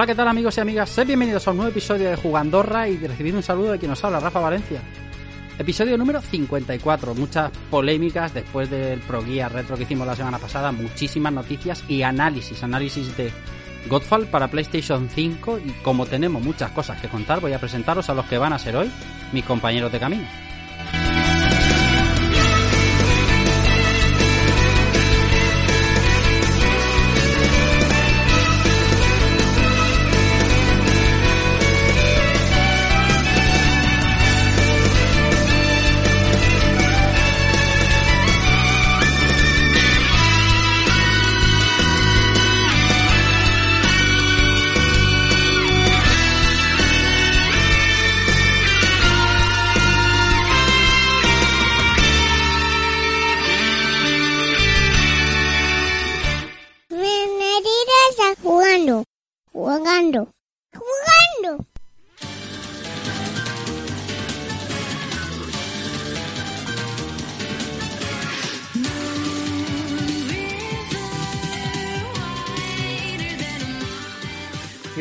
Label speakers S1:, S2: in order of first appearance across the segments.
S1: Hola, ¿qué tal amigos y amigas? Sed bienvenidos a un nuevo episodio de Jugandorra y de recibir un saludo de quien nos habla, Rafa Valencia. Episodio número 54, muchas polémicas después del Pro Guía Retro que hicimos la semana pasada, muchísimas noticias y análisis, análisis de Godfall para PlayStation 5 y como tenemos muchas cosas que contar, voy a presentaros a los que van a ser hoy mis compañeros de camino.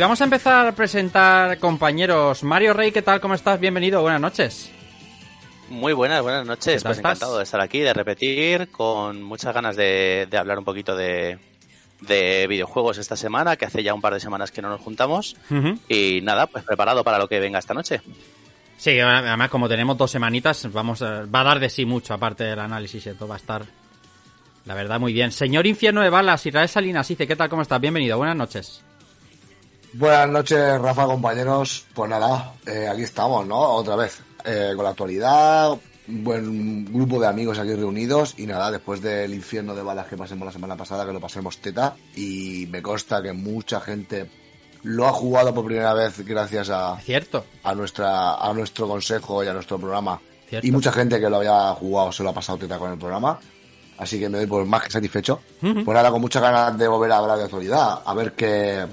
S1: Vamos a empezar a presentar compañeros. Mario Rey, ¿qué tal? ¿Cómo estás? Bienvenido, buenas noches.
S2: Muy buenas, buenas
S1: ¿Qué
S2: noches. Pues
S1: estás?
S2: encantado de estar aquí, de repetir, con muchas ganas de, de hablar un poquito de, de videojuegos esta semana, que hace ya un par de semanas que no nos juntamos. Y nada, pues preparado para lo que venga esta noche.
S1: Sí, además como tenemos dos semanitas, vamos a- va a dar de sí mucho, aparte del análisis, esto va a estar, la verdad, muy bien. Señor Infierno de Balas, Israel Salinas, dice, ¿qué tal? ¿Cómo estás? Bienvenido, buenas noches.
S3: Buenas noches, Rafa, compañeros. Pues nada, eh, aquí estamos, ¿no? Otra vez, eh, con la actualidad, un buen grupo de amigos aquí reunidos y nada, después del infierno de balas que pasemos la semana pasada, que lo pasemos teta y me consta que mucha gente lo ha jugado por primera vez gracias a,
S1: Cierto,
S3: a nuestra a nuestro consejo y a nuestro programa
S1: Cierto.
S3: y mucha gente que lo había jugado se lo ha pasado teta con el programa así que me doy por más que satisfecho pues nada con muchas ganas de volver a hablar de actualidad a ver qué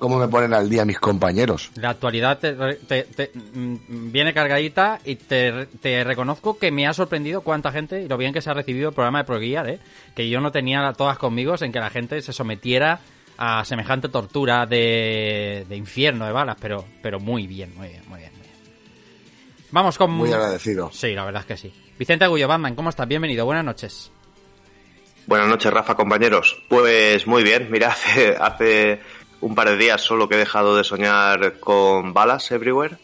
S3: cómo me ponen al día mis compañeros
S1: la actualidad te, te- te- mm, viene cargadita y te, te reconozco que me ha sorprendido cuánta gente y lo bien que se ha recibido el programa de ProGuiar, ¿eh? Que yo no tenía todas conmigo en que la gente se sometiera a semejante tortura de, de infierno de balas, pero, pero muy bien, muy bien, muy bien, muy bien. Vamos con...
S3: muy agradecido
S1: Sí, la verdad es que sí. Vicente Agullo, Batman, ¿cómo estás? Bienvenido, buenas noches.
S4: Buenas noches, Rafa, compañeros. Pues muy bien, mira, hace, hace un par de días solo que he dejado de soñar con balas everywhere.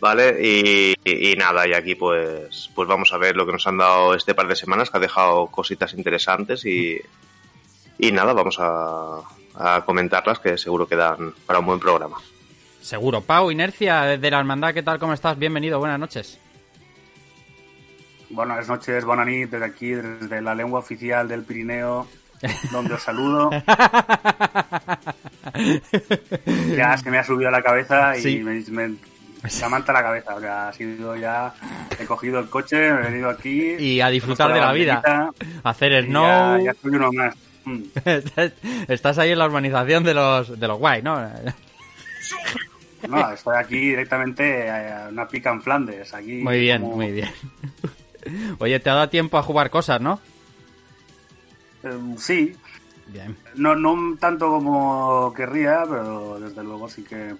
S4: ¿vale? Y, y- y nada, y aquí pues, pues vamos a ver lo que nos han dado este par de semanas, que ha dejado cositas interesantes y, y nada, vamos a, a comentarlas, que seguro que dan para un buen programa.
S1: Seguro. Pau, Inercia, desde la Hermandad, ¿qué tal? ¿Cómo estás? Bienvenido, buenas noches.
S5: Buenas noches, Bonanit, desde aquí, desde la lengua oficial del Pirineo, donde os saludo. Ya se me ha subido a la cabeza y
S1: Sí.
S5: me, me, se amanta la cabeza. O sea, ha sido ya. He cogido el coche, me he venido aquí.
S1: Y a disfrutar de la vida. Hacer snow.
S5: Ya, ya soy uno más. Mm.
S1: Estás ahí en la urbanización de los, de los guay, ¿no?
S5: No, estoy aquí directamente a una pica en Flandes. Aquí
S1: Muy bien,
S5: como-
S1: muy bien. Oye, te ha dado tiempo a jugar cosas, ¿no?
S5: Eh, sí,
S1: Bien.
S5: No, no tanto como querría, pero desde luego sí que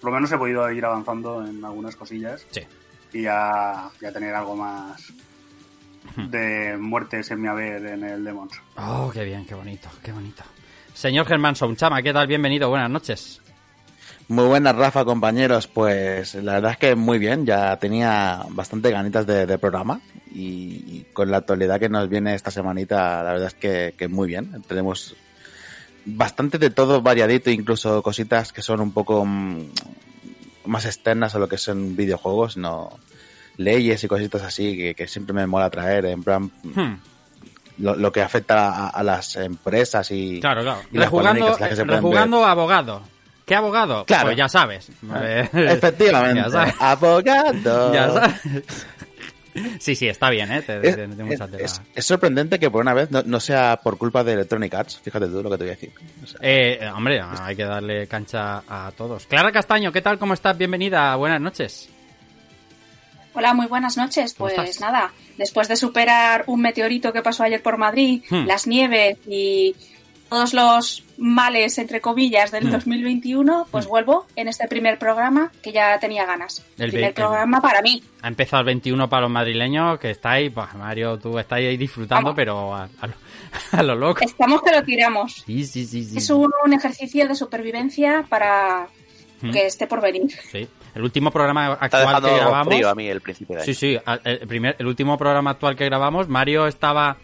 S5: por lo menos he podido ir avanzando en algunas cosillas
S1: Sí.
S5: y ya, ya tener algo más de muertes en mi haber en el Demons.
S1: Oh, qué bien, qué bonito, qué bonito. Señor Germán Sounchama, ¿qué tal? Bienvenido, buenas noches.
S6: Muy buenas, Rafa, compañeros. Pues la verdad es que muy bien. Ya tenía bastante ganitas de, de programa y, y con la actualidad que nos viene esta semanita, la verdad es que, que muy bien. Tenemos bastante de todo variadito, incluso cositas que son un poco mm, más externas a lo que son videojuegos, no leyes y cositas así que, que siempre me mola traer. En plan,
S1: Hmm.
S6: lo, lo que afecta a, a las empresas y,
S1: Claro, claro.
S6: y las
S1: Rejugando,
S6: polémicas que se
S1: eh, rejugando abogado. ¿Qué abogado?
S6: Claro.
S1: Pues ya sabes. Eh,
S6: Efectivamente.
S1: Ya sabes.
S6: Abogado.
S1: Ya sabes. Sí, sí, está bien, ¿eh? Te,
S6: Es,
S1: te- te- mucha
S6: es-
S1: tela.
S6: es- es sorprendente que por una vez no, no sea por culpa de Electronic Arts. Fíjate tú lo que te voy a decir. O sea,
S1: Eh, eh, hombre, hay que darle cancha a todos. Clara Castaño, ¿qué tal? ¿Cómo estás? Bienvenida. Buenas noches.
S7: Hola, muy buenas noches.
S1: ¿Cómo
S7: Pues
S1: estás?
S7: nada, después de superar un meteorito que pasó ayer por Madrid,
S1: Hmm.
S7: las nieves y todos los males, entre comillas, del
S1: Hmm.
S7: 2021, pues vuelvo en este primer programa que ya tenía ganas.
S1: El
S7: primer programa para mí.
S1: Ha empezado el 21 para los madrileños, que estáis, pues, Mario, tú estáis ahí disfrutando,
S7: Vamos.
S1: pero a, a lo, a lo loco.
S7: Estamos que lo tiramos.
S1: Sí, sí, sí, sí.
S7: Es un, un ejercicio de supervivencia para
S1: Hmm.
S7: que esté por venir.
S1: Sí. El último programa actual que grabamos.
S2: frío a mí el principio de año.
S1: Sí, sí, el, primer, el último programa actual que grabamos, Mario estaba,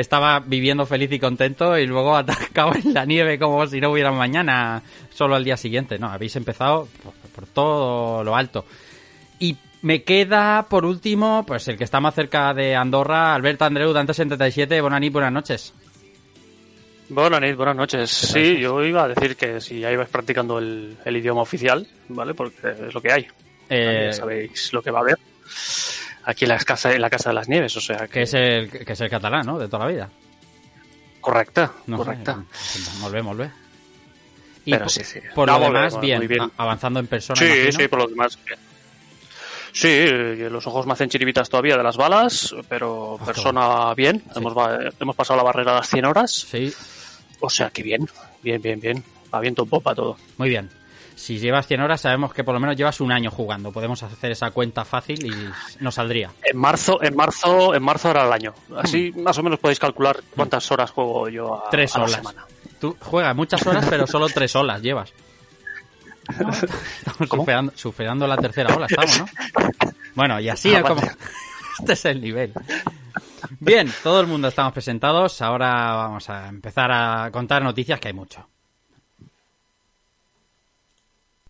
S1: estaba viviendo feliz y contento y luego atascado en la nieve como si no hubiera mañana, solo al día siguiente. No, habéis empezado por, por todo lo alto. Y me queda, por último, pues el que está más cerca de Andorra, Alberto Andreu, Dante77. Bonani, buenas noches.
S8: Buenas noches, buenas noches. Sí, yo iba a decir que si ya ibais practicando el, el idioma oficial, ¿vale? Porque es lo que hay.
S1: Eh,
S8: sabéis lo que va a haber. Aquí en la casa, en la casa de las nieves, o sea
S1: que
S8: que
S1: es el que es el catalán, ¿no? De toda la vida.
S8: correcta,
S1: No
S8: correcta.
S1: molt bé. Y
S8: Pero
S1: por,
S8: sí, sí.
S1: por
S8: No,
S1: lo demás, bien,
S8: bien.
S1: a- avanzando en persona.
S8: Sí,
S1: imagino.
S8: sí, por lo demás. bien. Sí, eh, los ojos me hacen chiribitas todavía de las balas, pero persona bien.
S1: Sí.
S8: Hemos, hemos pasado la barrera de las 100 horas,
S1: Sí,
S8: o sea que bien, bien, bien, bien. Va viento en popa todo.
S1: muy bien. Si llevas 100 horas, sabemos que por lo menos llevas un año jugando. Podemos hacer esa cuenta fácil y nos saldría.
S8: En marzo, en marzo, en marzo era el año. Así
S1: Hmm.
S8: más o menos podéis calcular cuántas horas juego yo a,
S1: Tres
S8: a la semana.
S1: Tú juegas muchas horas, pero solo tres olas llevas. No, estamos superando, superando la tercera ola, estamos, ¿no? Bueno, y así
S8: Ah,
S1: es como... Este es el nivel. Bien, todo el mundo estamos presentados. Ahora vamos a empezar a contar noticias, que hay mucho.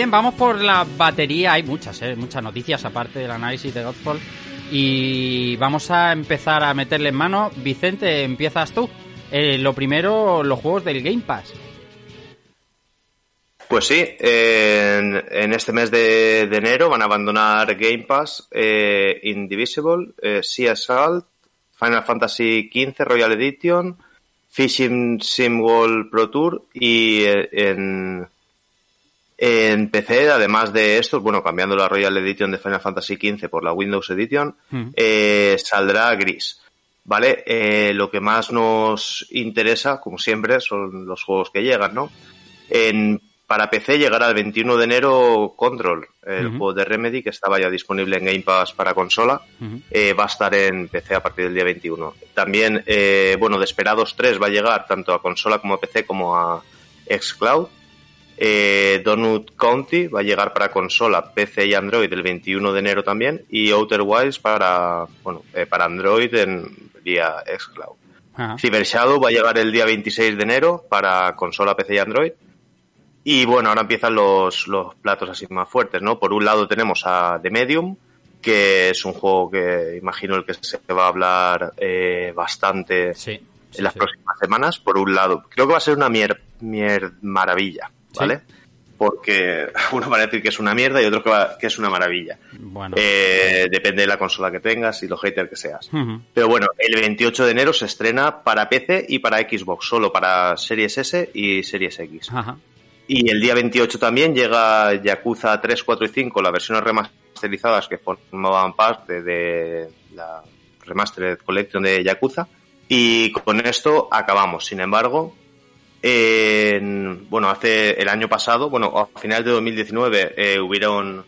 S1: bien, vamos por la batería. Hay muchas, ¿eh? muchas noticias aparte del análisis de Godfall. Y vamos a empezar a meterle en mano. Vicente, empiezas tú. Eh, lo primero, los juegos del Game Pass.
S4: Pues sí, en, este mes de, enero van a abandonar Game Pass, eh, Indivisible, eh, Sea Assault, Final Fantasy XV Royal Edition, Fishing Sim World Pro Tour y en, en PC, además de estos, bueno, cambiando la Royal Edition de Final Fantasy XV por la Windows Edition,
S1: Mm.
S4: eh, saldrá gris. ¿Vale? Eh, lo que más nos interesa, como siempre, son los juegos que llegan, ¿no? En, para PC llegará el 21 de enero Control, el juego de Remedy que estaba ya disponible en Game Pass para consola. Eh, va a estar en PC a partir del día 21. También, eh, bueno, Desperados 3 va a llegar tanto a consola como a PC como a Xcloud. Eh, Donut County va a llegar para consola, PC y Android el 21 de enero también. Y Outer Wilds para, bueno, eh, para Android en vía Xcloud.
S1: Ajá.
S4: Cyber Shadow va a llegar el día 26 de enero para consola, PC y Android. Y bueno, ahora empiezan los, los platos así más fuertes, ¿no? Por un lado tenemos a The Medium, que es un juego que imagino el que se va a hablar eh, bastante
S1: Sí. sí,
S4: en las
S1: sí.
S4: próximas semanas. Por un lado, creo que va a ser una mier, mier maravilla, ¿vale? Porque uno va a decir que es una mierda y otro que, va- que es una maravilla.
S1: Bueno.
S4: Eh, depende de la consola que tengas y lo hater que seas. Pero bueno, el 28 de enero se estrena para PC y para Xbox, solo para Series S y Series X.
S1: Ajá.
S4: Y el día 28 también llega Yakuza 3, 4 y 5, las versiones remasterizadas que formaban parte de la Remastered Collection de Yakuza. Y con esto acabamos. Sin embargo, en- bueno, hace el año pasado, bueno, a finales de 2019 eh, hubieron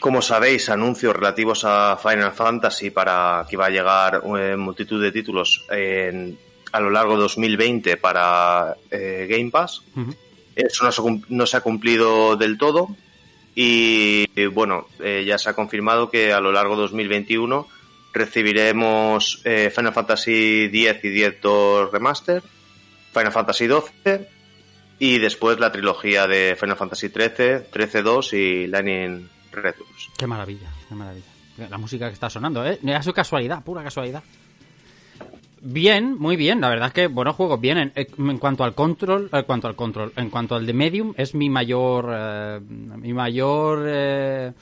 S4: como sabéis, anuncios relativos a Final Fantasy para que va a llegar eh, multitud de títulos en- a lo largo de 2020 para eh, Game Pass. Eso no se, no se ha cumplido del todo y eh, bueno, ya se ha confirmado que a lo largo de 2021 recibiremos Final Fantasy X y X-2 Remaster, Final Fantasy XII y después la trilogía de Final Fantasy XIII, XIII-2 y Lightning Returns.
S1: Qué maravilla, qué maravilla. La música que está sonando, ¿eh? Mira, su casualidad, pura casualidad. Bien, muy bien. La verdad es que buenos juegos vienen. Eh, En cuanto al control, en cuanto al control, en cuanto al de Medium es mi mayor, eh, mi mayor eh,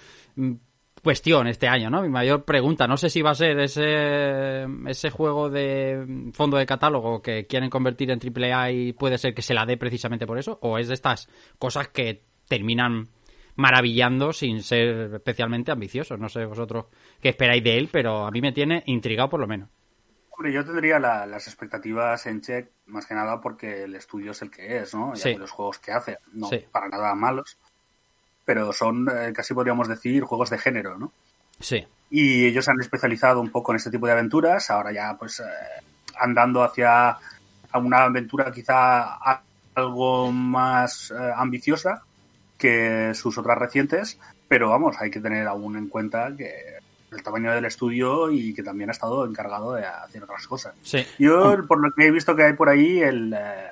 S1: cuestión este año, ¿no? Mi mayor pregunta. No sé si va a ser ese ese juego de fondo de catálogo que quieren convertir en AAA y puede ser que se la dé precisamente por eso, o es de estas cosas que terminan maravillando sin ser especialmente ambiciosos. No sé vosotros qué esperáis de él, pero a mí me tiene intrigado por lo menos.
S5: Hombre, yo tendría la- las expectativas en check, más que nada porque el estudio es el que es, ¿no? Y
S1: Sí.
S5: los juegos que hace, no
S1: Sí.
S5: para nada malos, pero son eh, casi podríamos decir juegos de género, ¿no?
S1: Sí.
S5: Y ellos se han especializado un poco en este tipo de aventuras, ahora ya pues eh, andando hacia una aventura quizá algo más eh, ambiciosa que sus otras recientes, pero vamos, hay que tener aún en cuenta que el tamaño del estudio y que también ha estado encargado de hacer otras cosas.
S1: Sí.
S5: Yo, por lo que he visto que hay por ahí, el, eh,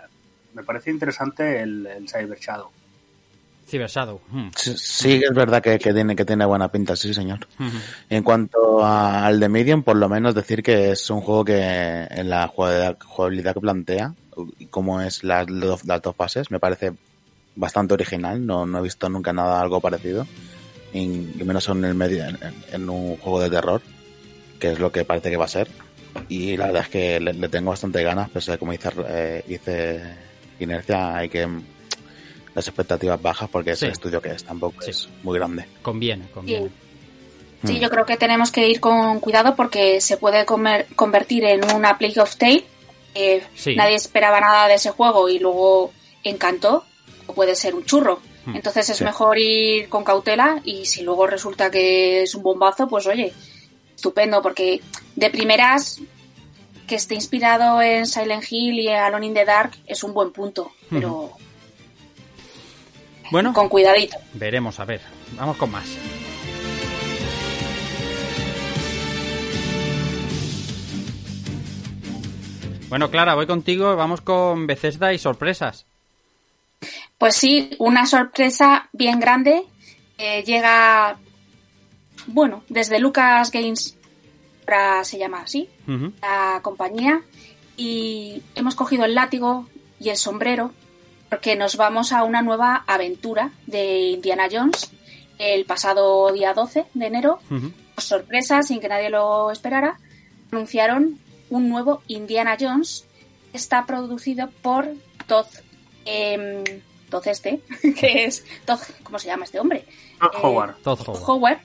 S5: me parece interesante el, el Cyber Shadow.
S1: Cyber Shadow. hmm.
S6: Sí, sí, es verdad que, que tiene, que tiene buena pinta, sí, señor.
S1: Ujú.
S6: En cuanto a- al de Medium, por lo menos decir que es un juego que en la jugabilidad, que plantea, como es las, dos- las dos fases, me parece bastante original. No, no he visto nunca nada algo parecido. Y, menos en el medio, en, un juego de terror, que es lo que parece que va a ser. Y la verdad es que le, le tengo bastante ganas, pese a que como dice, eh, dice Inercia, hay que las expectativas bajas porque es
S1: Sí.
S6: el estudio que es, tampoco es muy grande.
S1: Conviene, conviene.
S7: Sí,
S6: Mm.
S7: yo creo que tenemos que ir con cuidado porque se puede comer- convertir en una Plague of Tale. Eh,
S1: Sí.
S7: Nadie esperaba nada de ese juego y luego encantó. O puede ser un churro.
S1: Mm.
S7: Entonces es
S1: Sí.
S7: mejor ir con cautela y si luego resulta que es un bombazo, pues oye, estupendo, porque de primeras que esté inspirado en Silent Hill y Alone in the Dark es un buen punto, pero
S1: Bueno,
S7: con cuidadito.
S1: veremos, a ver. Vamos con más. Bueno, Clara, voy contigo. Vamos con Bethesda y sorpresas.
S7: Pues sí, una sorpresa bien grande. eh, llega, bueno, desde Lucas Games, ahora se llama así, la compañía, y hemos cogido el látigo y el sombrero porque nos vamos a una nueva aventura de Indiana Jones el pasado día 12 de enero. Sorpresa, sin que nadie lo esperara, anunciaron un nuevo Indiana Jones que está producido por Todd. em, Todd este, que es Todd, ¿cómo se llama este hombre?
S5: Todd
S7: Eh,
S5: Howard.
S1: Todd
S7: Todd
S1: Howard.
S7: Howard.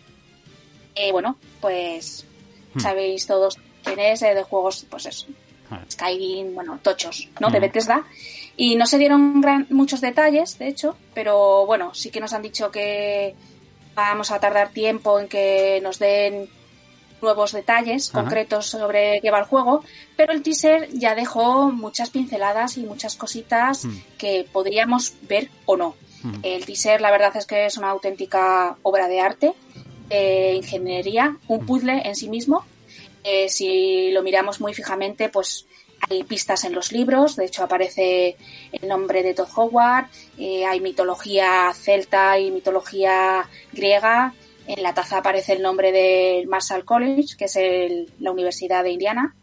S7: Eh, bueno, pues
S1: Hmm.
S7: sabéis todos quién es eh, de juegos, pues eso,
S1: Ah.
S7: Skyrim, bueno, tochos, ¿no? De
S1: Hmm.
S7: Bethesda. Y no se dieron gran- muchos detalles, de hecho, pero bueno, sí que nos han dicho que vamos a tardar tiempo en que nos den nuevos detalles
S1: Ajá.
S7: concretos sobre qué va el juego, pero el teaser ya dejó muchas pinceladas y muchas cositas
S1: Hmm.
S7: que podríamos ver o no.
S1: Hmm.
S7: El teaser, la verdad es que es una auténtica obra de arte, de ingeniería, un puzzle en sí mismo. Eh, si lo miramos muy fijamente, pues hay pistas en los libros, de hecho aparece el nombre de Todd Howard, eh, hay mitología celta y mitología griega, en la taza aparece el nombre del Marshall College, que es el- la Universidad de Indiana,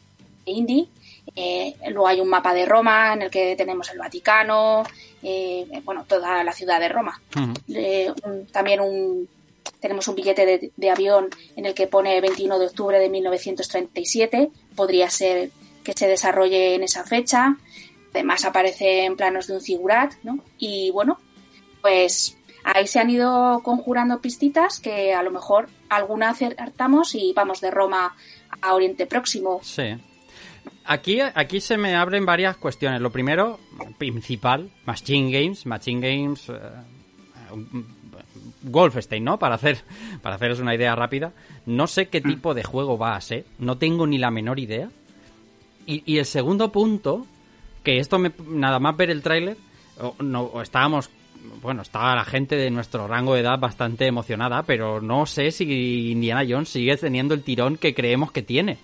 S7: de Indy. Eh, luego hay un mapa de Roma en el que tenemos el Vaticano, eh, bueno, toda la ciudad de Roma. Eh, un- también un, tenemos un billete de, de avión en el que pone 21 de octubre de 1937. Podría ser que se desarrolle en esa fecha. Además aparece en planos de un figurat, ¿no? Y bueno, pues ahí se han ido conjurando pistitas que a lo mejor alguna acertamos y vamos de Roma a Oriente Próximo.
S1: Sí. Aquí, aquí se me abren varias cuestiones. Lo primero, principal, Machine Games. Machine Games, Wolfenstein, ¿no? Para hacer para haceros una idea rápida. No sé qué tipo de juego va a ser, no tengo ni la menor idea. Y, y el segundo punto, que esto me, nada más ver el tráiler, o- no, o estábamos, bueno, estaba la gente de nuestro rango de edad bastante emocionada, pero no sé si Indiana Jones sigue teniendo el tirón que creemos que tiene.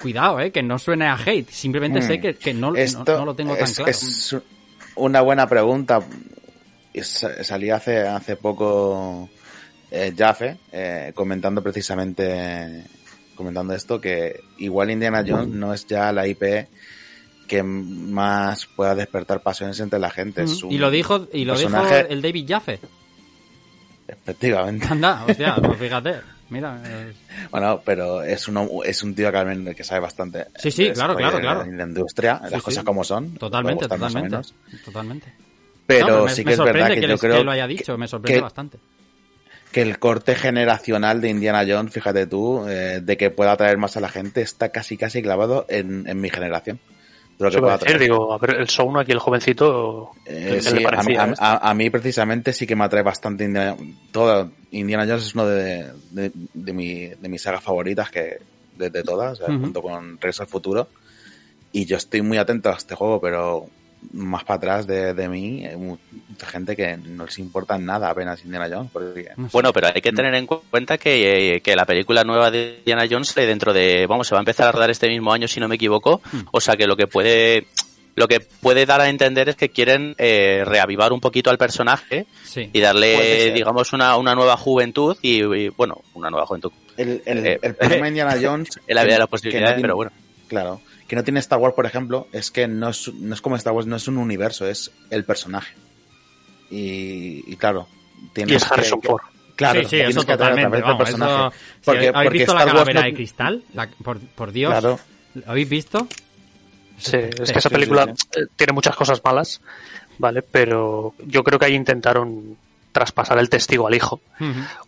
S1: Cuidado, eh, que no suene a hate, simplemente
S6: Mm.
S1: sé que, que no,
S6: Esto
S1: no lo tengo tan claro.
S6: es una buena pregunta. Y sa- Salía hace, hace poco eh, Jaffe eh, comentando precisamente comentando esto que igual Indiana Jones no es ya la IP que más pueda despertar pasiones entre la gente. Es
S1: Mm,
S6: un
S1: y lo dijo y lo dijo el David Jaffe.
S6: Efectivamente.
S1: Anda, hostia, pues fíjate. Mira,
S6: Bueno, pero es, uno, es un tío que, al menos que sabe bastante.
S1: Sí, sí, claro, claro,
S6: en-
S1: claro.
S6: En la industria,
S1: Sí,
S6: las
S1: sí.
S6: cosas como son.
S1: totalmente,
S6: o
S1: totalmente. Totalmente.
S6: Pero
S1: No, me-
S6: sí
S1: me
S6: que es verdad
S1: sorprende
S6: que,
S1: que,
S6: yo
S1: les-
S6: creo
S1: que lo haya dicho, me sorprende
S6: que-
S1: bastante.
S6: Que el corte generacional de Indiana Jones, fíjate tú, eh, de que pueda atraer más a la gente, está casi casi clavado en, en mi generación. De lo que pueda
S8: decir, digo, a ver, el aquí, el jovencito,
S6: Eh,
S8: ¿qué- qué
S6: sí,
S8: le
S6: a, mí,
S8: parecía?
S6: a- mí precisamente sí que me atrae bastante Indiana, todo Indiana Jones es uno de, de, de mi, de mis sagas favoritas que de, todas, eh, junto con Regreso al Futuro. Y yo estoy muy atento a este juego, pero más para atrás de, de mí, hay mucha gente que no les importa nada apenas Indiana Jones. Porque,
S2: Bueno, pero hay que tener en cuenta que, eh, que la película nueva de Indiana Jones sale dentro de, vamos, se va a empezar a rodar este mismo año si no me equivoco, o sea que lo que puede lo que puede dar a entender es que quieren eh, reavivar un poquito al personaje
S1: Sí.
S2: y darle, digamos, una, una nueva juventud y, y, bueno, una nueva juventud.
S6: El, el,
S2: Eh,
S6: el problema de Indiana Jones.
S2: En la vida de las
S6: que
S2: posibilidades,
S6: tiene-
S2: pero bueno.
S6: Claro. Que no tiene Star Wars, por ejemplo, es que no es, no es como Star Wars, no es un universo, es el personaje. Y, y claro. Tienes
S8: y es Harrison
S6: que-
S8: Ford.
S6: Claro,
S1: sí, sí,
S6: tienes
S1: eso
S6: que atraer a
S1: totalmente.
S6: través del
S1: Vamos,
S6: personaje.
S1: eso- si
S6: Porque-
S1: ¿Habéis
S6: porque
S1: visto la
S6: Star Wars
S1: calavera
S6: no-
S1: de cristal? La- por, por Dios.
S6: Claro.
S1: ¿Lo habéis visto?
S8: Sí, es que esa
S1: sí,
S8: película
S1: sí,
S8: tiene muchas cosas malas, ¿vale? Pero yo creo que ahí intentaron traspasar el testigo al hijo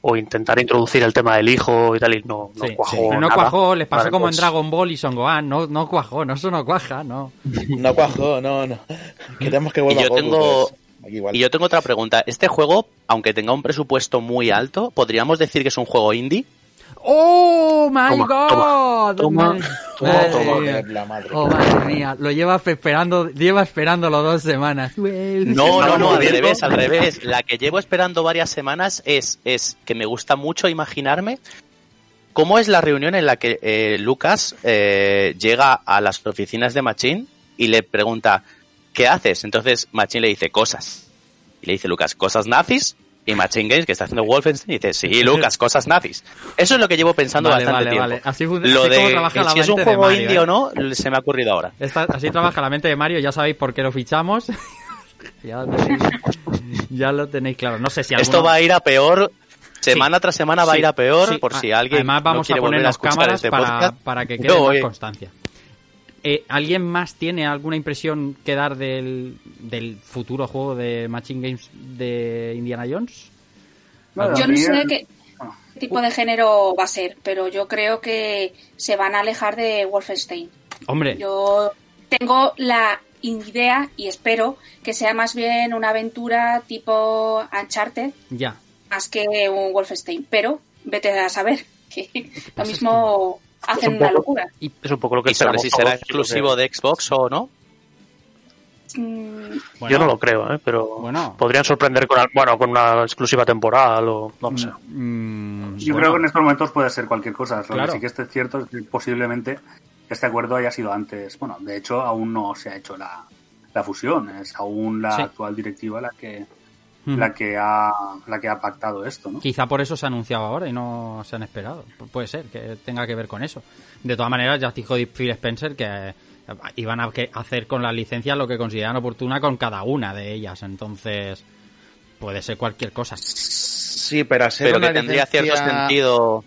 S8: o intentar introducir el tema del hijo y tal y no, no
S1: Sí,
S8: cuajó
S1: sí. Pero no
S8: nada.
S1: cuajó, les pasó
S8: Vale,
S1: como
S8: pues,
S1: en Dragon Ball y Son Gohan, no, no cuajó, no, eso no cuaja, no.
S6: No cuajó, no, no. Queremos que
S2: Y
S6: vuelva
S2: yo
S6: Goku,
S2: tengo
S6: pues, aquí igual.
S2: y yo tengo otra pregunta. Este juego, aunque tenga un presupuesto muy alto, podríamos decir que es un juego indie.
S1: ¡Oh, my
S8: Toma,
S1: God!
S8: toma,
S1: Madre-
S8: toma,
S1: madre
S6: la madre.
S1: Oh, madre mía, lo lleva esperando, lleva esperándolo dos semanas.
S2: No, no, no, al revés, al revés. La que llevo esperando varias semanas es, es que me gusta mucho imaginarme cómo es la reunión en la que eh, Lucas eh, llega a las oficinas de Machine y le pregunta, ¿qué haces? Entonces Machine le dice, cosas. Y le dice Lucas, ¿cosas nazis? Y Machine Games, que está haciendo Wolfenstein, dice, sí, Lucas, cosas nazis. Eso es lo que llevo pensando
S1: Vale,
S2: bastante
S1: vale,
S2: tiempo.
S1: vale. Así
S2: Lo
S1: así como
S2: de
S1: trabaja la
S2: si es un juego
S1: Mario,
S2: indie
S1: ¿eh?
S2: o no, se me ha ocurrido ahora.
S1: Esta- así trabaja la mente de Mario, ya sabéis por qué lo fichamos. ya, lo tenéis, ya lo tenéis claro. No sé si
S2: Esto
S1: alguno-
S2: va a ir a peor. Semana tras semana va a
S1: Sí,
S2: ir a peor
S1: sí.
S2: por si
S1: A-
S2: alguien
S1: Además vamos
S2: no quiere
S1: a
S2: a
S1: ponernos
S2: escuchar
S1: cámaras
S2: este
S1: para, para que quede más
S2: voy.
S1: constancia. Eh, ¿Alguien más tiene alguna impresión que dar del, del futuro juego de Machine Games de Indiana Jones?
S7: Yo no sé qué tipo de género va a ser, pero yo creo que se van a alejar de Wolfenstein.
S1: Hombre,
S7: Yo tengo la idea y espero que sea más bien una aventura tipo Uncharted
S1: ya.
S7: más que un Wolfenstein, pero vete a saber que lo mismo hacen
S8: un
S7: una locura.
S8: Es un poco lo que
S2: Y sobre si será exclusivo de Xbox o no.
S7: Mm,
S8: yo- Yo no lo creo, ¿eh? pero
S1: Bueno.
S8: podrían sorprender con, al- bueno, con una exclusiva temporal o no sé.
S1: Mm,
S5: Yo
S1: bueno,
S5: creo que en estos momentos puede ser cualquier cosa. Lo
S1: Claro.
S5: que sí que esté cierto es que posiblemente este acuerdo haya sido antes. Bueno, de hecho, aún no se ha hecho la, la fusión. Es aún la
S1: Sí.
S5: actual directiva la que
S1: mm.
S5: la que ha la que ha pactado esto, ¿no?
S1: Quizá por eso se ha anunciado ahora y no se han esperado. Pu- puede ser que tenga que ver con eso. De todas maneras, ya dijo Phil Spencer que eh, iban a que- hacer con la licencia lo que consideran oportuna con cada una de ellas. Entonces, puede ser cualquier cosa.
S6: Sí, pero ser
S2: Pero
S6: una
S2: que tendría cierto sentido.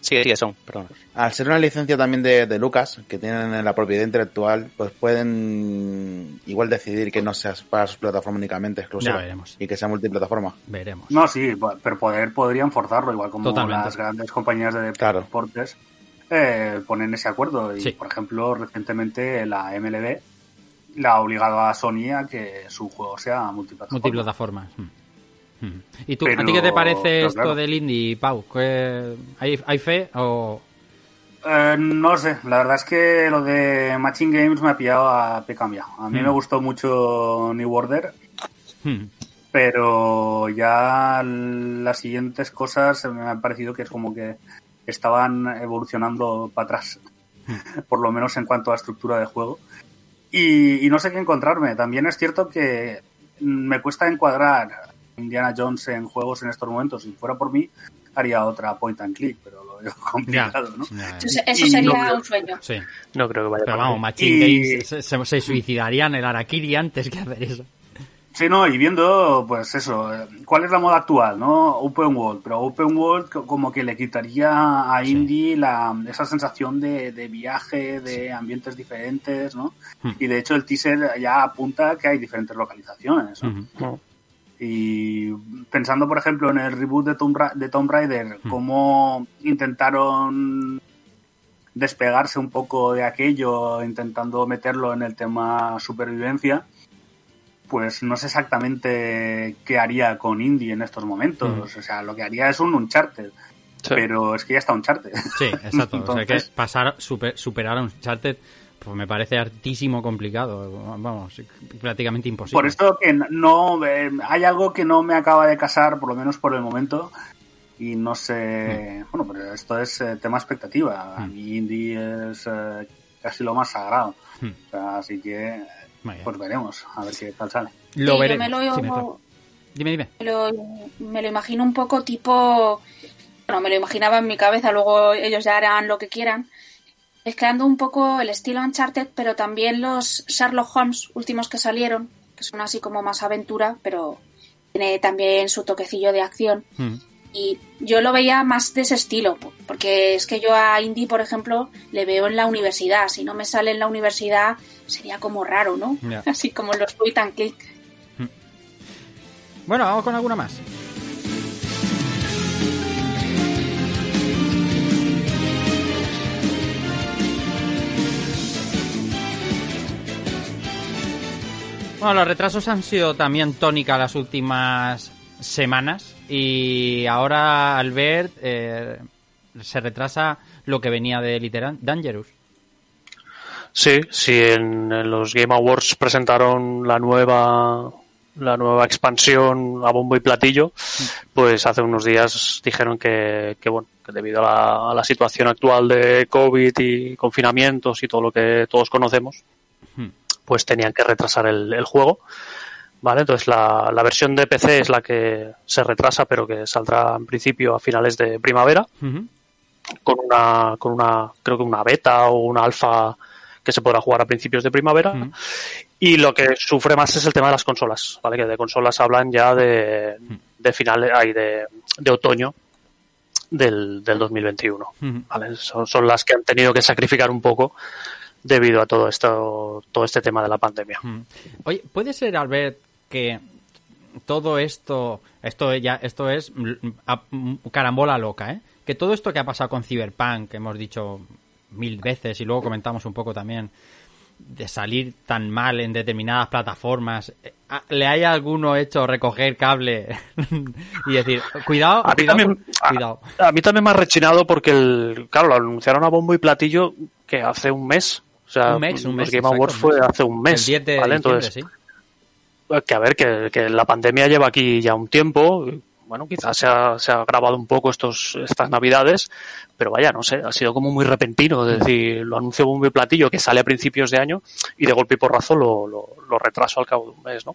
S2: Sí, sí, son, perdón.
S6: Al ser una licencia también de, de Lucas, que tienen la propiedad intelectual, pues pueden igual decidir que no sea para su plataforma únicamente exclusiva.
S1: Ya veremos.
S6: Y que sea multiplataforma.
S1: Veremos.
S5: No, sí, pero poder podrían forzarlo, igual como
S1: Totalmente.
S5: las grandes compañías de
S6: Claro.
S5: deportes eh, ponen ese acuerdo. Y,
S1: Sí.
S5: por ejemplo, recientemente la MLB la ha obligado a Sony a que su juego sea multiplataforma.
S1: Multiplataformas. mm. ¿Y tú,
S5: Pero-
S1: a ti qué te parece esto
S5: claro.
S1: del indie, Pau? ¿Qué- ¿Hay, ¿Hay fe o...?
S5: Eh, no sé, la verdad es que lo de Machine Games me ha pillado a pie cambiado. A mí
S1: Hmm.
S5: me gustó mucho New Order,
S1: Hmm.
S5: pero ya las siguientes cosas me han parecido que es como que estaban evolucionando para atrás, por lo menos en cuanto a estructura de juego. Y, y no sé qué encontrarme. También es cierto que me cuesta encuadrar Indiana Jones en juegos en estos momentos. Si fuera por mí, haría otra point and click, pero lo veo complicado, ¿no?
S1: Ya,
S7: Eso, sería
S5: no-
S7: un sueño.
S1: Sí.
S8: No creo que vaya
S1: Pero vamos, Machine
S5: Y-
S1: Games se, se- se suicidarían el Arakiri antes que hacer eso.
S5: Sí, no, y viendo, pues eso, ¿cuál es la moda actual, no? Open World, pero Open World co- como que le quitaría a
S1: Sí.
S5: Indie la, esa sensación de, de viaje, de ambientes diferentes, ¿no?
S1: Hmm.
S5: Y de hecho el teaser ya apunta que hay diferentes localizaciones, ¿no?
S8: No.
S5: Y pensando, por ejemplo, en el reboot de Tomb, Ra- de Tomb Raider,
S1: Hmm.
S5: cómo intentaron despegarse un poco de aquello, intentando meterlo en el tema supervivencia, pues no sé exactamente qué haría con Indie en estos momentos.
S1: Hmm.
S5: O sea, lo que haría es un Uncharted,
S8: Sí.
S5: pero es que ya está Uncharted.
S1: Sí, exacto. o sea que
S5: Entonces-
S1: pasar, super- superar a un Uncharted pues me parece hartísimo complicado. Vamos, prácticamente imposible.
S5: Por esto que no eh, hay algo que no me acaba de casar, por lo menos por el momento, y no sé. Bueno, pero esto es eh, tema expectativa. A
S1: Mm.
S5: mí Indie es eh, casi lo más sagrado.
S1: Mm.
S5: O sea, así que, pues veremos, a ver qué tal sale.
S1: Lo
S7: Sí, yo
S1: veremos.
S7: me lo,
S1: Sí, me tra- Dime, dime.
S7: me lo, me lo imagino un poco tipo. Bueno, me lo imaginaba en mi cabeza, luego ellos ya harán lo que quieran. Mezclando un poco el estilo Uncharted, pero también los Sherlock Holmes últimos que salieron, que son así como más aventura, pero tiene también su toquecillo de acción.
S1: Mm.
S7: Y yo lo veía más de ese estilo, porque es que yo a Indy, por ejemplo, le veo en la universidad. Si no me sale en la universidad, sería como raro, ¿no? Así como los point and click.
S1: Bueno, vamos con alguna más. Bueno, los retrasos han sido también tónica las últimas semanas y ahora Albert eh, se retrasa lo que venía de Literal Dangerous.
S8: Sí, sí, en, los Game Awards presentaron la nueva la nueva expansión a bombo y platillo, pues hace unos días dijeron que, que bueno, que debido a la, situación actual de COVID y confinamientos y todo lo que todos conocemos. Pues tenían que retrasar el, el juego. Vale, entonces la, la versión de PC es la que se retrasa, pero que saldrá en principio a finales de primavera con una, con una, creo que una beta o una alfa que se podrá jugar a principios de primavera. Y lo que sufre más es el tema de las consolas, ¿vale? Que de consolas hablan ya de, de finales, ay, de, de otoño del, del 2021,
S1: Ujú.
S8: ¿vale? Son, son las que han tenido que sacrificar un poco debido a todo esto, todo este tema de la pandemia.
S1: Mm. Oye, ¿puede ser, Albert, que todo esto, esto ya, esto es carambola loca, ¿eh? Que todo esto que ha pasado con Cyberpunk, que hemos dicho mil veces y luego comentamos un poco también de salir tan mal en determinadas plataformas, eh, ¿le haya alguno hecho recoger cable y decir, cuidado,
S8: A mí
S1: cuidado,
S8: también-
S1: cuidado?
S8: A mí también me ha rechinado porque, el, claro, lo anunciaron a bombo y platillo que hace un mes. O sea,
S1: Un mes, un
S8: los
S1: mes,
S8: Game
S1: exacto,
S8: Awards fue hace un mes.
S1: El 10 de
S8: ¿vale? Entonces,
S1: sí.
S8: que a ver, que, que la pandemia lleva aquí ya un tiempo. Bueno, quizás se ha, se ha grabado un poco estos, estas navidades, pero vaya, no sé, ha sido como muy repentino. Es decir, lo anunció bombo y platillo que sale a principios de año y de golpe y porrazo lo, lo, lo retraso al cabo de un mes, ¿no?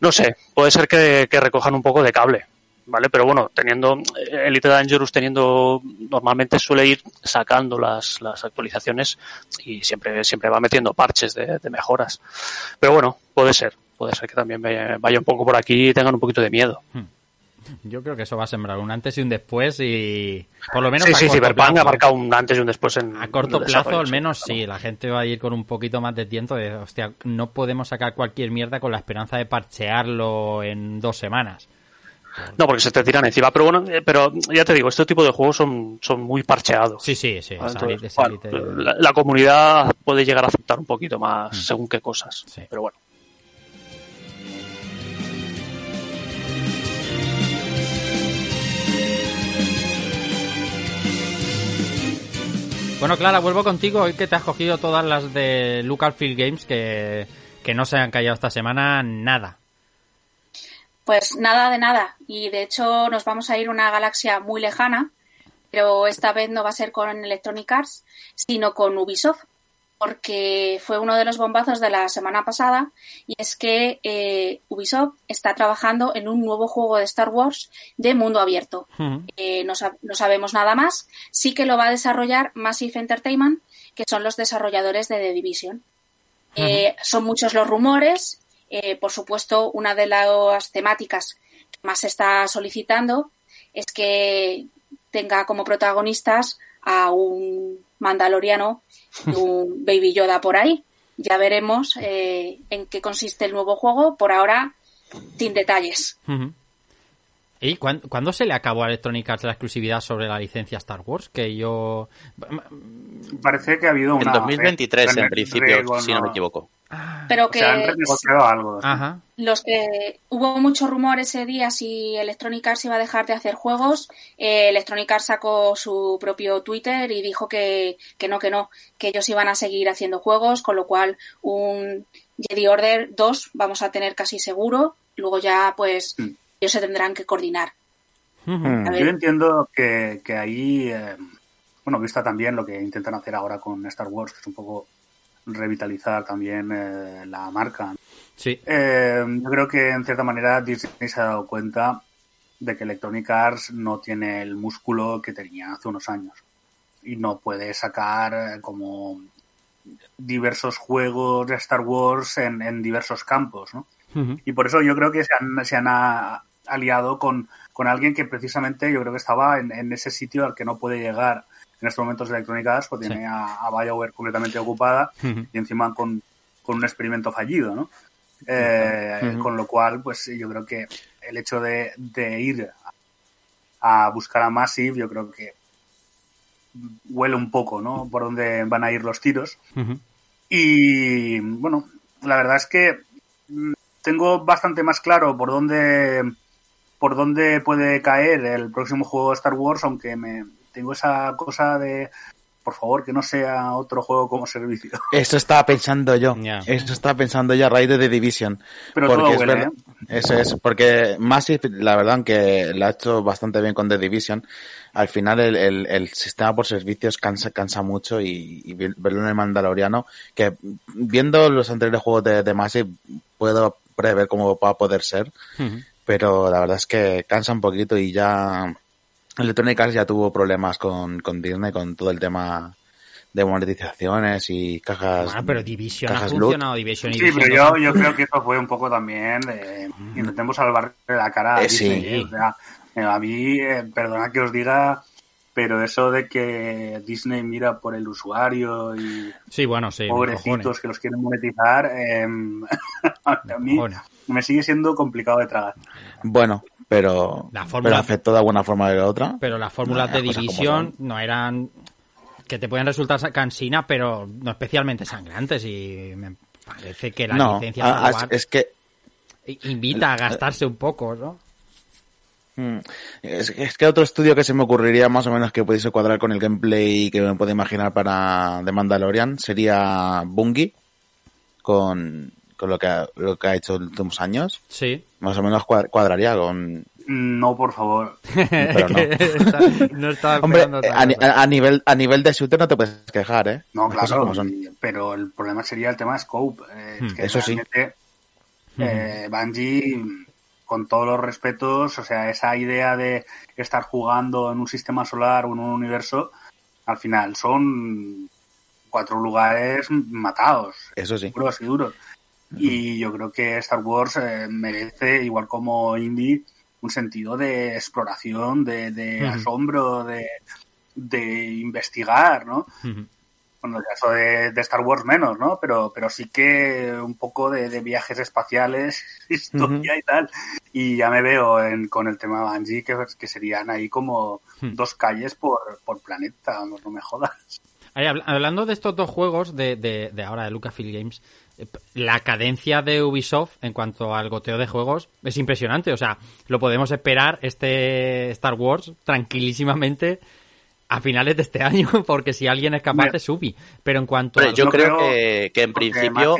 S8: No sé, puede ser que, que recojan un poco de cable, ¿vale? Pero bueno, teniendo eh, Elite Dangerous teniendo normalmente suele ir sacando las, las actualizaciones y siempre siempre va metiendo parches de, de mejoras. Pero bueno, puede ser, puede ser que también vaya un poco por aquí y tengan un poquito de miedo.
S1: Yo creo que eso va a sembrar un antes y un después y por lo menos
S8: Sí,
S1: a
S8: sí, Cyberpunk
S1: plazo.
S8: ha marcado un antes y un después en
S1: A corto
S8: en
S1: plazo, al
S8: sí.
S1: menos sí, la gente va a ir con un poquito más de tiempo de, hostia, no podemos sacar cualquier mierda con la esperanza de parchearlo en dos semanas.
S8: No, porque se te tiran encima. Pero bueno, eh, pero ya te digo, este tipo de juegos son, son muy parcheados.
S1: Sí, sí, sí.
S8: La, comunidad puede llegar a aceptar un poquito más mm. según qué cosas.
S1: Sí.
S8: Pero bueno.
S1: Bueno, Clara, vuelvo contigo. Hoy que te has cogido todas las de Lucasfilm Games que, que no se han callado esta semana nada.
S7: Pues nada de nada. Y de hecho nos vamos a ir a una galaxia muy lejana, pero esta vez no va a ser con Electronic Arts, sino con Ubisoft, porque fue uno de los bombazos de la semana pasada y es que eh, Ubisoft está trabajando en un nuevo juego de Star Wars de mundo abierto. Eh, no, sab- no sabemos nada más. Sí que lo va a desarrollar Massive Entertainment, que son los desarrolladores de The Division. Eh, son muchos los rumores. Eh, por supuesto, una de las temáticas que más se está solicitando es que tenga como protagonistas a un mandaloriano y un Baby Yoda por ahí. Ya veremos eh, en qué consiste el nuevo juego. Por ahora, sin detalles.
S1: ¿Y cuán- cuándo se le acabó a Electronic Arts la exclusividad sobre la licencia Star Wars? Que yo...
S5: Parece que ha habido
S2: En
S5: una.
S2: 2023,
S5: re-
S2: en principio, si no me equivoco.
S7: Pero
S5: O
S7: que
S5: sea, han renegociado algo.
S1: Ajá.
S7: los que hubo mucho rumor ese día si Electronic Arts iba a dejar de hacer juegos. Eh, Electronic Arts sacó su propio Twitter y dijo que, que no, que no, que ellos iban a seguir haciendo juegos, con lo cual un Jedi Order 2 vamos a tener casi seguro. Luego ya, pues, ellos se tendrán que coordinar. Ver.
S5: Yo entiendo que, que ahí, eh, bueno, vista también lo que intentan hacer ahora con Star Wars, que es un poco revitalizar también eh, la marca.
S1: Sí.
S5: Eh, yo creo que en cierta manera Disney se ha dado cuenta de que Electronic Arts no tiene el músculo que tenía hace unos años y no puede sacar como diversos juegos de Star Wars en, en diversos campos, ¿no? Y por eso yo creo que se han, se han a- aliado con, con alguien que precisamente yo creo que estaba en, en ese sitio al que no puede llegar en estos momentos de Electronic Arts, pues tiene a, a BioWare completamente ocupada y encima con, con un experimento fallido, ¿no? Eh. Con lo cual, pues yo creo que el hecho de, de ir a buscar a Massive, yo creo que huele un poco, ¿no? Por dónde van a ir los tiros. Y bueno, la verdad es que tengo bastante más claro por dónde por dónde puede caer el próximo juego de Star Wars, aunque me tengo esa cosa de por favor que no sea otro juego como servicio.
S6: Eso estaba pensando yo. Eso estaba pensando yo a raíz de The Division.
S5: Pero
S6: porque
S5: todo
S6: es
S5: huele,
S6: verdad-
S5: ¿eh?
S6: Eso es, porque Massive, la verdad, que lo ha hecho bastante bien con The Division, al final el, el- el sistema por servicios cansa, cansa mucho y, y ver- verlo en el Mandaloriano, que viendo los anteriores juegos de, de Massive puedo prever cómo va a poder ser,
S1: Ujú.
S6: Pero la verdad es que cansa un poquito y ya Electronic Arts ya tuvo problemas con, con Disney con todo el tema de monetizaciones y cajas
S1: Bueno, pero Division ha
S6: cajas loot.
S1: funcionado. Division y
S5: Sí,
S1: Division
S5: pero
S1: no
S5: yo, yo creo que eso fue un poco también de intentemos salvar la cara a
S6: Eh, sí.
S5: Disney. ¿eh? O sea, eh, a mí, eh, perdona que os diga, pero eso de que Disney mira por el usuario y
S1: Sí, bueno, sí.
S5: pobrecitos que los quieren monetizar, eh, a mí
S1: Cojones.
S5: Me sigue siendo complicado de tragar.
S6: Bueno, pero,
S1: La fórmula-
S6: pero afectó de alguna forma o de otra.
S1: Pero las fórmulas
S6: Las
S1: de
S6: como
S1: Division no eran que te pueden resultar cansinas, pero no especialmente sangrantes. Y me parece que la
S6: no,
S1: licencia
S6: a-
S1: Star
S6: a-
S1: Wars
S6: es que
S1: invita a gastarse un poco, ¿no?
S6: Mm, Es, es que otro estudio que se me ocurriría más o menos que pudiese cuadrar con el gameplay que me puedo imaginar para The Mandalorian sería Bungie con, con lo, que ha, lo que ha hecho en los últimos años.
S1: Sí.
S6: Más o menos cuad- cuadraría con...
S5: No, por favor.
S6: Pero no.
S1: Está- no estaba
S6: Hombre, a, nivel, a nivel de shooter no te puedes quejar, ¿eh?
S5: No, claro, pero el problema sería el tema de scope. eh,
S6: Hmm,
S5: es que
S6: eso sí.
S5: realmente, eh, Bungie, con todos los respetos, o sea, esa idea de estar jugando en un sistema solar o en un universo, al final son cuatro lugares matados,
S6: Eso sí.
S5: duros y duros. Y yo creo que Star Wars eh, merece, igual como Indie, un sentido de exploración, de, asombro, de, de investigar, ¿no? Bueno, el caso de, de Star Wars menos, ¿no? Pero, pero sí que un poco de, de viajes espaciales, historia y tal. Y ya me veo en, con el tema Bungie que, que serían ahí como
S1: Hmm.
S5: dos calles por, por planeta, no me jodas.
S1: Ahí, habl- hablando de estos dos juegos de, de, de ahora de Lucasfilm Games, la cadencia de Ubisoft en cuanto al goteo de juegos es impresionante. O sea, lo podemos esperar este Star Wars tranquilísimamente a finales de este año, porque si alguien es capaz es Ubi. Pero en cuanto
S2: Hombre,
S1: a...
S2: yo
S5: yo
S2: creo
S5: creo
S2: que, que en principio,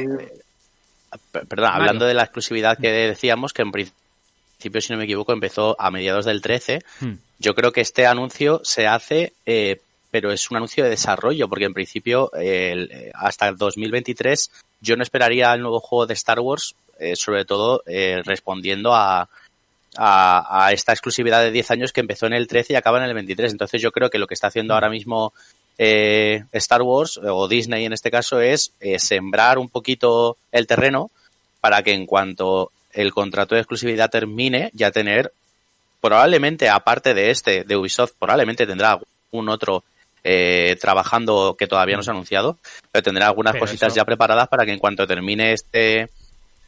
S2: per- perdón,
S1: Mario.
S2: hablando de la exclusividad que decíamos, que en principio, si no me equivoco, empezó a mediados del 13,
S1: Hmm.
S2: yo creo que este anuncio se hace, eh, pero es un anuncio de desarrollo, porque en principio, eh, el- eh, hasta el 2023, yo no esperaría el nuevo juego de Star Wars, eh, sobre todo eh, respondiendo a, a, a esta exclusividad de 10 años que empezó en el 13 y acaba en el 23. Entonces yo creo que lo que está haciendo ahora mismo eh, Star Wars o Disney en este caso es eh, sembrar un poquito el terreno para que en cuanto el contrato de exclusividad termine ya tener probablemente aparte de este de Ubisoft probablemente tendrá un otro eh, trabajando que todavía no se ha anunciado pero tendrá algunas
S1: Pero
S2: cositas
S1: eso-
S2: ya preparadas para que en cuanto termine este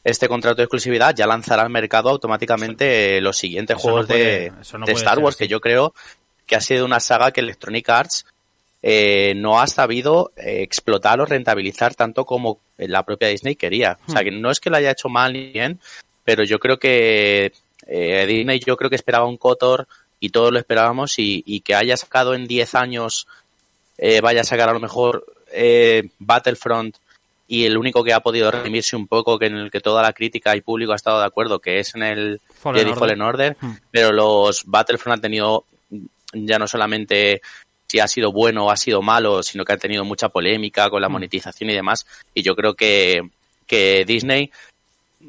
S2: este contrato de exclusividad ya lanzará al mercado automáticamente eh, los siguientes
S1: no
S2: juegos
S1: puede-
S2: de,
S1: no
S2: de Star Wars que yo creo que ha sido una saga que Electronic Arts eh, no ha sabido eh, explotar o rentabilizar tanto como la propia Disney quería. O sea,
S1: Hmm.
S2: que no es que lo haya hecho mal ni bien, pero yo creo que eh, Disney yo creo que esperaba un Cotor y todos lo esperábamos y, y que haya sacado en 10 años, eh, vaya a sacar a lo mejor eh, Battlefront y el único que ha podido redimirse un poco, que en el que toda la crítica y público ha estado de acuerdo, que es en el
S1: Fallen
S2: Jedi
S1: Order.
S2: Fallen Order,
S1: Hmm.
S2: pero los Battlefront han tenido ya no solamente si ha sido bueno o ha sido malo, sino que ha tenido mucha polémica con la
S1: Mm.
S2: monetización y demás. Y yo creo que, que Disney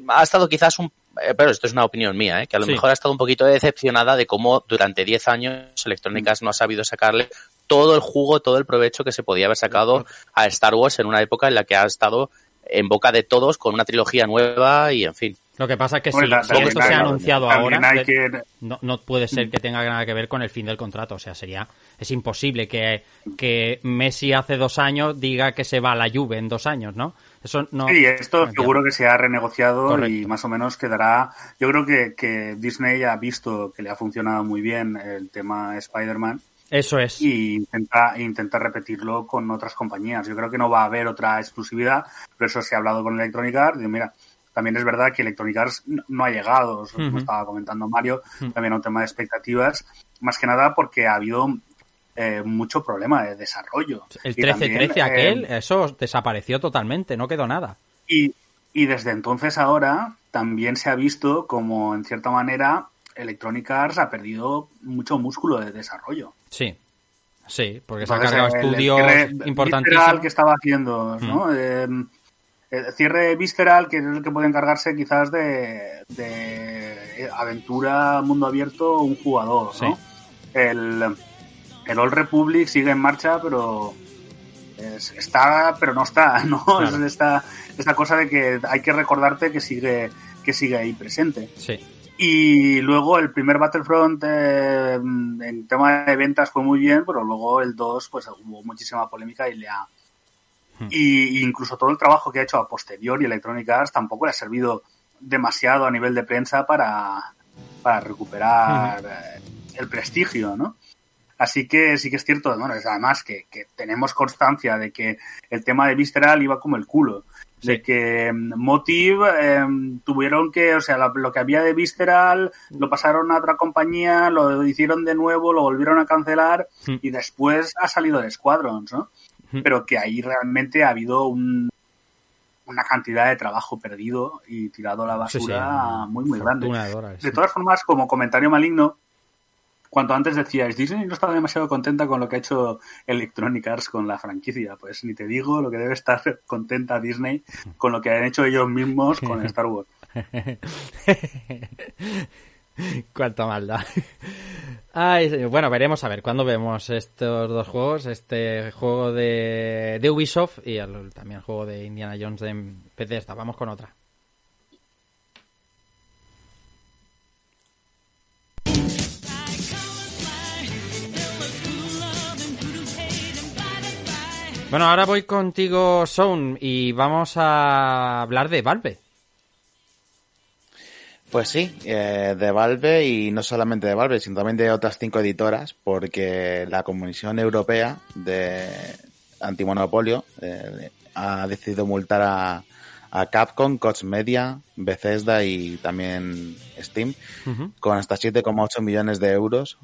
S2: ha estado quizás un, eh, pero esto es una opinión mía, ¿eh? que a lo
S1: Sí.
S2: mejor ha estado un poquito decepcionada de cómo durante 10 años Electronic Arts no ha sabido sacarle todo el jugo, todo el provecho que se podía haber sacado a Star Wars en una época en la que ha estado en boca de todos con una trilogía nueva y en fin.
S1: Lo que pasa es que si,
S5: Bueno,
S1: esto se ha anunciado ahora,
S5: que-
S1: no, no puede ser que tenga nada que ver con el fin del contrato. O sea, sería es imposible que, que Messi hace dos años diga que se va a la Juve en dos años, ¿no? Eso no.
S5: Sí, esto
S1: no
S5: seguro que se ha renegociado y más o menos quedará. Yo creo que, que Disney ha visto que le ha funcionado muy bien el tema Spider-Man
S1: Eso es.
S5: y intenta, intenta repetirlo con otras compañías. Yo creo que no va a haber otra exclusividad, pero eso se ha hablado con Electronic Arts. Digo, mira, también es verdad que Electronic Arts no- ha llegado, eso como estaba comentando Mario, también a un tema de expectativas, más que nada porque ha habido eh, mucho problema de desarrollo.
S1: El
S5: Y
S1: 13-13
S5: también,
S1: aquel,
S5: eh,
S1: eso desapareció totalmente, no quedó nada.
S5: y, y desde entonces ahora también se ha visto como, en cierta manera, Electronic Arts ha perdido mucho músculo de desarrollo.
S1: Sí. Sí, porque se ha cargado estudios
S5: cierre visceral
S1: importantísimos.
S5: que estaba haciendo, ¿no? Eh, el cierre visceral, que es el que puede encargarse quizás de, de aventura mundo abierto un jugador, ¿no? El, el Old Republic sigue en marcha, pero es- está, pero no está, ¿no?
S1: Claro.
S5: Es esta, esta cosa de que hay que recordarte que sigue, que sigue ahí presente.
S1: Sí.
S5: Y luego el primer Battlefront eh, en tema de ventas fue muy bien, pero luego el 2 pues hubo muchísima polémica y le ha...
S1: Hmm.
S5: Y incluso todo el trabajo que ha hecho a posteriori Electronic Arts tampoco le ha servido demasiado a nivel de prensa para, para recuperar eh, el prestigio, ¿no? Así que sí que es cierto, bueno, es además que, que tenemos constancia de que el tema de Visceral iba como el culo. De que mm, Motive eh, tuvieron que, o sea, lo, lo que había de Visceral lo pasaron a otra compañía, lo hicieron de nuevo, lo volvieron a cancelar
S1: Mm.
S5: y después ha salido de Squadrons, ¿no?
S1: Mm.
S5: Pero que ahí realmente ha habido un, una cantidad de trabajo perdido y tirado a la
S1: Sí, sí,
S5: basura muy, muy grande.
S1: de
S5: todas formas, como comentario maligno, cuanto antes decíais, Disney no estaba demasiado contenta con lo que ha hecho Electronic Arts con la franquicia. Pues ni te digo lo que debe estar contenta Disney con lo que han hecho ellos mismos con Star Wars.
S1: Cuánta maldad. Ay, bueno, veremos a ver cuándo vemos estos dos juegos, este juego de, de Ubisoft y el- también el juego de Indiana Jones de Bethesda. Vamos con otra. Bueno, ahora voy contigo, Sound, y vamos a hablar de Valve.
S6: Pues sí, eh, de Valve y no solamente de Valve, sino también de otras cinco editoras, porque la Comisión Europea de Antimonopolio eh, ha decidido multar a, a Capcom, Koch Media, Bethesda y también Steam con hasta 7,8 millones de euros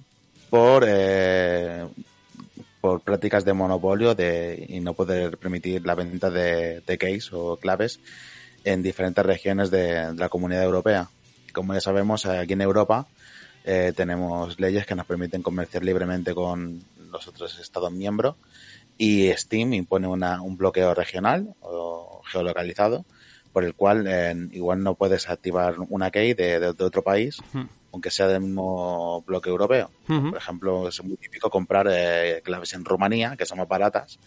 S6: por eh, por prácticas de monopolio de, y no poder permitir la venta de, de keys o claves en diferentes regiones de, de la comunidad europea. Como ya sabemos, aquí en Europa eh, tenemos leyes que nos permiten comerciar libremente con los otros Estados miembros y Steam impone una, un bloqueo regional o geolocalizado por el cual eh, igual no puedes activar una key de, de- de otro país. Aunque sea del mismo bloque europeo. Por ejemplo, es muy típico comprar eh, claves en Rumanía, que son más baratas,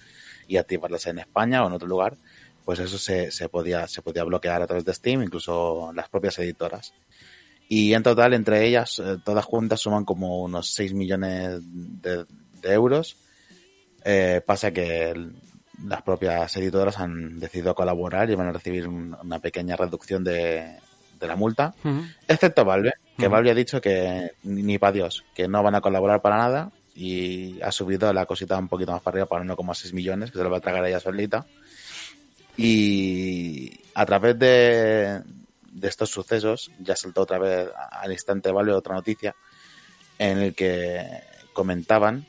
S6: y activarlas en España o en otro lugar. Pues eso se, se podía, se podía bloquear a través de Steam, incluso las propias editoras. Y en total, entre ellas, eh, todas juntas suman como unos 6 millones de, de euros. Eh, pasa que el- las propias editoras han decidido colaborar y van a recibir un- una pequeña reducción de, de la multa, excepto Valve, que
S1: Ujú.
S6: Valve ha dicho que ni, ni para Dios, que no van a colaborar para nada y ha subido la cosita un poquito más para arriba para 1,6 millones, que se lo va a tragar ella solita. Y a través de, de estos sucesos, ya saltó otra vez al instante Valve otra noticia en el que comentaban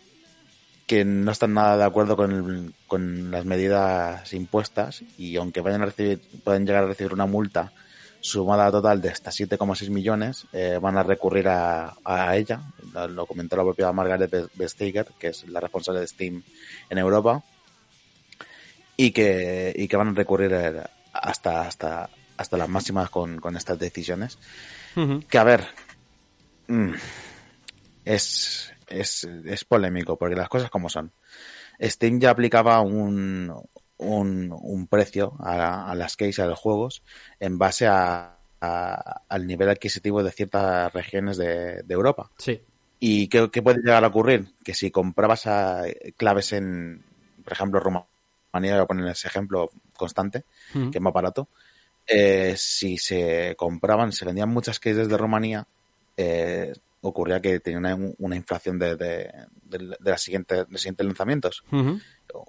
S6: que no están nada de acuerdo con, el- con las medidas impuestas y aunque vayan a recibir, pueden llegar a recibir una multa sumada total de hasta 7,6 millones, eh, van a recurrir a, a ella. Lo, comentó la propia Margaret Vestager, que es la responsable de Steam en Europa, y que, y que van a recurrir eh, hasta, hasta, hasta las máximas con, con estas decisiones. Que a ver, mm, es, es, es polémico, porque las cosas como son. Steam ya aplicaba un, un, un precio a, a las keys a los juegos en base a, a- al nivel adquisitivo de ciertas regiones de, de Europa.
S1: Sí.
S6: ¿Y qué, qué puede llegar a ocurrir? Que si comprabas a- claves en, por ejemplo, Rumanía, voy a poner ese ejemplo constante, que es más barato, eh, si se compraban, se vendían muchas keys desde Rumanía, eh, ocurría que tenía una, una inflación de, de, de, de de los siguientes lanzamientos.
S1: Ujú.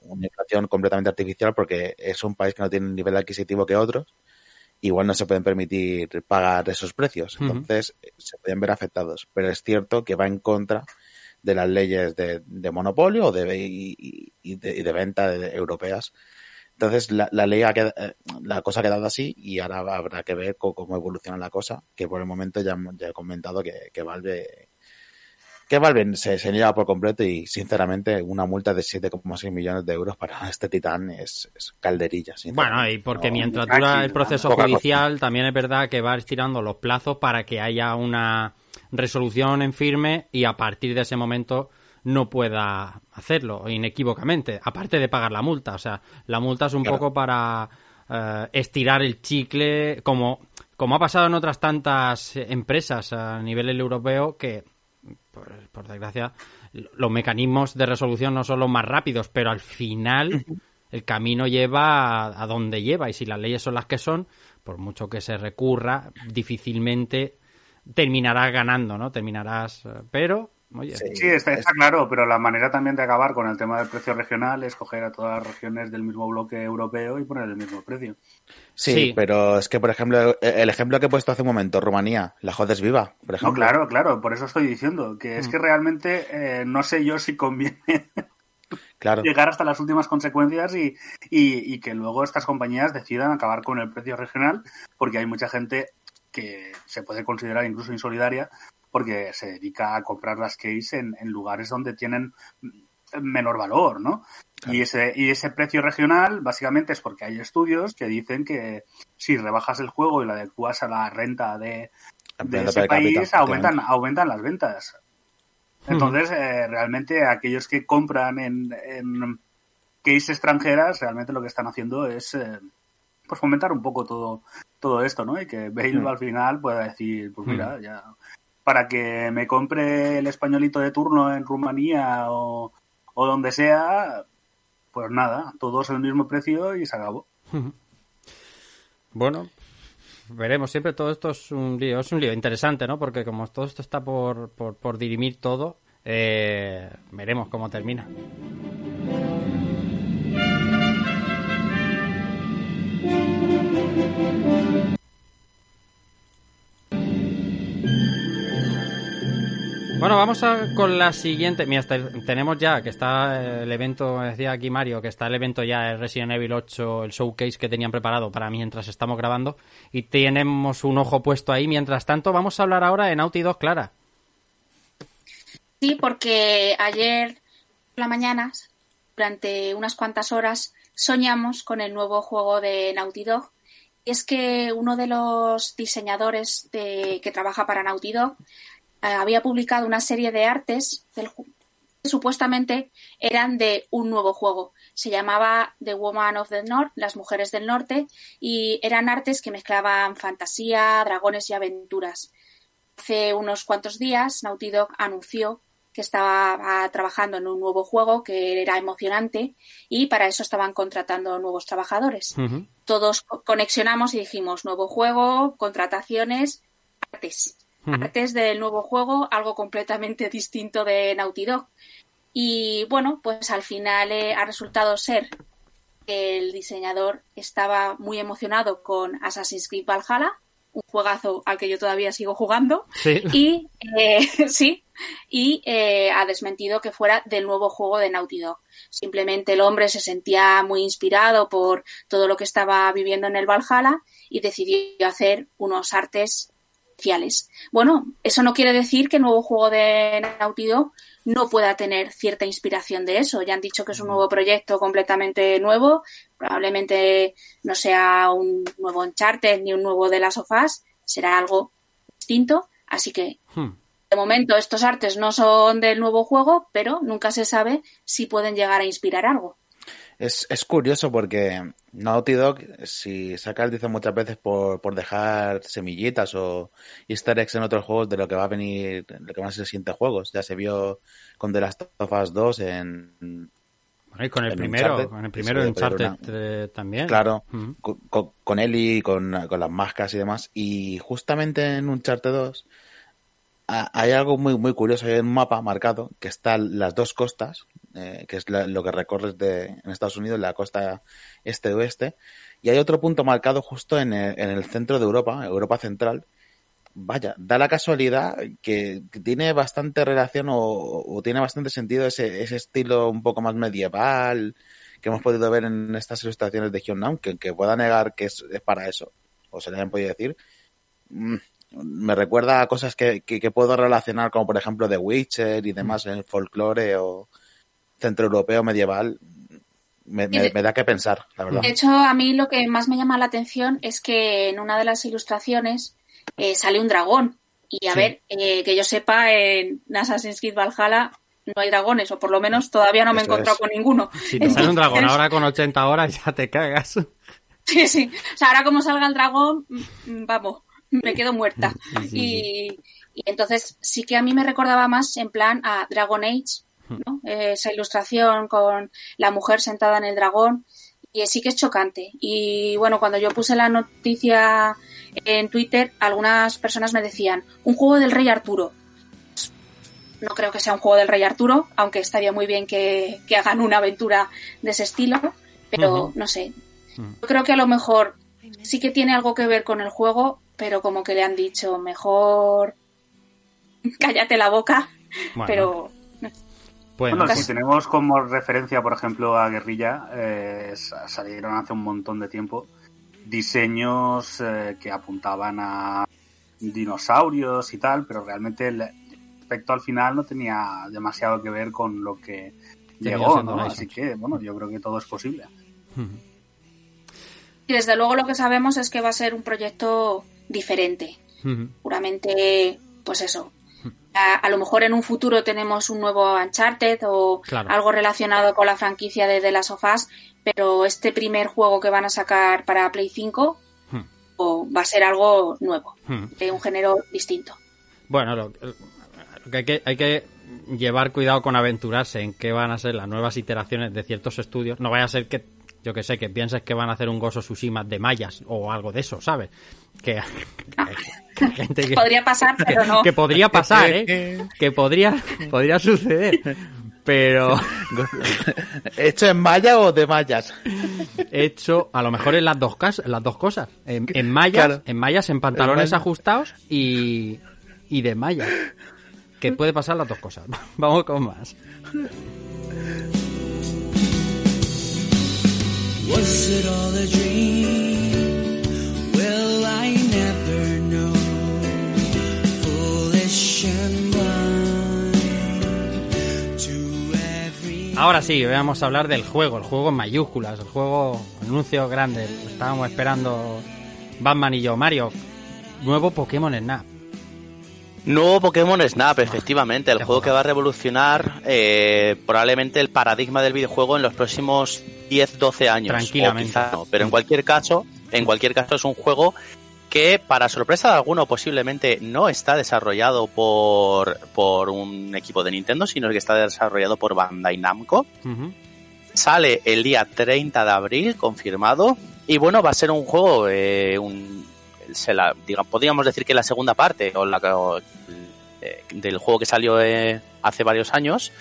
S6: Una inflación completamente artificial porque es un país que no tiene un nivel adquisitivo que otros. Igual no se pueden permitir pagar esos precios. Entonces eh, se pueden ver afectados. Pero es cierto que va en contra de las leyes de, de monopolio de, y, y- de, y de venta de- europeas. Entonces la, la ley ha queda- eh, la cosa ha quedado así y ahora habrá que ver co- cómo, evoluciona la cosa, que por el momento ya, ya he comentado que, que Valve que Valve se, se niega por completo y sinceramente una multa de 7,6 millones de euros para este titán es, es calderilla.
S1: Bueno, y porque
S6: No,
S1: mientras dura el proceso
S6: cosa.
S1: judicial, también es verdad que va estirando los plazos para que haya una resolución en firme y a partir de ese momento no pueda hacerlo inequívocamente, aparte de pagar la multa. O sea, la multa es un
S6: Claro.
S1: poco para eh, estirar el chicle, como, como ha pasado en otras tantas eh, empresas a nivel europeo que, por, por desgracia, los mecanismos de resolución no son los más rápidos, pero al final el camino lleva a, a donde lleva y si las leyes son las que son, por mucho que se recurra, difícilmente terminarás ganando, ¿no? Terminarás, eh, pero, oye,
S6: Sí.
S5: Sí, está,
S6: Es-
S5: está claro, pero la manera también de acabar con el tema del precio regional es coger a todas las regiones del mismo bloque europeo y poner el mismo precio.
S6: Sí,
S1: Sí.
S6: pero es que, por ejemplo, el ejemplo que he puesto hace un momento, Rumanía, la jodes viva, por ejemplo.
S5: No, claro, claro, por eso estoy diciendo que
S1: Mm.
S5: es que realmente eh, no sé yo si conviene
S6: Claro.
S5: llegar hasta las últimas consecuencias y, y, y que luego estas compañías decidan acabar con el precio regional, porque hay mucha gente que se puede considerar incluso insolidaria porque se dedica a comprar las keys en, en lugares donde tienen menor valor, ¿no? Y ese, y ese precio regional básicamente es porque hay estudios que dicen que si rebajas el juego y lo adecuas a la renta de, ese país, aumentan, aumentan las ventas. Entonces, eh, realmente aquellos que compran en, en keys extranjeras, realmente lo que están haciendo es eh, pues fomentar un poco todo, todo esto, ¿no? Y que Bale al final pueda decir, pues mira, ya para que me compre el españolito de turno en Rumanía o, o donde sea, pues nada, todos el mismo precio y se acabó.
S1: Bueno, veremos. Siempre todo esto es un lío. Es un lío interesante, ¿no? Porque como todo esto está por, por, por dirimir todo, eh, veremos cómo termina. Bueno, vamos a, con la siguiente. Mira, te- tenemos ya que está eh, el evento, decía aquí Mario, que está el evento ya, el Resident Evil 8, el showcase que tenían preparado para mientras estamos grabando. Y tenemos un ojo puesto ahí. Mientras tanto, vamos a hablar ahora de Naughty Dog, Clara.
S7: Sí, porque ayer por la mañana, durante unas cuantas horas, soñamos con el nuevo juego de Naughty Dog. Y es que uno de los diseñadores de, que trabaja para Naughty Dog había publicado una serie de artes del que supuestamente eran de un nuevo juego. Se llamaba The Woman of the North, las mujeres del norte, y eran artes que mezclaban fantasía, dragones y aventuras. Hace unos cuantos días, Naughty Dog anunció que estaba trabajando en un nuevo juego que era emocionante y para eso estaban contratando nuevos trabajadores. Todos co- conexionamos y dijimos nuevo juego, contrataciones, artes. Artes del nuevo juego, algo completamente distinto de Naughty Dog. Y bueno, pues al final eh, ha resultado ser que el diseñador estaba muy emocionado con Assassin's Creed Valhalla, un juegazo al que yo todavía sigo jugando.
S1: Sí.
S7: Y eh, sí, y eh, ha desmentido que fuera del nuevo juego de Naughty Dog. Simplemente el hombre se sentía muy inspirado por todo lo que estaba viviendo en el Valhalla y decidió hacer unos artes Bueno, eso no quiere decir que el nuevo juego de Naughty Dog no pueda tener cierta inspiración de eso. Ya han dicho que es un nuevo proyecto completamente nuevo, probablemente no sea un nuevo Uncharted ni un nuevo de las sofás, será algo distinto, así que
S1: Hmm.
S7: de momento estos artes no son del nuevo juego, pero nunca se sabe si pueden llegar a inspirar algo.
S6: Es, es curioso porque Naughty Dog, si sacas, dice muchas veces por, por dejar semillitas o easter eggs en otros juegos de lo que va a venir, lo que van a ser los siguientes juegos. Ya se vio con The Last of Us 2 en...
S1: Bueno, y con el primero,
S6: Uncharted,
S1: con el primero de Uncharted eh, también.
S6: Claro,
S1: Ujú.
S6: con, con, con Ellie, con, con las máscaras y demás. Y justamente en Uncharted 2 ha- hay algo muy, muy curioso. Hay un mapa marcado que están las dos costas, eh, que es la- lo que recorres de, en Estados Unidos, la costa este-oeste. Y hay otro punto marcado justo en el, en el centro de Europa, Europa Central. Vaya, da la casualidad que, tiene bastante relación o, tiene bastante sentido ese, estilo un poco más medieval que hemos podido ver en estas ilustraciones de Hyunam, que, que pueda negar que es, es para eso, o se le hayan podido decir, mm, me recuerda a cosas que, que, que puedo relacionar, como por ejemplo The Witcher y demás en el folclore o centroeuropeo medieval. Me, me- me da que pensar, la verdad.
S7: De hecho, a mí lo que más me llama la atención es que en una de las ilustraciones eh, sale un dragón. Y a
S1: Sí.
S7: ver, eh, que yo sepa, en Assassin's Creed Valhalla no hay dragones, o por lo menos todavía no me he encontrado
S1: es.
S7: con ninguno.
S1: Si te sale un dragón ahora con 80 horas, ya te cagas.
S7: Sí, sí. O sea, ahora como salga el dragón, mm, vamos, me quedo muerta.
S1: Sí, sí,
S7: Y, y entonces sí que a mí me recordaba más en plan a Dragon Age, ¿no? Esa ilustración con la mujer sentada en el dragón. Y sí que es chocante. Y bueno, cuando yo puse la noticia en Twitter, algunas personas me decían, un juego del rey Arturo. No creo que sea un juego del rey Arturo, aunque estaría muy bien que, que hagan una aventura de ese estilo, pero no sé. Yo creo que a lo mejor sí que tiene algo que ver con el juego, pero como que le han dicho, mejor cállate la boca,
S1: Bueno.
S7: pero
S1: Bueno,
S5: Bueno,
S7: casi-
S5: si tenemos como referencia, por ejemplo, a Guerrilla, eh, sa- salieron hace un montón de tiempo diseños eh, que apuntaban a dinosaurios y tal, pero realmente el aspecto al final no tenía demasiado que ver con lo que
S1: Tenía
S5: llegó, ¿no? Así que, bueno, yo creo que todo es posible.
S7: y desde luego lo que sabemos es que va a ser un proyecto diferente, puramente, pues eso. A, a lo mejor en un futuro tenemos un nuevo Uncharted o
S1: Claro.
S7: algo relacionado con la franquicia de The Last of Us, pero este primer juego que van a sacar para Play 5
S1: Hmm.
S7: o va a ser algo nuevo, de un género distinto.
S1: Bueno, lo, lo que hay, que hay que llevar cuidado con aventurarse en qué van a ser las nuevas iteraciones de ciertos estudios. No vaya a ser que, yo que sé, que pienses que van a hacer un Gozo Tsushima de mayas o algo de eso, ¿sabes? Que, que- que hay gente que,
S7: Podría pasar, pero no.
S1: que podría pasar, ¿eh? Que podría, podría suceder. Pero
S6: ¿Hecho en malla o de mallas?
S1: hecho, a lo mejor en las dos, cas- en las dos cosas. En, en mallas,
S6: Claro.
S1: en mallas, en pantalones
S6: En malla.
S1: ajustados y, y de mallas. que puede pasar las dos cosas. Vamos con más. Ahora sí, vamos a hablar del juego, el juego en mayúsculas, el juego anuncio grande. Estábamos esperando Batman y yo. Mario, nuevo Pokémon Snap.
S2: Nuevo Pokémon Snap, efectivamente, el juego que va a revolucionar eh, probablemente el paradigma del videojuego en los próximos 10-12 años.
S1: Tranquilamente.
S2: o quizá no, pero en cualquier caso, en cualquier caso es un juego que para sorpresa de alguno posiblemente no está desarrollado por, por un equipo de Nintendo, sino que está desarrollado por Bandai Namco. Sale el día 30 de abril, confirmado. Y bueno, va a ser un juego, eh, un, se la, diga- podríamos decir que la segunda parte o la, eh, del juego que salió eh, hace varios años.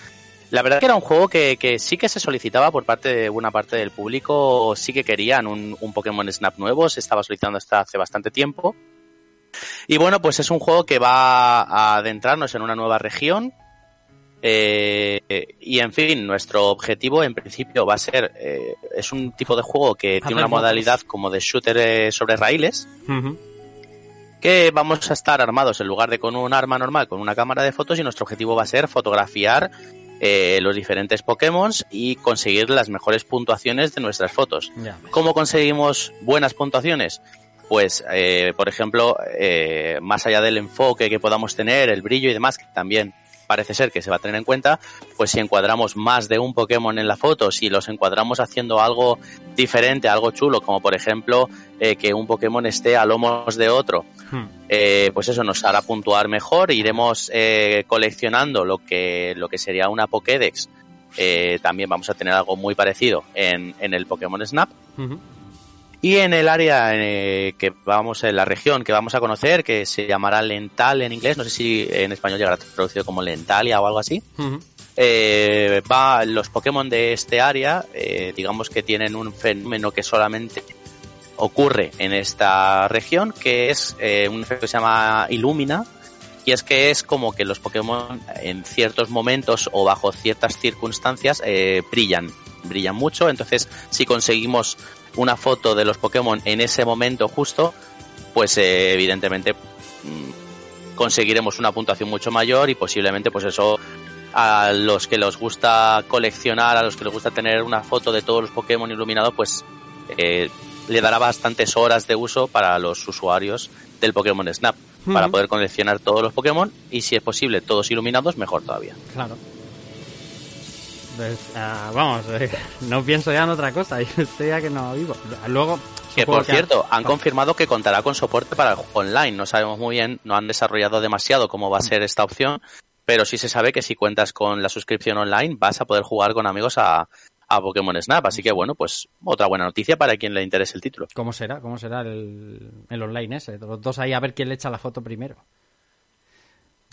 S2: La verdad que era un juego que, sí que se solicitaba por parte de buena parte del público, sí que querían un, un Pokémon Snap nuevo, se estaba solicitando hasta hace bastante tiempo. Y bueno, pues es un juego que va a adentrarnos en una nueva región, eh, y en fin, nuestro objetivo en principio va a ser, eh, es un tipo de juego que tiene una modalidad como de shooter eh, sobre raíles, que vamos a estar armados en lugar de con un arma normal, con una cámara de fotos y nuestro objetivo va a ser fotografiar eh, los diferentes Pokémon y conseguir las mejores puntuaciones de nuestras fotos. ¿Cómo conseguimos buenas puntuaciones? Pues, eh, por ejemplo, más allá del enfoque que podamos tener, el brillo y demás, que también parece ser que se va a tener en cuenta, pues si encuadramos más de un Pokémon en la foto, si los encuadramos haciendo algo diferente, algo chulo, como por ejemplo eh, que un Pokémon esté a lomos de otro,
S1: Hmm.
S2: eh, pues eso nos hará puntuar mejor, iremos eh, coleccionando lo que, lo que sería una Pokédex. Eh, también vamos a tener algo muy parecido en, en el Pokémon Snap. Y en el área eh, que vamos, en la región que vamos a conocer, que se llamará Lental en inglés, no sé si en español llegará traducido como Lentalia o algo así, eh, va, los Pokémon de este área, eh, digamos que tienen un fenómeno que solamente ocurre en esta región, que es eh, un efecto que se llama Illumina, y es que es como que los Pokémon en ciertos momentos o bajo ciertas circunstancias eh, brillan, brillan mucho, entonces si conseguimos una foto de los Pokémon en ese momento justo, pues eh, evidentemente mm, conseguiremos una puntuación mucho mayor y posiblemente pues eso a los que les gusta coleccionar, a los que les gusta tener una foto de todos los Pokémon iluminados, pues eh, le dará bastantes horas de uso para los usuarios del Pokémon Snap, para poder coleccionar todos los Pokémon y si es posible todos iluminados, mejor todavía.
S1: Claro. Pues, ah, vamos, eh, no pienso ya en otra cosa. Yo estoy ya que no vivo. Luego.
S2: Que por cierto, han confirmado que contará con soporte para el juego online. No sabemos muy bien, no han desarrollado demasiado cómo va a ser esta opción, pero sí se sabe que si cuentas con la suscripción online vas a poder jugar con amigos a, a Pokémon Snap. Así que bueno, pues otra buena noticia para quien le interese el título.
S1: ¿Cómo será? ¿Cómo será el, el online ese? Los dos ahí a ver quién le echa la foto primero.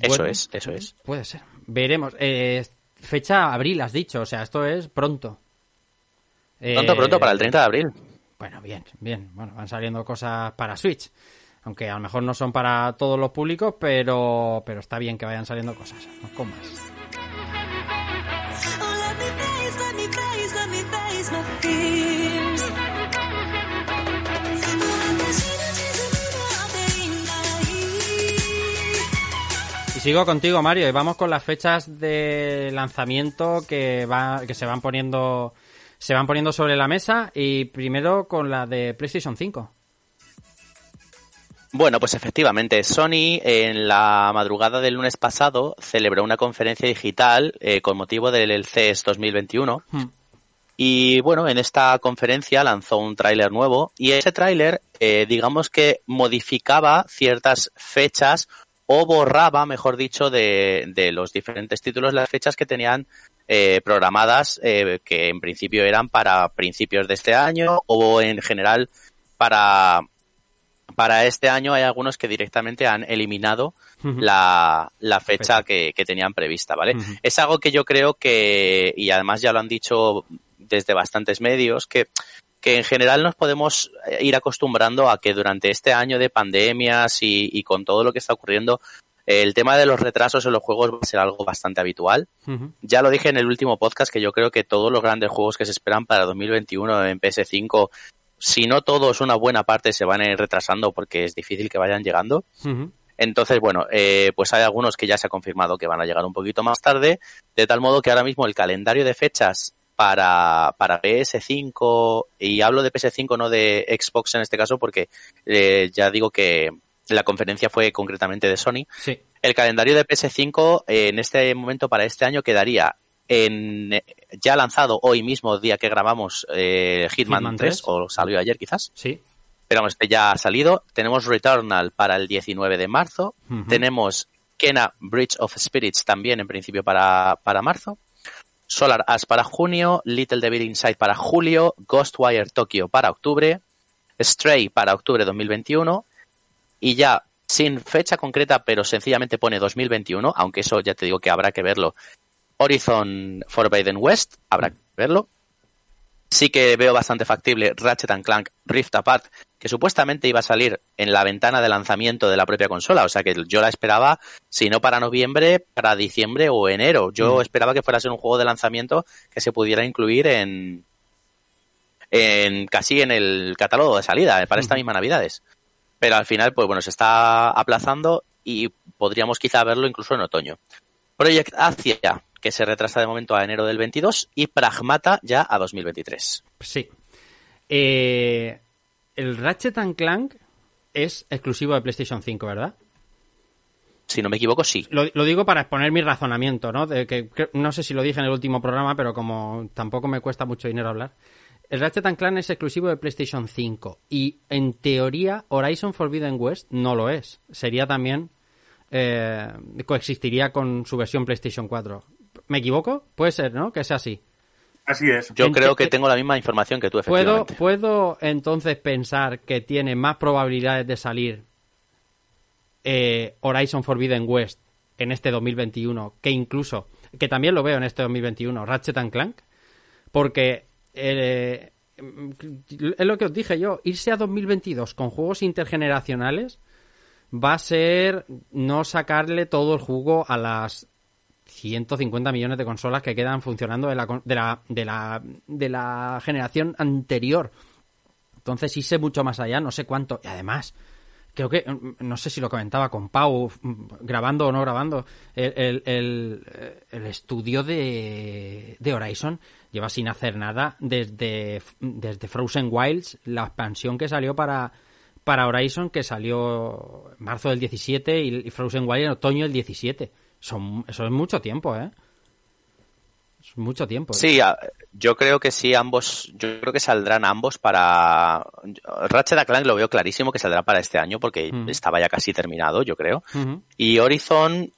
S2: Eso es, eso es.
S1: Puede ser. Veremos. Eh, fecha abril, has dicho. O sea, esto es pronto.
S2: Pronto,
S1: Eh,
S2: pronto, para el 30 de abril.
S1: Bueno, bien, bien. Bueno, van saliendo cosas para Switch. Aunque a lo mejor no son para todos los públicos, pero, pero está bien que vayan saliendo cosas. No con más.
S9: Oh,
S1: Y sigo contigo, Mario, y vamos con las fechas de lanzamiento que va, que se van poniendo, se van poniendo sobre la mesa. Y primero con la de PlayStation 5.
S2: Bueno, pues efectivamente, Sony en la madrugada del lunes pasado celebró una conferencia digital eh, con motivo del CES 2021.
S1: Hmm.
S2: Y bueno, en esta conferencia lanzó un tráiler nuevo y ese tráiler, eh, digamos que modificaba ciertas fechas o borraba, mejor dicho, de, de los diferentes títulos las fechas que tenían eh, programadas, eh, que en principio eran para principios de este año o en general para, para este año. Hay algunos que directamente han eliminado la, la fecha que, que tenían prevista, ¿vale? Es algo que yo creo que, y además ya lo han dicho desde bastantes medios, que, que en general nos podemos eh, ir acostumbrando a que durante este año de pandemias y, y con todo lo que está ocurriendo, El tema de los retrasos en los juegos va a ser algo bastante habitual. Ya lo dije en el último podcast que yo creo que todos los grandes juegos que se esperan para 2021 en PS5, si no todos, una buena parte se van a ir retrasando porque es difícil que vayan llegando. Entonces, bueno, eh, pues hay algunos que ya se ha confirmado que van a llegar un poquito más tarde, de tal modo que ahora mismo el calendario de fechas para, para PS5, y hablo de PS5 no de Xbox en este caso porque eh, ya digo que la conferencia fue concretamente de Sony,
S1: Sí.
S2: el calendario de PS5 eh, en este momento para este año quedaría en eh, ya lanzado hoy mismo, día que grabamos eh, Hitman,
S1: Hitman
S2: 3,
S1: 3.
S2: o salió ayer quizás.
S1: Sí.
S2: Pero vamos, este ya ha salido. Tenemos Returnal para el 19 de marzo. Tenemos Kena Bridge of Spirits también en principio para, para marzo. Solar Ash para junio, Little Devil Inside para julio, Ghostwire Tokyo para octubre, Stray para octubre 2021 y ya sin fecha concreta pero sencillamente pone 2021, aunque eso ya te digo que habrá que verlo. Horizon Forbidden West, habrá que verlo. Sí que veo bastante factible Ratchet and Clank Rift Apart, que supuestamente iba a salir en la ventana de lanzamiento de la propia consola, o sea que yo la esperaba, si no para noviembre, para diciembre o enero. Yo
S1: Mm.
S2: esperaba que fuera a ser un juego de lanzamiento que se pudiera incluir en, en casi en el catálogo de salida, eh, para esta
S1: Ujú.
S2: misma Navidades. Pero al final, pues bueno, se está aplazando y podríamos quizá verlo incluso en otoño. Project Asia, que se retrasa de momento a enero del 22, y Pragmata ya a 2023.
S1: Sí. Eh, el Ratchet and Clank es exclusivo de PlayStation 5, ¿verdad?
S2: Si no me equivoco, sí.
S1: Lo, lo digo para exponer mi razonamiento, ¿no? De que, que- no sé si lo dije en el último programa, pero como tampoco me cuesta mucho dinero hablar. El Ratchet and Clank es exclusivo de PlayStation 5 y en teoría Horizon Forbidden West no lo es. Sería también eh, coexistiría con su versión PlayStation 4. ¿Me equivoco? Puede ser, ¿no? Que sea así.
S5: Así es.
S2: Yo creo que tengo la misma información que tú,
S1: ¿Puedo,
S2: efectivamente.
S1: ¿Puedo entonces pensar que tiene más probabilidades de salir eh, Horizon Forbidden West en este 2021 que incluso, que también lo veo en este 2021, Ratchet and Clank? Porque eh, es lo que os dije yo, irse a 2022 con juegos intergeneracionales va a ser no sacarle todo el jugo a las 150 millones de consolas que quedan funcionando de la, de la, de la, de la generación anterior. Entonces sí sé mucho más allá, no sé cuánto. Y además, creo que, no sé si lo comentaba con Pau, grabando o no grabando, el, el, el- estudio de, de Horizon lleva sin hacer nada desde, desde Frozen Wilds, la expansión que salió para, para Horizon, que salió en marzo del 17 y, y Frozen Wilds en otoño del 17. Son, eso es mucho tiempo, ¿eh? Es mucho tiempo. ¿eh?
S2: Sí, yo creo que sí, ambos, yo creo que saldrán ambos para... Ratchet Clank lo veo clarísimo que saldrá para este año porque estaba ya casi terminado, yo creo. Y Horizon,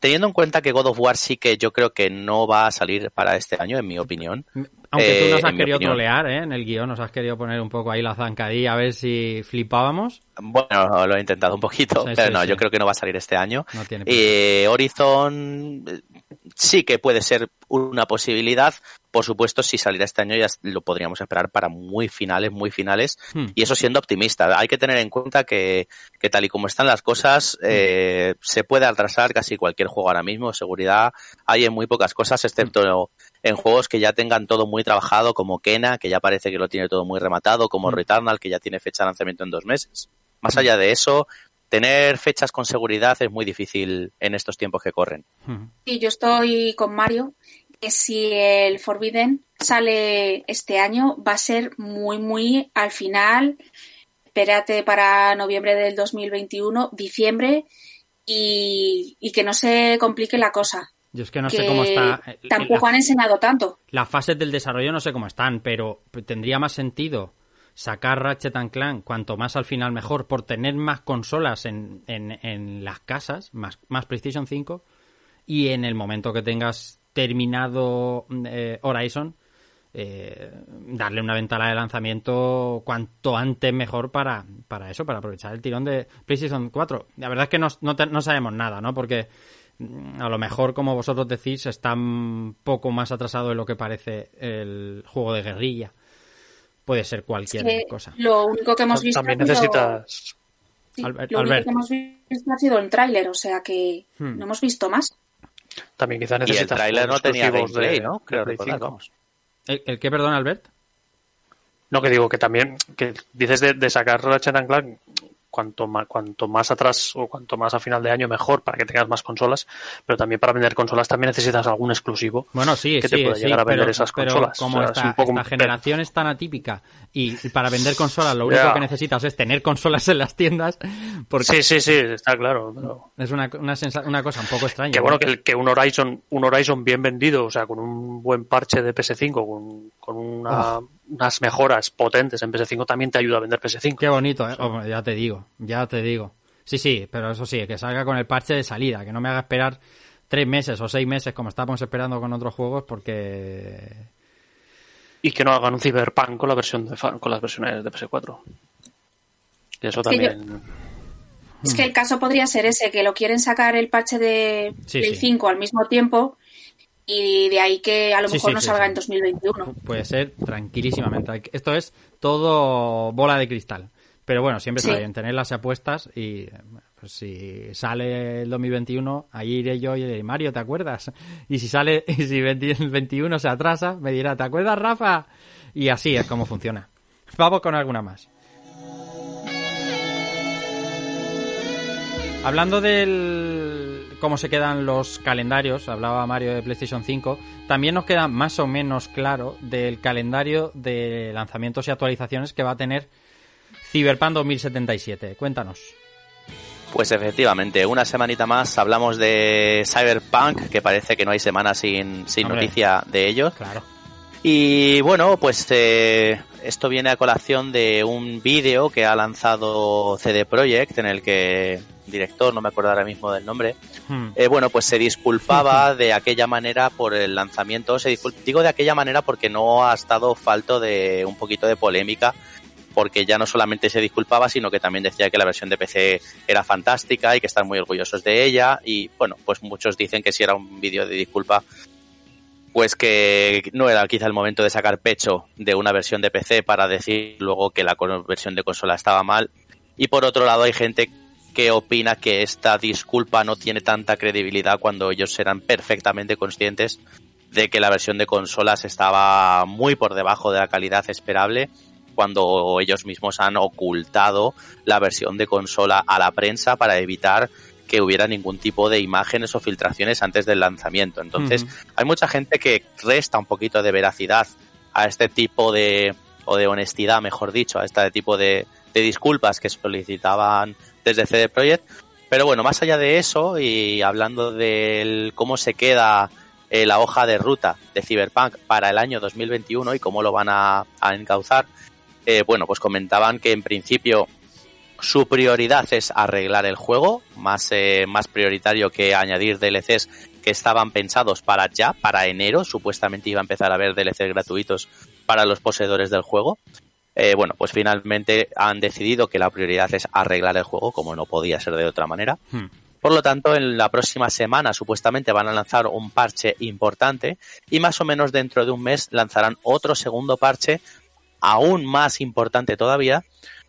S2: teniendo en cuenta que God of War sí que yo creo que no va a salir para este año, en mi opinión.
S1: Aunque tú
S2: Eh,
S1: nos has
S2: en mi
S1: querido trolear, ¿eh? En el guion nos has querido poner un poco ahí la zancadilla a ver si flipábamos.
S2: Bueno, lo he intentado un poquito,
S1: Sí,
S2: pero
S1: sí,
S2: no,
S1: sí.
S2: yo creo que no va a salir este año.
S1: No tiene
S2: Eh, Horizon eh, sí que puede ser una posibilidad. Por supuesto, si saliera este año ya lo podríamos esperar para muy finales, muy finales.
S1: Hmm.
S2: Y eso siendo optimista. Hay que tener en cuenta que, que tal y como están las cosas, eh, se puede atrasar casi cualquier juego ahora mismo. Seguridad hay en muy pocas cosas, excepto en juegos que ya tengan todo muy trabajado, como Kena, que ya parece que lo tiene todo muy rematado, como
S1: Mm.
S2: Returnal, que ya tiene fecha de lanzamiento en dos meses. Más allá de eso, tener fechas con seguridad es muy difícil en estos tiempos que corren.
S1: Ujú.
S7: Y yo estoy con Mario, que si el Forbidden sale este año, va a ser muy, muy al final. Espérate para noviembre del 2021, diciembre, y, y que no se complique la cosa.
S1: Yo es que no
S7: que
S1: sé cómo está. eh,
S7: Tampoco
S1: la-
S7: han enseñado tanto.
S1: Las fases del desarrollo no sé cómo están, pero tendría más sentido sacar Ratchet and Clank cuanto más al final mejor por tener más consolas en, en, en las casas, más, más PlayStation 5 y en el momento que tengas terminado eh, Horizon eh, darle una ventana de lanzamiento cuanto antes mejor para, para eso, para aprovechar el tirón de PlayStation 4. La verdad es que no, no, te- no sabemos nada, ¿no? Porque a lo mejor, como vosotros decís, está un poco más atrasado de lo que parece el juego de guerrilla. Puede ser cualquier
S7: Que
S1: cosa.
S7: lo único que hemos visto
S8: También
S7: ha sido-
S8: necesitas
S7: Sí,
S1: Albert-
S7: lo único
S1: Albert.
S7: que hemos visto ha sido el tráiler, o sea que
S1: Hmm.
S7: no hemos visto más.
S8: También quizá
S2: Y el
S8: necesitas
S2: tráiler no tenía gameplay, ¿no? Creo
S8: Play
S2: recordar,
S8: 5.
S2: vamos.
S1: ¿El, el qué, perdón, Albert?
S8: No, que digo que también, que dices de, de sacar Ratchet and Clank cuanto más, cuanto más atrás o cuanto más a final de año mejor para que tengas más consolas, pero también para vender consolas también necesitas algún exclusivo
S1: Bueno, sí,
S8: que
S1: sí,
S8: te pueda
S1: sí,
S8: llegar a vender
S1: pero,
S8: esas
S1: pero
S8: consolas.
S1: como
S8: O sea,
S1: esta,
S8: es un poco
S1: esta
S8: un-
S1: generación es tan atípica y para vender consolas lo único que necesitas es tener consolas en las tiendas, porque
S8: Sí, sí, sí, está claro. pero-
S1: es una, una, una cosa un poco extraña.
S8: Que bueno, que, el- que un Horizon, un Horizon bien vendido, o sea, con un buen parche de PS5, con, con una-
S1: Oh.
S8: Unas mejoras potentes en PS5 también te ayuda a vender PS5.
S1: Qué bonito, ¿eh? Ya te digo, ya te digo. Sí, sí, pero eso sí, que salga con el parche de salida, que no me haga esperar tres meses o seis meses como estábamos esperando con otros juegos porque...
S8: Y que no hagan un Cyberpunk con la versión de con las versiones de PS4. Y eso
S7: yo-
S8: también.
S7: Es que el caso podría ser ese, que lo quieren sacar el parche de
S1: Sí,
S7: Play
S1: sí.
S7: 5 al mismo tiempo y de ahí que a lo
S1: Sí,
S7: mejor
S1: sí,
S7: no
S1: sí,
S7: salga en 2021.
S1: Puede ser tranquilísimamente. Esto es todo bola de cristal. Pero bueno, siempre está bien tener las apuestas y pues, si sale el 2021, ahí iré yo y diré, Mario, ¿te acuerdas? Y si sale, y si 20 el 21 se atrasa, me dirá, ¿te acuerdas, Rafa? Y así es como funciona. Vamos con alguna más. Hablando del cómo se quedan los calendarios, hablaba Mario de PlayStation 5, también nos queda más o menos claro del calendario de lanzamientos y actualizaciones que va a tener Cyberpunk 2077. Cuéntanos.
S2: Pues efectivamente, una semanita más hablamos de Cyberpunk, que parece que no hay semana sin, sin
S1: Hombre.
S2: noticia de ellos.
S1: Claro.
S2: Y bueno, pues eh, esto viene a colación de un vídeo que ha lanzado CD Projekt, en el que director, no me acuerdo ahora mismo del nombre,
S1: Hmm.
S2: eh, bueno, pues se disculpaba de aquella manera por el lanzamiento. Se digo de aquella manera porque no ha estado falto de un poquito de polémica, porque ya no solamente se disculpaba, sino que también decía que la versión de PC era fantástica y que están muy orgullosos de ella. Y bueno, pues muchos dicen que si era un vídeo de disculpa, pues que no era quizá el momento de sacar pecho de una versión de PC para decir luego que la versión de consola estaba mal. Y por otro lado hay gente que opina que esta disculpa no tiene tanta credibilidad cuando ellos eran perfectamente conscientes de que la versión de consolas estaba muy por debajo de la calidad esperable cuando ellos mismos han ocultado la versión de consola a la prensa para evitar que hubiera ningún tipo de imágenes o filtraciones antes del lanzamiento. Entonces, hay mucha gente que resta un poquito de veracidad a este tipo de, o de honestidad, mejor dicho, a este tipo de, de disculpas que solicitaban desde CD Projekt. Pero bueno, más allá de eso y hablando del cómo se queda eh, la hoja de ruta de Cyberpunk para el año 2021 y cómo lo van a, encauzar, eh, bueno, pues comentaban que en principio su prioridad es arreglar el juego, más, eh, más prioritario que añadir DLCs que estaban pensados para ya, para enero. Supuestamente iba a empezar a haber DLCs gratuitos para los poseedores del juego. Eh, bueno, pues finalmente han decidido que la prioridad es arreglar el juego, como no podía ser de otra manera.
S1: Hmm.
S2: Por lo tanto, en la próxima semana supuestamente van a lanzar un parche importante y más o menos dentro de un mes lanzarán otro segundo parche aún más importante todavía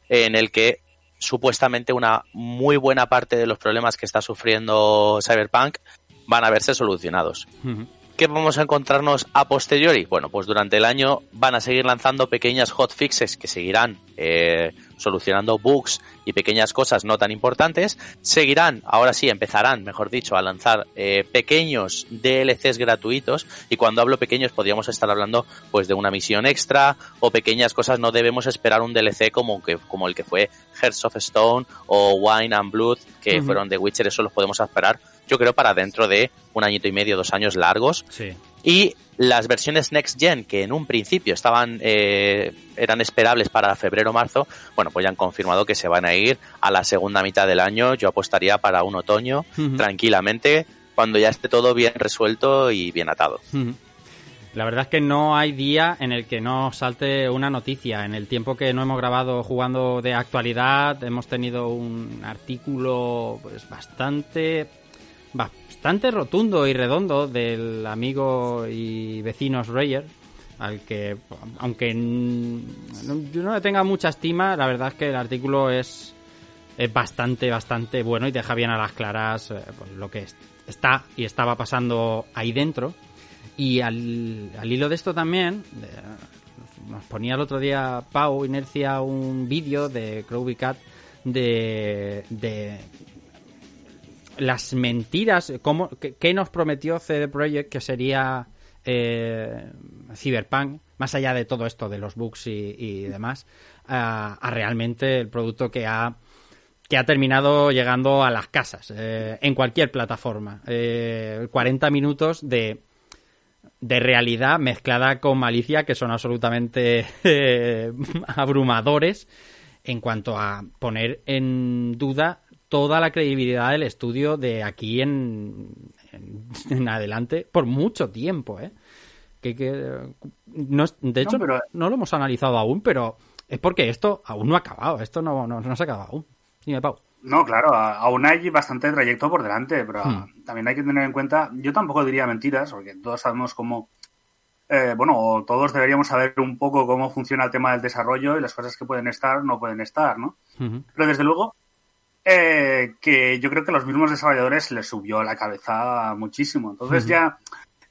S2: en el que supuestamente una muy buena parte de los problemas que está sufriendo Cyberpunk van a verse solucionados.
S1: Ujú.
S2: ¿Qué vamos a encontrarnos a posteriori? Bueno, pues durante el año van a seguir lanzando pequeñas hotfixes que seguirán eh, solucionando bugs y pequeñas cosas no tan importantes. Seguirán, ahora sí, empezarán, mejor dicho, a lanzar eh, pequeños DLCs gratuitos. Y cuando hablo pequeños, podríamos estar hablando pues de una misión extra o pequeñas cosas. No debemos esperar un DLC como, que, como el que fue Hearts of Stone o Wine and Blood, que fueron de Witcher. Eso los podemos esperar, yo creo, para dentro de un añito y medio, dos años largos.
S1: Sí.
S2: Y las versiones Next Gen, que en un principio estaban eh, eran esperables para febrero o marzo, bueno, pues ya han confirmado que se van a ir a la segunda mitad del año. Yo apostaría para un otoño, tranquilamente, cuando ya esté todo bien resuelto y bien atado.
S1: La verdad es que no hay día en el que no salte una noticia. En el tiempo que no hemos grabado jugando de actualidad, hemos tenido un artículo pues bastante bastante rotundo y redondo del amigo y vecino Schreier, al que aunque yo no le tenga mucha estima, la verdad es que el artículo es es bastante, bastante bueno y deja bien a las claras eh, pues, lo que es- está y estaba pasando ahí dentro. Y al, al hilo de esto también, nos ponía el otro día Pau Inercia un vídeo de Crowby Cat de, de las mentiras, cómo, qué, nos prometió CD Projekt que sería eh, Cyberpunk, más allá de todo esto de los bugs y, demás, a, a realmente el producto que ha que ha terminado llegando a las casas eh, en cualquier plataforma. Eh, 40 minutos de de realidad mezclada con malicia que son absolutamente eh, abrumadores en cuanto a poner en duda toda la credibilidad del estudio de aquí en, en, en adelante por mucho tiempo, ¿eh? Que, que no de hecho, no,
S5: pero-
S1: lo hemos analizado aún, pero es porque esto aún no ha acabado. Esto no, no, no se ha acabado aún. Dime, Pau.
S5: No, claro, aún hay bastante trayecto por delante, pero
S1: Hmm.
S5: también hay que tener en cuenta, yo tampoco diría mentiras, porque todos sabemos cómo, eh, bueno, todos deberíamos saber un poco cómo funciona el tema del desarrollo y las cosas que pueden estar no pueden estar, ¿no? Pero desde luego eh, que yo creo que a los mismos desarrolladores les subió la cabeza muchísimo. Entonces ya,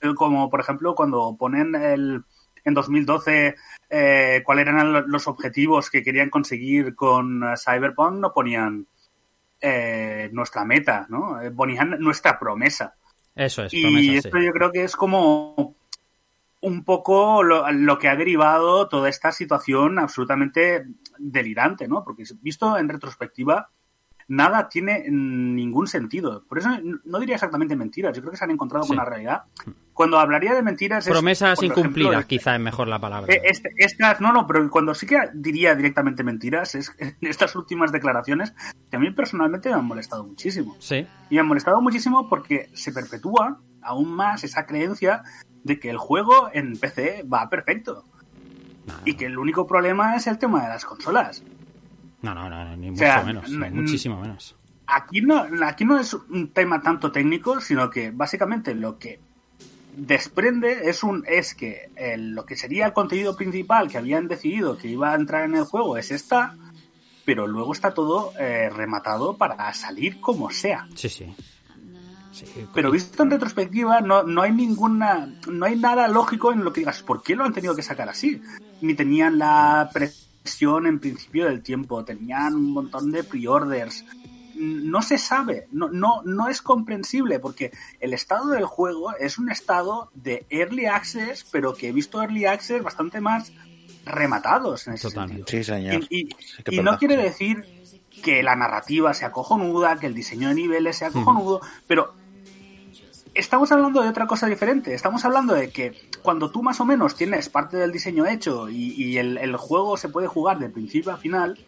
S5: eh, como por ejemplo cuando ponen el, en 2012 eh, cuáles eran lo- los objetivos que querían conseguir con Cyberpunk, no ponían nuestra meta, ¿no? Ponían nuestra promesa.
S1: Eso es,
S5: Y
S1: promesa,
S5: esto
S1: sí.
S5: yo creo que es como un poco lo, lo que ha derivado toda esta situación absolutamente delirante, ¿no? Porque visto en retrospectiva, nada tiene ningún sentido. Por eso no diría exactamente mentiras, yo creo que se han encontrado con la realidad. Cuando hablaría de mentiras es,
S1: Promesas
S5: ejemplo,
S1: incumplidas,
S5: este-
S1: quizá es mejor la palabra.
S5: eh, este- estas, no, no, pero cuando sí que diría directamente mentiras es en estas últimas declaraciones que a mí personalmente me han molestado muchísimo.
S1: Sí.
S5: Y me han molestado muchísimo porque se perpetúa aún más esa creencia de que el juego en PC va perfecto. Y que el único problema es el tema de las consolas.
S1: No, no, no, ni
S5: O
S1: mucho
S5: sea,
S1: menos,
S5: n-
S1: ni muchísimo menos.
S5: Aquí no, aquí no es un tema tanto técnico, sino que básicamente lo que desprende es un es que el- lo que sería el contenido principal que habían decidido que iba a entrar en el juego es esta, pero luego está todo eh, rematado para salir como sea.
S1: Sí, sí. Sí,
S5: Pero visto en retrospectiva, no, no hay ninguna. No hay nada lógico en lo que digas, ¿por qué lo han tenido que sacar así? Ni tenían la presión en principio del tiempo, tenían un montón de pre-orders. No se sabe, no, no, no es comprensible, porque el estado del juego es un estado de early access, pero que he visto early access bastante más rematados en ese sentido.
S6: Sí, señor.
S5: Y, y-
S6: Sí que
S5: y
S6: es
S5: no quiere decir que la narrativa sea cojonuda, que el diseño de niveles sea cojonudo, pero estamos hablando de otra cosa diferente. Estamos hablando de que cuando tú más o menos tienes parte del diseño hecho y, y el, el juego se puede jugar de principio a final,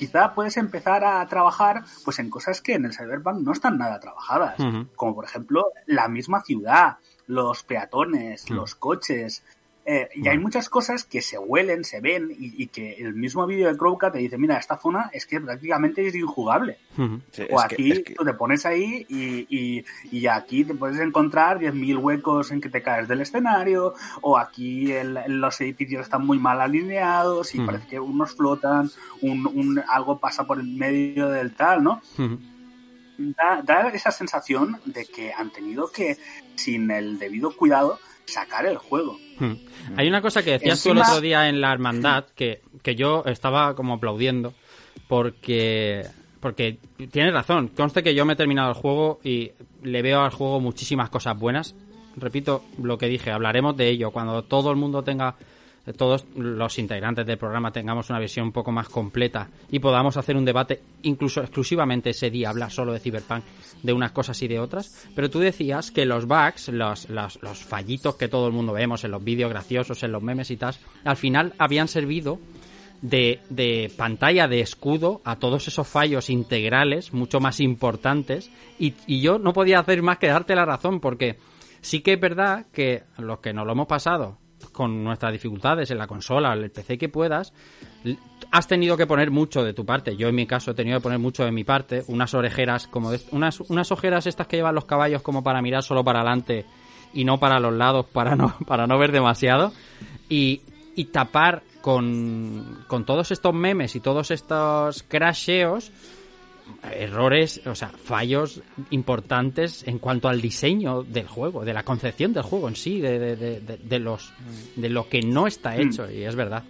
S5: quizá puedes empezar a trabajar pues en cosas que en el Cyberpunk no están nada trabajadas. Como por ejemplo la misma ciudad, los peatones, los coches. Eh, y hay muchas cosas que se huelen, se ven y, y que el mismo vídeo de Crowcat te dice, mira, esta zona es que prácticamente es injugable.
S6: Sí,
S5: o
S6: es que-
S5: aquí
S6: es que-
S5: tú te pones ahí y, y, y aquí te puedes encontrar 10.000 huecos en que te caes del escenario, o aquí el- los edificios están muy mal alineados y parece que unos flotan, un, un- algo pasa por el medio del tal, ¿no? Da, da esa sensación de que han tenido que, sin el debido cuidado, sacar el juego.
S1: Hmm. Hay una cosa que decías tú el otro día en la hermandad que, que yo estaba como aplaudiendo porque porque tienes razón. Conste que yo me he terminado el juego y le veo al juego muchísimas cosas buenas. Repito lo que dije, hablaremos de ello cuando todo el mundo tenga todos los integrantes del programa tengamos una visión un poco más completa y podamos hacer un debate incluso exclusivamente ese día hablar solo de Cyberpunk de unas cosas y de otras. Pero tú decías que los bugs los, los, los fallitos que todo el mundo vemos en los vídeos graciosos en los memes y tal al final habían servido de, de pantalla de escudo a todos esos fallos integrales mucho más importantes. Y, y yo no podía hacer más que darte la razón porque sí que es verdad que los que nos lo hemos pasado con nuestras dificultades en la consola, en el PC que puedas, has tenido que poner mucho de tu parte. Yo en mi caso he tenido que poner mucho de mi parte, unas orejeras como de- unas, unas ojeras estas que llevan los caballos como para mirar solo para adelante y no para los lados para no, para no ver demasiado y, y tapar con, con todos estos memes y todos estos crasheos errores, o sea, fallos importantes en cuanto al diseño del juego, de la concepción del juego en sí, de, de, de, de- de los de lo que no está hecho, y es verdad.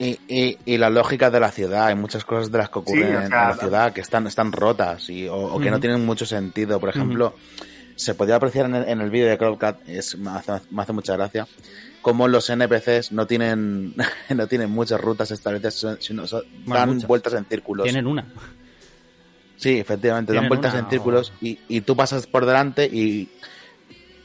S6: Y, y, y la lógica de la ciudad, hay muchas cosas de las que ocurren
S5: Sí, o
S6: en la ciudad que están, están rotas y, o, o que no
S1: Ujú.
S6: tienen mucho sentido. Por ejemplo, se podía apreciar en el, en el vídeo de Crowdcat, es, me, hace, me hace mucha gracia, cómo los NPCs no tienen, no tienen muchas rutas establecidas, sino son-
S1: Bueno,
S6: dan
S1: muchas.
S6: vueltas en círculos.
S1: Tienen una.
S6: Sí, efectivamente, dan vueltas
S1: una,
S6: en
S1: o-
S6: círculos y, y tú pasas por delante y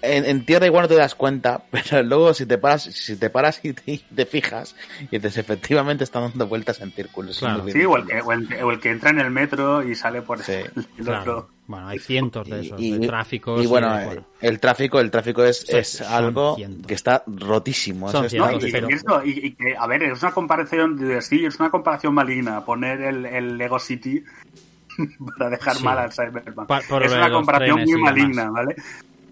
S6: en, en tierra igual no te das cuenta, pero luego si te paras, si te paras y te, y te fijas, y dices efectivamente están dando vueltas en círculos.
S1: Claro.
S5: Sí, o el, que, o, el, o el que entra en el metro y sale por
S6: Sí,
S5: el, el
S1: Claro.
S5: otro.
S1: Bueno, hay cientos de esos,
S6: y,
S1: de tráficos.
S6: y bueno, el tráfico, el tráfico es, es algo
S1: cientos.
S6: que está rotísimo.
S1: Son
S6: eso
S1: cientos,
S5: y,
S6: rotísimo.
S1: pero-
S5: y y- y que, a ver, es una comparación, de, sí, es una comparación maligna poner el, el Lego City para dejar
S1: Sí.
S5: mal al Cyberpunk.
S1: Pa-
S5: es una comparación
S1: trenes
S5: muy maligna, ¿vale?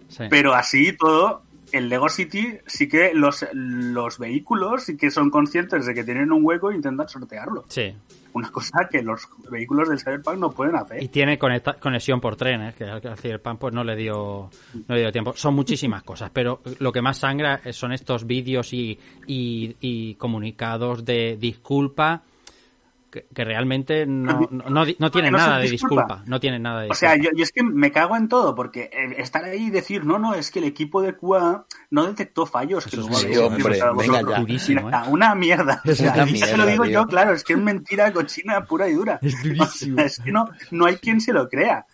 S1: sí.
S5: Pero así todo, el Lego City sí que los, los vehículos sí que son conscientes de que tienen un hueco e intentan sortearlo.
S1: Sí.
S5: Una cosa que los vehículos del Cyberpunk no pueden hacer.
S1: Y tiene conexión por tren, ¿eh? que al al Cyberpunk pues no le dio no le dio tiempo. Son muchísimas cosas, pero lo que más sangra son estos vídeos y, y, y comunicados de disculpa que, que realmente no, no, no, tienen nada de
S5: disculpa.
S1: disculpa. No tienen nada de
S5: O sea, yo, yo es que me cago en todo, porque estar ahí y decir, no, no, es que el equipo de QA no detectó fallos. Que
S1: Eso es
S5: luego
S1: durísimo,
S5: habéis
S6: hombre, venga ya.
S1: Durísimo, ¿eh?
S5: Una mierda. O
S6: Es
S5: sea, se lo digo
S6: tío.
S5: yo, claro, es que es mentira cochina pura y dura.
S1: Es durísimo.
S5: O sea, es que no, no hay quien se lo crea.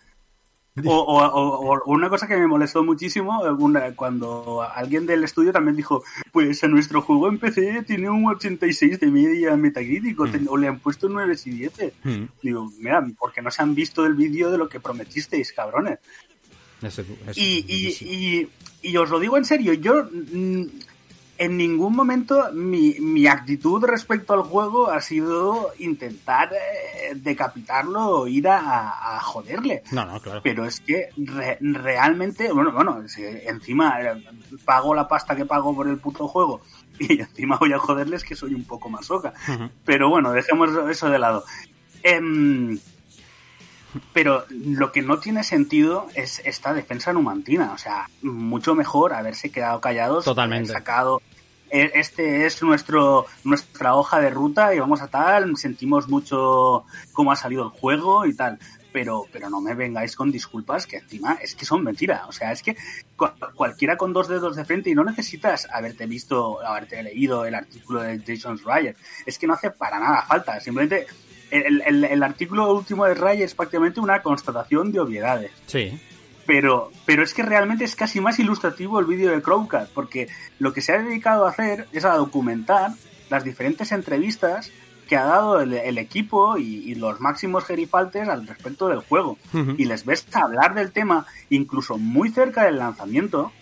S5: O, o- o- o una cosa que me molestó muchísimo, una- cuando alguien del estudio también dijo, pues a nuestro juego en PC tiene un 86 de media metacrítico,
S1: Mm.
S5: o le han puesto 9 y 10.
S1: Mm.
S5: Digo, mira, porque no se han visto el vídeo de lo que prometisteis, cabrones.
S1: Es- es
S5: Y, y, y, y os lo digo en serio, yo mm, en ningún momento mi, mi actitud respecto al juego ha sido intentar eh, decapitarlo o ir a, a joderle.
S1: No, no, claro.
S5: Pero es que re- realmente, bueno, bueno, si encima eh, pago la pasta que pago por el puto juego y encima voy a joderles que soy un poco más oca.
S1: Ujú.
S5: Pero bueno, dejemos eso de lado. Em, pero lo que no tiene sentido es esta defensa numantina. O sea, mucho mejor haberse quedado callados.
S1: Totalmente.
S5: haber sacado. "E- Este es nuestro nuestra hoja de ruta y vamos a tal. Sentimos mucho cómo ha salido el juego y tal. Pero, pero no me vengáis con disculpas que encima es que son mentiras. O sea, es que cu- cualquiera con dos dedos de frente y no necesitas haberte visto, haberte leído el artículo de Jason Schreier. Es que no hace para nada falta. Simplemente el, el- artículo último de Ray es prácticamente una constatación de obviedades.
S1: Sí.
S5: Pero, pero es que realmente es casi más ilustrativo el vídeo de Crowdcat, porque lo que se ha dedicado a hacer es a documentar las diferentes entrevistas que ha dado el, el equipo y, y los máximos gerifaltes al respecto del juego. Y les ves hablar del tema incluso muy cerca del lanzamiento,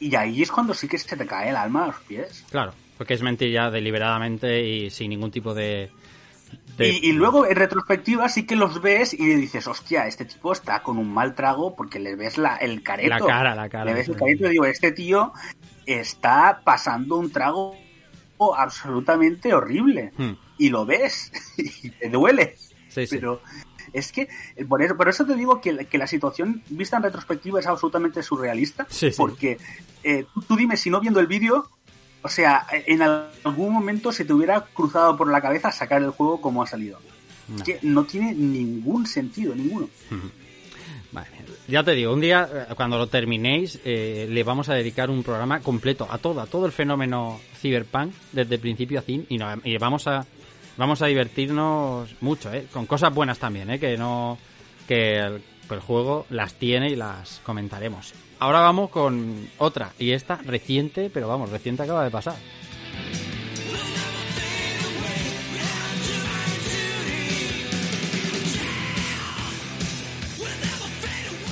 S5: y ahí es cuando sí que se te cae el alma a los pies.
S1: Claro, porque es mentira deliberadamente y sin ningún tipo de...
S5: Y, y luego en retrospectiva sí que los ves y dices, hostia, este tipo está con un mal trago porque le ves la, el careto.
S1: La cara, la cara,
S5: Le ves el careto y digo, este tío está pasando un trago absolutamente horrible.
S1: Hmm.
S5: Y lo ves y te duele.
S1: Sí, sí.
S5: Pero es que, por eso, por eso te digo que, la- que la situación vista en retrospectiva es absolutamente surrealista.
S1: Sí, sí.
S5: Porque eh, tú dime si no viendo el vídeo, o sea, en algún momento se te hubiera cruzado por la cabeza sacar el juego como ha salido.
S1: No.
S5: Que no tiene ningún sentido, ninguno.
S1: Vale. Ya te digo, un día eh, cuando lo terminéis eh, le vamos a dedicar un programa completo a todo, a todo el fenómeno cyberpunk desde principio a fin y, no- y vamos a vamos a divertirnos mucho, ¿eh? con cosas buenas también, ¿eh? que no que el, el juego las tiene y las comentaremos. Ahora vamos con otra y esta reciente, pero vamos, reciente acaba de pasar.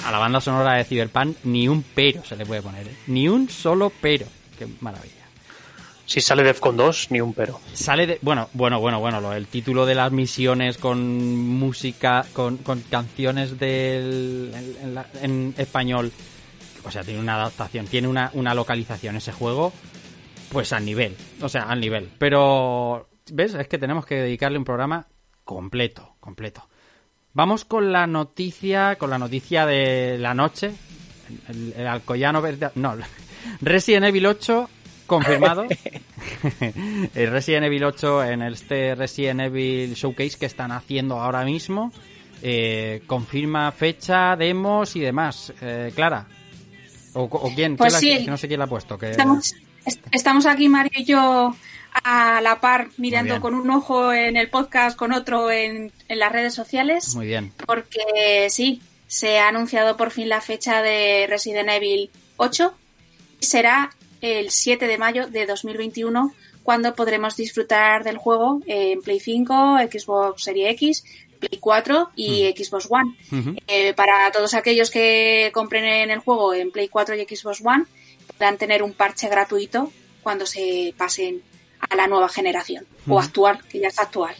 S1: A la banda sonora de Cyberpunk ni un pero se le puede poner, ¿eh? ni un solo pero. Qué maravilla.
S8: Si sale Defcon 2, ni un pero.
S1: Sale de. Bueno, bueno, bueno, bueno. El título de las misiones con música, con, con canciones del, en, en la- en español. O sea, tiene una adaptación, tiene una, una localización ese juego. Pues al nivel. O sea, al nivel. Pero. ¿Ves? Es que tenemos que dedicarle un programa completo, completo. Vamos con la noticia, con la noticia de la noche. El, el Alcoyano verde, no, Resident Evil 8 confirmado. el Resident Evil 8 en este Resident Evil Showcase que están haciendo ahora mismo. eh, confirma fecha, demos y demás. Eh, Clara. ¿O, o quién?
S7: Pues
S1: ¿Quién la-
S7: sí.
S1: que no sé quién la ha puesto. Que...
S7: Estamos, est- estamos aquí, Mario y yo, a la par, mirando con un ojo en el podcast, con otro en, en las redes sociales,
S1: Muy bien.
S7: porque sí, se ha anunciado por fin la fecha de Resident Evil 8 y será el 7 de mayo de 2021 cuando podremos disfrutar del juego en Play 5, Xbox Series X, Play 4 y Xbox One. Eh, para todos aquellos que compren en el juego en Play 4 y Xbox One, podrán tener un parche gratuito cuando se pasen a la nueva generación o actual, que ya está actual.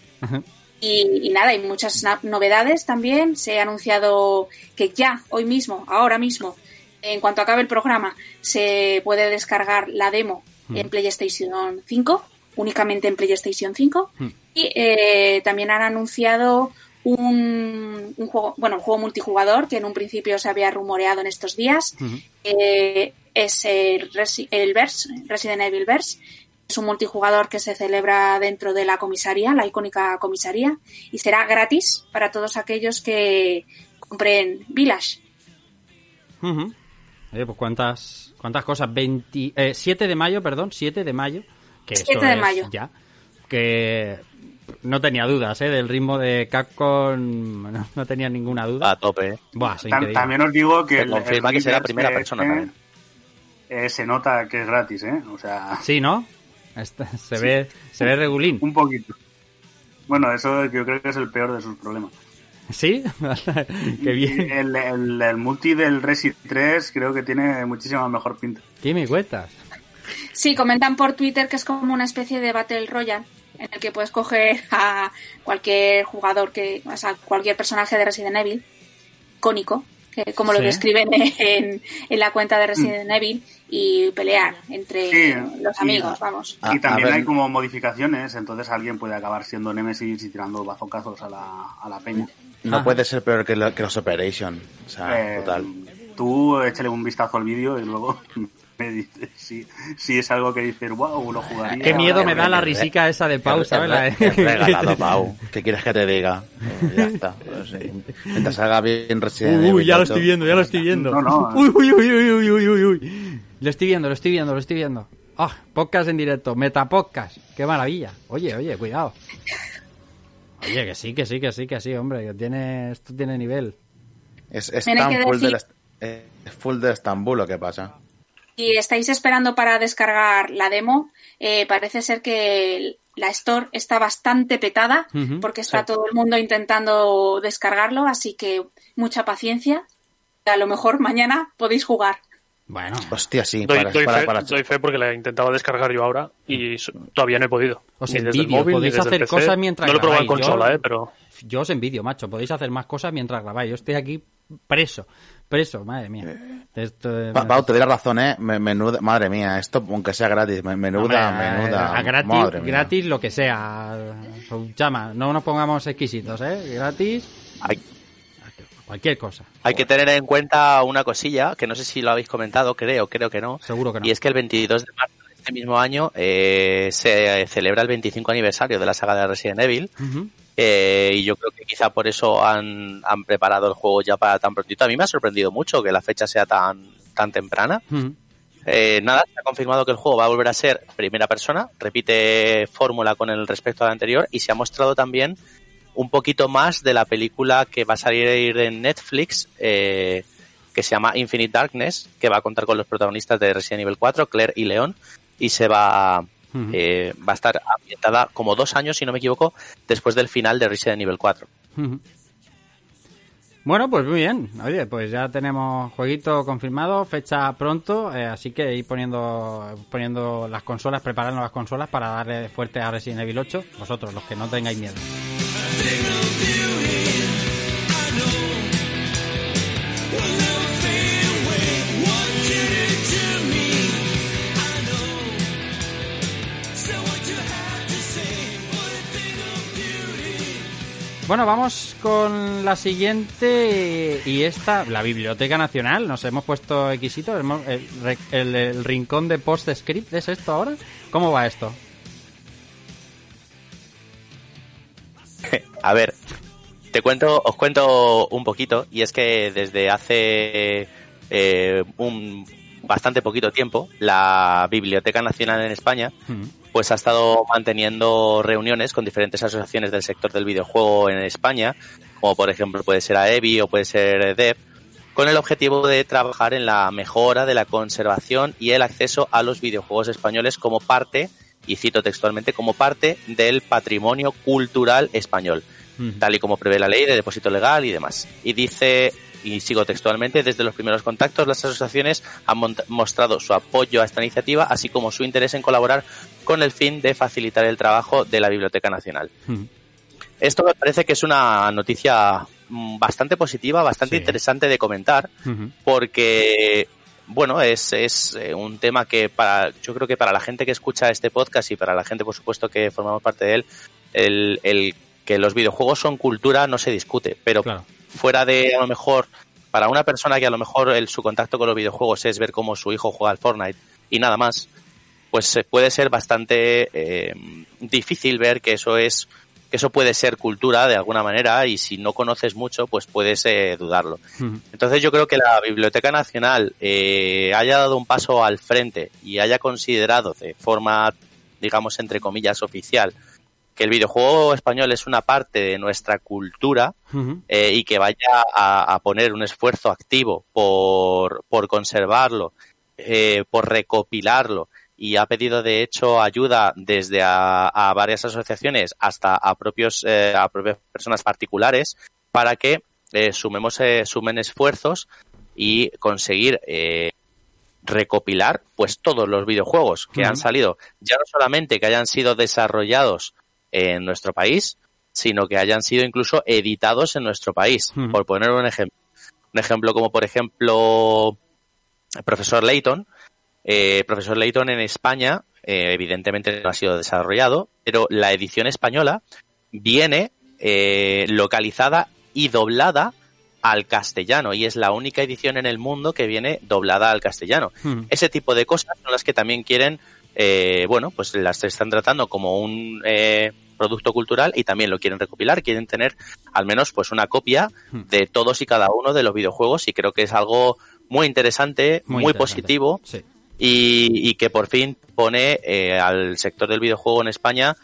S7: Y, y nada, hay muchas novedades también. Se ha anunciado que ya, hoy mismo, ahora mismo, en cuanto acabe el programa, se puede descargar la demo en PlayStation 5, únicamente en PlayStation 5.
S1: Mm.
S7: Y eh, también han anunciado un, un juego, bueno, un juego multijugador que en un principio se había rumoreado en estos días.
S1: Ujú.
S7: Eh, es el, Resi- el Verse, Resident Evil Verse. Es un multijugador que se celebra dentro de la comisaría, la icónica comisaría, y será gratis para todos aquellos que compren Village.
S1: Ujú. Oye, pues cuántas, cuántas cosas. 20, eh, 7 de mayo, perdón, 7 de mayo. Que esto
S7: 7 de
S1: es
S7: mayo.
S1: Ya. Que no tenía dudas, ¿eh? Del ritmo de Capcom, no, no tenía ninguna duda.
S2: A tope. ¿eh?
S1: Buah,
S5: Tam- también os digo que
S2: Se
S5: el-
S2: confirma
S5: el
S2: que será primera persona también.
S5: eh, se nota que es gratis, ¿eh? O sea,
S1: Sí, ¿no? Este- se, ve, se ve regulín.
S5: un poquito. Bueno, eso yo creo que es el peor de sus problemas.
S1: ¿Sí? Qué bien.
S5: El, el- el multi del Resi 3 creo que tiene muchísima mejor pinta.
S1: ¿Qué me cuentas?
S7: Sí, comentan por Twitter que es como una especie de Battle Royale en el que puedes coger a cualquier jugador que, o sea, cualquier personaje de Resident Evil, icónico, que como
S1: Sí.
S7: lo describen en, en la cuenta de Resident Evil, y pelear entre
S5: Sí,
S7: los amigos, vamos.
S6: A-
S5: y también hay como modificaciones, entonces alguien puede acabar siendo Nemesis y tirando bazocazos a la, a la peña.
S6: No
S1: Ajá.
S6: puede ser peor que, lo- que los Operation. O sea,
S5: Eh,
S6: total.
S5: Tú échale un vistazo al vídeo y luego me dices si, si es algo que dices, wow, lo jugaría.
S1: Qué miedo me da la risica esa de Pau,
S6: Es-
S1: ¿sabes?
S6: Regalado, Pau. ¿Qué quieres que te diga? Eh, ya está. Pues, sí. Mientras salga bien Resident
S1: Uy, ya lo
S6: 8,
S1: estoy viendo, ya lo estoy viendo.
S5: No, no.
S1: Uy, uy, uy, uy, uy, uy, uy, uy. Lo estoy viendo, lo estoy viendo, lo estoy viendo. Ah, podcast en directo, metapodcast. Qué maravilla. Oye, oye, cuidado. Oye, que sí, que sí, que sí, que sí, hombre, que tiene, esto tiene nivel.
S6: Es, tan full,
S7: decir-
S6: de la- es full de Estambul lo que pasa.
S7: Y estáis esperando para descargar la demo, eh, parece ser que la store está bastante petada porque está
S1: sí.
S7: todo el mundo intentando descargarlo, así que mucha paciencia. A lo mejor mañana podéis jugar.
S1: Bueno,
S6: Hostia, sí.
S8: Doy,
S6: para,
S8: doy
S6: para-
S8: fe,
S6: para-
S8: doy fe porque la intentaba descargar yo ahora y s- todavía no he podido.
S1: Os
S8: Ni desde el
S1: envidio,
S8: móvil, ni
S1: podéis
S8: desde el
S1: hacer
S8: PC.
S1: cosas mientras
S8: No lo he probado en consola,
S1: Yo-
S8: eh, pero...
S1: yo os envidio, macho. Podéis hacer más cosas mientras grabáis. Yo estoy aquí preso, preso, madre mía. Esto, eh,
S6: Pa- Pau, te doy la razón, ¿eh? Me- Menuda, madre mía, esto, aunque sea gratis, me- menuda,
S1: Hombre,
S6: menuda.
S1: a- gratis,
S6: madre mía.
S1: gratis lo que sea. Llama, no nos pongamos exquisitos, ¿eh? Gratis,
S2: Hay,
S1: cualquier cosa.
S2: hay que tener en cuenta una cosilla, que no sé si lo habéis comentado, creo, creo que no.
S1: Seguro que no.
S2: Y es que el 22 de marzo de este mismo año eh, se celebra el 25 aniversario de la saga de Resident Evil.
S1: Ujú.
S2: Eh, y yo creo que quizá por eso han, han preparado el juego ya para tan prontito. A mí me ha sorprendido mucho que la fecha sea tan, tan temprana. Eh, nada, se ha confirmado que el juego va a volver a ser primera persona, repite fórmula con el respecto al anterior y se ha mostrado también un poquito más de la película que va a salir en Netflix, eh, que se llama Infinite Darkness, que va a contar con los protagonistas de Resident Evil 4, Claire y Leon, y se va, Eh, va a estar ambientada como dos años, si no me equivoco, después del final de Resident Evil 4.
S1: Ujú. Bueno, pues muy bien. Oye, pues ya tenemos jueguito confirmado, fecha pronto, eh, así que ir poniendo, poniendo las consolas, preparando las consolas para darle fuerte a Resident Evil 8. Vosotros, los que no tengáis miedo. Bueno, vamos con la siguiente y esta, la Biblioteca Nacional. Nos hemos puesto exquisitos. El, el- el rincón de post-script, ¿es esto ahora? ¿Cómo va esto?
S2: A ver, te cuento, os cuento un poquito, y es que desde hace eh, un bastante poquito tiempo, la Biblioteca Nacional en España pues ha estado manteniendo reuniones con diferentes asociaciones del sector del videojuego en España, como por ejemplo puede ser AEBI o puede ser DEV, con el objetivo de trabajar en la mejora de la conservación y el acceso a los videojuegos españoles como parte, y cito textualmente, como parte del patrimonio cultural español, tal y como prevé la ley de depósito legal y demás. Y dice, y sigo textualmente, desde los primeros contactos las asociaciones han mostrado su apoyo a esta iniciativa, así como su interés en colaborar con el fin de facilitar el trabajo de la Biblioteca Nacional. Esto me parece que es una noticia mm, bastante positiva, bastante interesante de comentar, porque bueno, es, es eh, un tema que para, yo creo que para la gente que escucha este podcast y para la gente, por supuesto, que formamos parte de él, el, el que los videojuegos son cultura no se discute, pero fuera de a lo mejor, para una persona que a lo mejor el, su contacto con los videojuegos es ver cómo su hijo juega al Fortnite y nada más, pues eh, puede ser bastante eh, difícil ver que eso es que eso puede ser cultura de alguna manera y si no conoces mucho pues puedes eh, dudarlo. Entonces yo creo que la Biblioteca Nacional eh, haya dado un paso al frente y haya considerado de forma, digamos, entre comillas, oficial, que el videojuego español es una parte de nuestra cultura eh, y que vaya a, a poner un esfuerzo activo por, por conservarlo, eh, por recopilarlo y ha pedido de hecho ayuda desde a, a varias asociaciones hasta a propios eh, a propias personas particulares para que eh, sumemos eh, sumen esfuerzos y conseguir eh, recopilar pues todos los videojuegos que han salido. Ya no solamente que hayan sido desarrollados en nuestro país sino que hayan sido incluso editados en nuestro país. Por poner un ejemplo un ejemplo como por ejemplo el profesor Layton eh, profesor Layton en España eh, evidentemente no ha sido desarrollado pero la edición española viene eh, localizada y doblada al castellano y es la única edición en el mundo que viene doblada al castellano. Ese tipo de cosas son las que también quieren, eh, bueno, pues las están tratando como un eh, producto cultural y también lo quieren recopilar, quieren tener al menos pues una copia de todos y cada uno de los videojuegos y creo que es algo muy interesante,
S1: Muy
S2: muy,
S1: interesante,
S2: positivo y, y que por fin pone eh, al sector del videojuego en España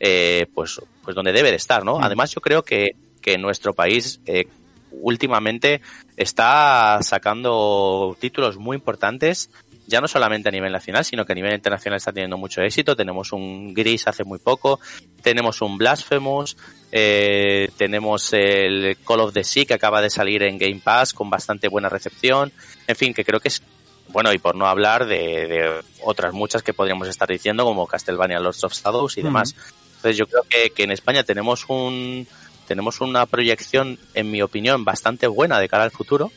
S2: eh, pues, pues donde debe de estar, ¿no?
S1: Mm.
S2: Además yo creo que, que nuestro país eh, últimamente está sacando títulos muy importantes, ya no solamente a nivel nacional, sino que a nivel internacional está teniendo mucho éxito. Tenemos un Gris hace muy poco, tenemos un Blasphemous, eh, tenemos el Call of the Sea que acaba de salir en Game Pass con bastante buena recepción. En fin, que creo que es bueno, y por no hablar de, de otras muchas que podríamos estar diciendo, como Castlevania Lords of Shadows y demás. Entonces yo creo que, que en España tenemos un tenemos una proyección, en mi opinión, bastante buena de cara al futuro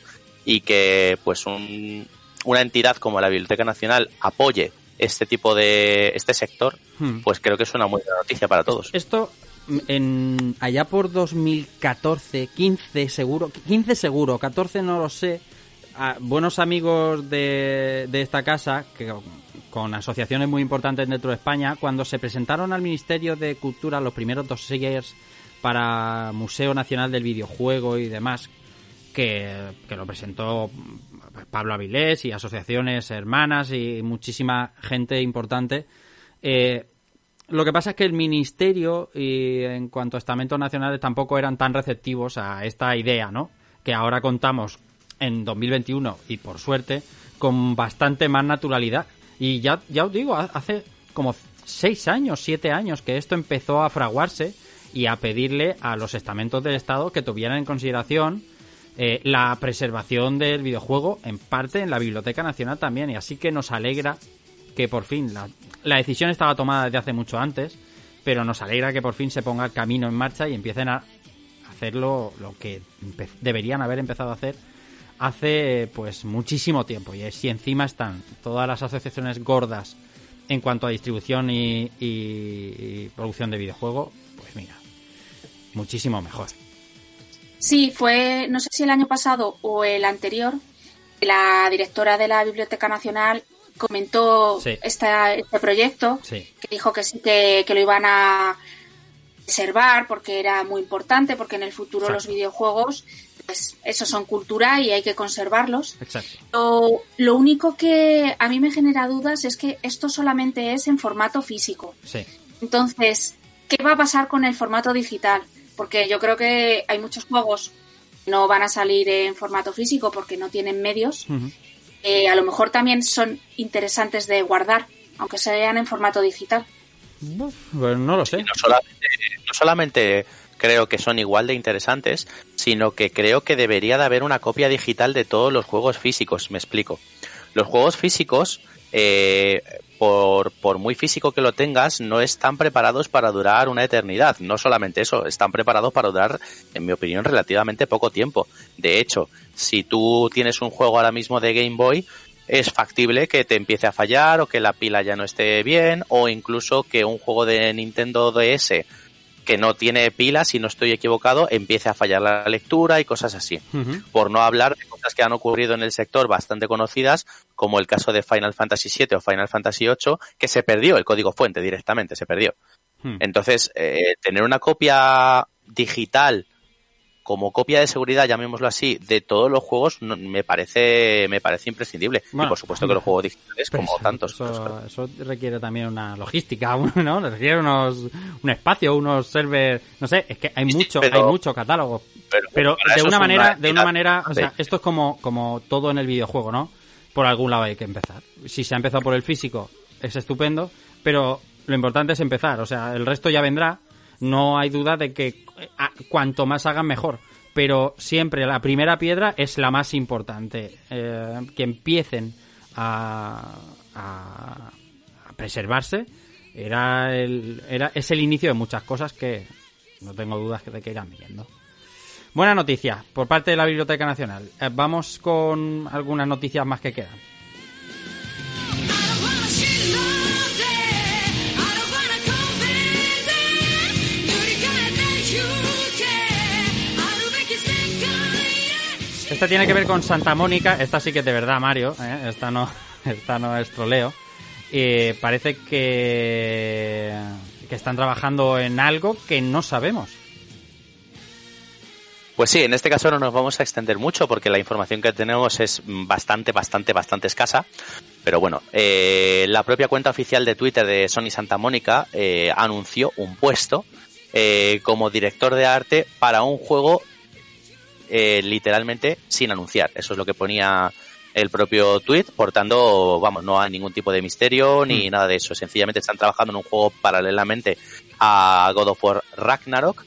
S2: y que pues un- una entidad como la Biblioteca Nacional apoye este tipo de este sector,
S1: Hmm.
S2: pues creo que es una muy buena noticia para todos.
S1: Esto en allá por 2014, 15 seguro, 15 seguro, 14 no lo sé. a buenos amigos de, de esta casa, que con asociaciones muy importantes dentro de España, cuando se presentaron al Ministerio de Cultura los primeros dossiers para Museo Nacional del Videojuego y demás, que, que lo presentó Pablo Avilés y asociaciones hermanas y muchísima gente importante. Eh, lo que pasa es que el ministerio y en cuanto a estamentos nacionales tampoco eran tan receptivos a esta idea, ¿no? Que ahora contamos en 2021 y por suerte con bastante más naturalidad. Y ya, ya os digo, ha- hace como seis años, siete años que esto empezó a fraguarse y a pedirle a los estamentos del Estado que tuvieran en consideración eh, la preservación del videojuego en parte en la Biblioteca Nacional también. Y así que nos alegra que por fin la, decisión estaba tomada desde hace mucho antes, pero nos alegra que por fin se ponga el camino en marcha y empiecen a hacerlo lo que deberían haber empezado a hacer hace pues muchísimo tiempo. Y si encima están todas las asociaciones gordas en cuanto a distribución y, y- y producción de videojuego, pues mira, muchísimo mejor.
S7: Sí, fue, no sé si el año pasado o el anterior, la directora de la Biblioteca Nacional comentó
S1: Sí.
S7: esta- este proyecto,
S1: Sí.
S7: que dijo que sí que, que lo iban a preservar porque era muy importante, porque en el futuro
S1: Exacto.
S7: los videojuegos, pues eso son cultura y hay que conservarlos.
S1: Exacto.
S7: Lo, lo único que a mí me genera dudas es que esto solamente es en formato físico.
S1: Sí.
S7: Entonces, ¿qué va a pasar con el formato digital? Porque yo creo que hay muchos juegos que no van a salir en formato físico porque no tienen medios. Eh, a lo mejor también son interesantes de guardar, aunque sean en formato digital.
S1: Pues no lo sé.
S2: no solamente, no solamente creo que son igual de interesantes, sino que creo que debería de haber una copia digital de todos los juegos físicos. Me explico. Los juegos físicos, eh, por, por muy físico que lo tengas, no están preparados para durar una eternidad. No solamente eso, están preparados para durar, en mi opinión, relativamente poco tiempo. De hecho, si tú tienes un juego ahora mismo de Game Boy, es factible que te empiece a fallar o que la pila ya no esté bien o incluso que un juego de Nintendo DS que no tiene pila, si no estoy equivocado, empiece a fallar la lectura y cosas así. Por no hablar de cosas que han ocurrido en el sector bastante conocidas, como el caso de Final Fantasy VII o Final Fantasy VIII, que se perdió el código fuente directamente, se perdió.
S1: Hmm.
S2: Entonces, eh, tener una copia digital como copia de seguridad, llamémoslo así, de todos los juegos no- me parece me parece imprescindible.
S1: Bueno,
S2: y por supuesto que los juegos digitales, como
S1: eso-
S2: tantos.
S1: Eso, eso requiere también una logística, ¿no? Requiere unos, un espacio, unos servers, no sé, es que hay mucho,
S2: pero-
S1: hay mucho catálogo.
S2: Pero,
S1: de una manera, de una manera, o sea, esto es como, como todo en el videojuego, ¿no? Por algún lado hay que empezar. Si se ha empezado por el físico, es estupendo, pero lo importante es empezar, o sea, el resto ya vendrá. No hay duda de que cuanto más hagan mejor. Pero siempre la primera piedra es la más importante. Eh, que empiecen a, a- preservarse era era, es el inicio de muchas cosas que no tengo dudas de que irán viniendo. Buena noticia por parte de la Biblioteca Nacional. Eh, vamos con algunas noticias más que quedan. Esta tiene que ver con Santa Mónica. Esta sí que es de verdad, Mario. ¿eh? Esta no, esta no es troleo. Y parece que, que están trabajando en algo que no sabemos.
S2: Pues sí, en este caso no nos vamos a extender mucho porque la información que tenemos es bastante, bastante, bastante escasa. Pero bueno, eh, la propia cuenta oficial de Twitter de Sony Santa Mónica eh, anunció un puesto eh, como director de arte para un juego eh, literalmente sin anunciar. Eso es lo que ponía el propio tweet. Por tanto, vamos, no hay ningún tipo de misterio ni nada de eso. Sencillamente están trabajando en un juego paralelamente a God of War Ragnarok.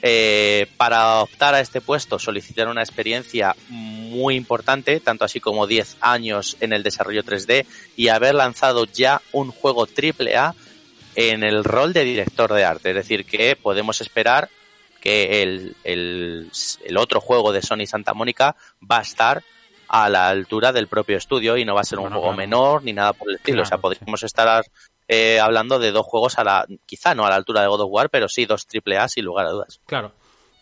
S2: Eh, para optar a este puesto solicitaron una experiencia muy importante, tanto así como 10 años en el desarrollo 3D y haber lanzado ya un juego AAA en el rol de director de arte. Es decir, que podemos esperar que el, el, el otro juego de Sony Santa Mónica va a estar a la altura del propio estudio y no va a ser un
S1: Bueno,
S2: juego
S1: claro.
S2: menor ni nada por el estilo. o sea, podríamos estar eh, hablando de dos juegos a la, quizá no a la altura de God of War, pero sí dos triple A sin lugar a dudas.
S1: Claro.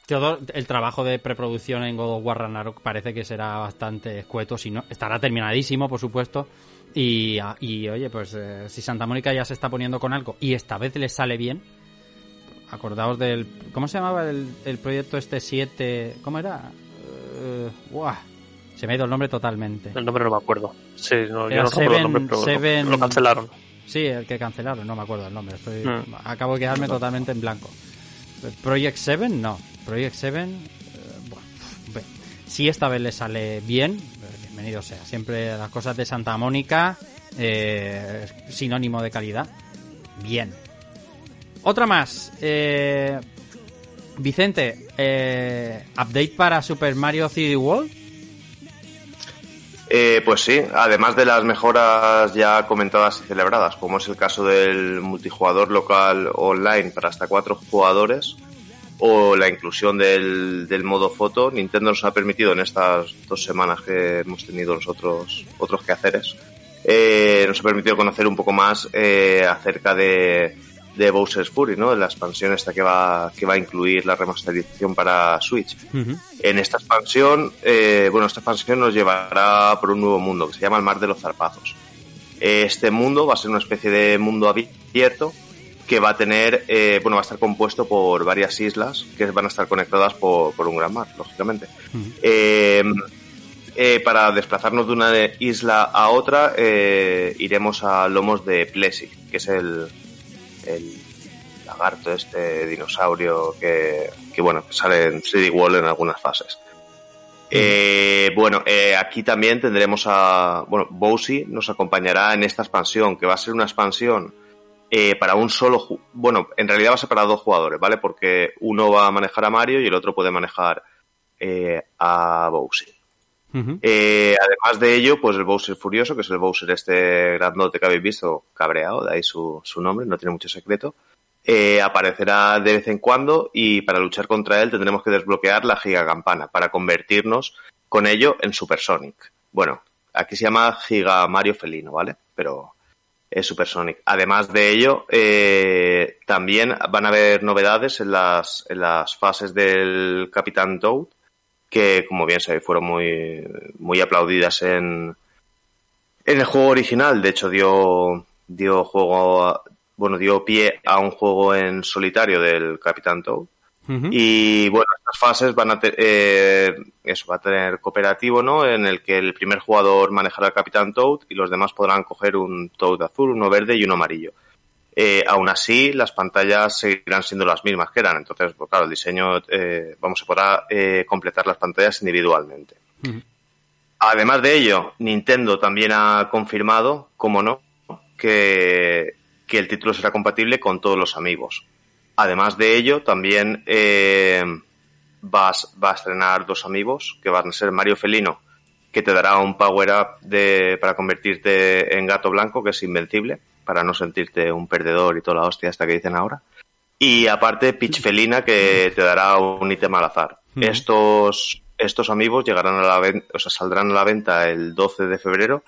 S1: El trabajo de preproducción en God of War Ragnarok parece que será bastante escueto, si no, estará terminadísimo, por supuesto. Y, ah, y, oye, pues eh, si Santa Mónica ya se está poniendo con algo y esta vez le sale bien, acordaos del... ¿Cómo se llamaba el, el proyecto este 7? ¿Cómo era? Buah, se me ha ido el nombre totalmente.
S8: El nombre no me acuerdo. Sí, no, yo no recuerdo el
S1: Seven-
S8: nombre, pero lo-
S1: Seven-
S8: lo cancelaron.
S1: Sí, el que cancelaron, no me acuerdo el nombre. Estoy,
S8: Mm.
S1: Acabo de quedarme totalmente en blanco. Project 7, no. Project 7, eh, bueno, si esta vez le sale bien, eh, bienvenido sea. Siempre las cosas de Santa Mónica, eh, sinónimo de calidad. Bien. Otra más. eh, Vicente, eh, update para Super Mario 3D World.
S4: Eh, pues sí, además de las mejoras ya comentadas y celebradas, como es el caso del multijugador local online para hasta cuatro jugadores, o la inclusión del, del modo foto, Nintendo nos ha permitido en estas dos semanas que hemos tenido nosotros otros quehaceres, eh, nos ha permitido conocer un poco más eh, acerca de de Bowser's Fury, ¿no? De la expansión esta que va, que va a incluir la remasterización para Switch. En esta expansión, eh, bueno, esta expansión nos llevará por un nuevo mundo que se llama el Mar de los Zarpazos. Este mundo va a ser una especie de mundo abierto que va a tener, eh, bueno, va a estar compuesto por varias islas que van a estar conectadas por, por un gran mar, lógicamente. Eh, eh, para desplazarnos de una isla a otra, eh, iremos a lomos de Plessy, que es el, el lagarto, este dinosaurio que, que bueno, que sale en 3D Wall en algunas fases. Eh, bueno, eh, aquí también tendremos a. Bueno, Bowsy nos acompañará en esta expansión, que va a ser una expansión eh, para un solo. Bueno, en realidad va a ser para dos jugadores, ¿vale? Porque uno va a manejar a Mario y el otro puede manejar eh, a Bowsy. Eh, además de ello, pues el Bowser Furioso, que es el Bowser este grandote que habéis visto, cabreado, de ahí su, su nombre, no tiene mucho secreto, eh, aparecerá de vez en cuando y para luchar contra él tendremos que desbloquear la gigacampana para convertirnos con ello en Super Sonic. Bueno, aquí se llama Giga Mario Felino, ¿vale? Pero es Super Sonic. Además de ello, eh, también van a haber novedades en las, en las fases del Capitán Toad, que como bien sabéis fueron muy, muy aplaudidas en, en el juego original. De hecho, dio, dio juego, a- bueno, dio pie a un juego en solitario del Capitán Toad. Y bueno, estas fases van a tener, eso va a tener cooperativo, ¿no? En el que el primer jugador manejará al Capitán Toad y los demás podrán coger un Toad azul, uno verde y uno amarillo. Eh, aún así, las pantallas seguirán siendo las mismas que eran. Entonces, pues claro, el diseño, eh, vamos a poder eh, completar las pantallas individualmente. Además de ello, Nintendo también ha confirmado, como no, que, que el título será compatible con todos los amigos. Además de ello, también eh, vas, va a estrenar dos amigos, que van a ser Mario Felino, que te dará un power up de, para convertirte en gato blanco, que es invencible, para no sentirte un perdedor y toda la hostia hasta que dicen ahora. Y aparte, Peach Felina, que te dará un ítem al azar. Estos, estos amigos llegarán a la venta, o sea, saldrán a la venta el 12 de febrero,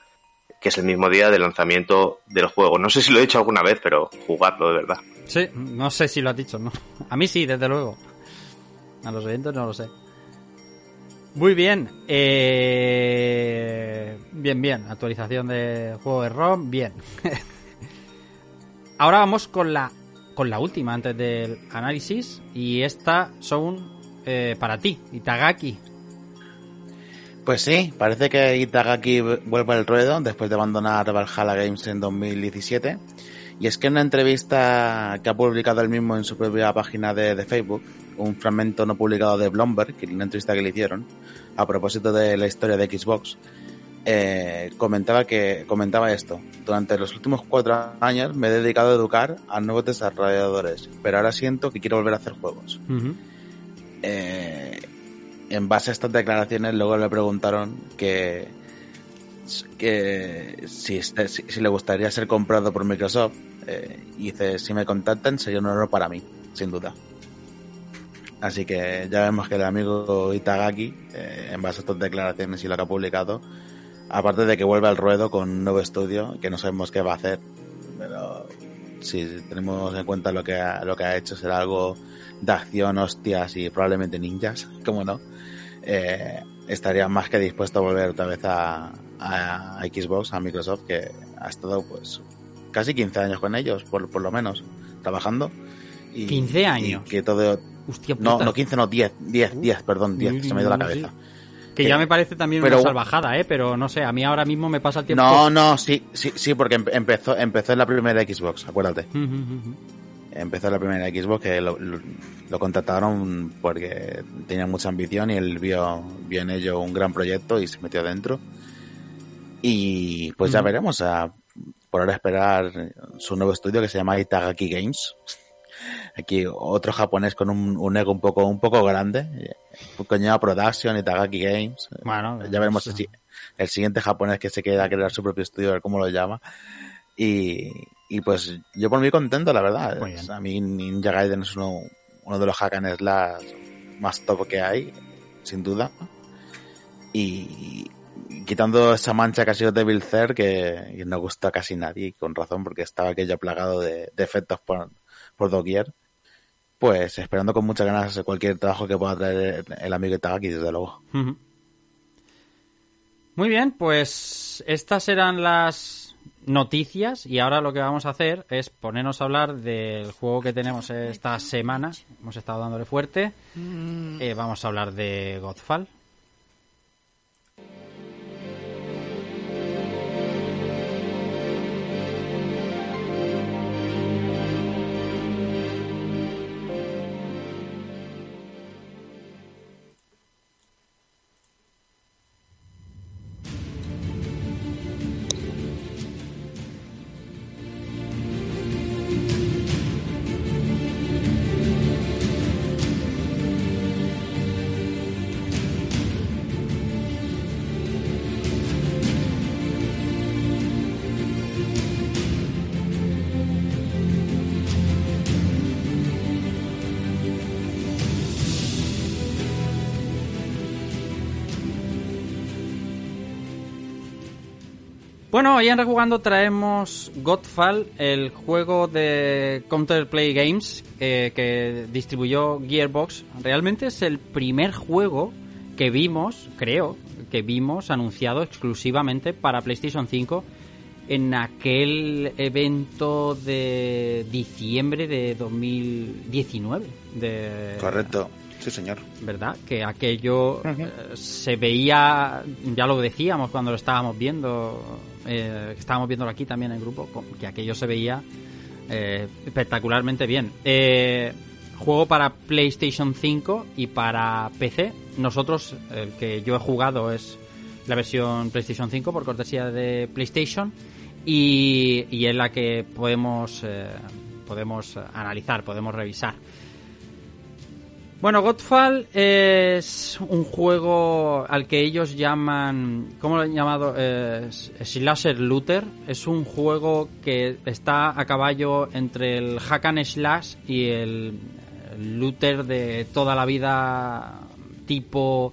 S4: que es el mismo día de lanzamiento del juego. No sé si lo he dicho alguna vez, pero jugadlo de verdad.
S1: Sí, no sé si lo has dicho, ¿no? A mí sí, desde luego. A los oyentes no lo sé. Muy bien. eh, Bien, bien. Actualización de juego de ROM, bien. Ahora vamos con la con la última antes del análisis. Y esta son eh, para ti, Itagaki.
S6: Pues sí, parece que Itagaki vuelve al ruedo después de abandonar Valhalla Games en 2017. Y es que en una entrevista que ha publicado él mismo en su propia página de, de Facebook, un fragmento no publicado de Bloomberg, que una entrevista que le hicieron, a propósito de la historia de Xbox, eh, comentaba que comentaba esto. Durante los últimos cuatro años me he dedicado a educar a nuevos desarrolladores, pero ahora siento que quiero volver a hacer juegos. Eh, en base a estas declaraciones, luego le preguntaron que, que si, este- si, si le gustaría ser comprado por Microsoft. eh, y dice, si me contactan sería un honor para mí, sin duda. Así que ya vemos que el amigo Itagaki, eh, en base a estas declaraciones y lo que ha publicado, aparte de que vuelve al ruedo con un nuevo estudio, que no sabemos qué va a hacer, pero si tenemos en cuenta lo que ha, lo que ha hecho, será algo de acción, hostias y probablemente ninjas, como no, eh, estaría más que dispuesto a volver otra vez a, a Xbox, a Microsoft, que ha estado pues casi 15 años con ellos, por, por lo menos, trabajando. Y,
S1: 15 años.
S6: y que todo...
S1: Hostia
S6: no,
S1: puta.
S6: no 15, no 10, 10, 10, perdón, 10, se me ha ido la cabeza.
S1: Que ya me parece también
S6: Pero-
S1: una salvajada, ¿eh? Pero no sé, a mí ahora mismo me pasa el tiempo.
S6: No, no, sí, sí, sí, porque em- empezó, empezó en la primera Xbox, acuérdate. Empezó en la primera Xbox que lo, lo, lo contrataron porque tenía mucha ambición y él vio, vio en ello un gran proyecto y se metió dentro. Y pues ya veremos, a, por ahora esperar su nuevo estudio que se llama Itagaki Games. Aquí otro japonés con un, un ego un poco, un poco grande. Coñado Production, Itagaki Games.
S1: Bueno,
S6: ya veremos si el siguiente japonés que se queda crear su propio estudio, a ver cómo lo llama. Y, y pues yo por mí contento, la verdad. A mí Ninja Gaiden es uno, uno de los hack and slash más top que hay, sin duda. Y, y quitando esa mancha que ha sido Devil que, que no gusta a casi nadie, y con razón, porque estaba aquello plagado de, de efectos por- por doquier. Pues esperando con muchas ganas cualquier trabajo que pueda traer el amigo Itagaki, desde luego.
S1: Muy bien, pues estas eran las noticias y ahora lo que vamos a hacer es ponernos a hablar del juego que tenemos esta semana. Hemos estado dándole fuerte. Eh, vamos a hablar de Godfall. Bueno, hoy en Rejugando traemos Godfall, el juego de Counterplay Games eh, que distribuyó Gearbox. Realmente es el primer juego que vimos, creo, que vimos anunciado exclusivamente para PlayStation 5 en aquel evento de diciembre de 2019. De,
S6: Correcto. Sí, señor.
S1: ¿verdad? Que aquello eh, se veía, ya lo decíamos cuando lo estábamos viendo, eh, estábamos viéndolo aquí también en el grupo, que aquello se veía eh, espectacularmente bien. Eh, juego para PlayStation 5 y para PC. Nosotros, el que yo he jugado es la versión PlayStation 5 por cortesía de PlayStation y, y es la que podemos, eh, podemos analizar, podemos revisar. Bueno, Godfall es un juego al que ellos llaman, ¿cómo lo han llamado? Eh, slasher Looter. Es un juego que está a caballo entre el hack and slash y el, looter de toda la vida tipo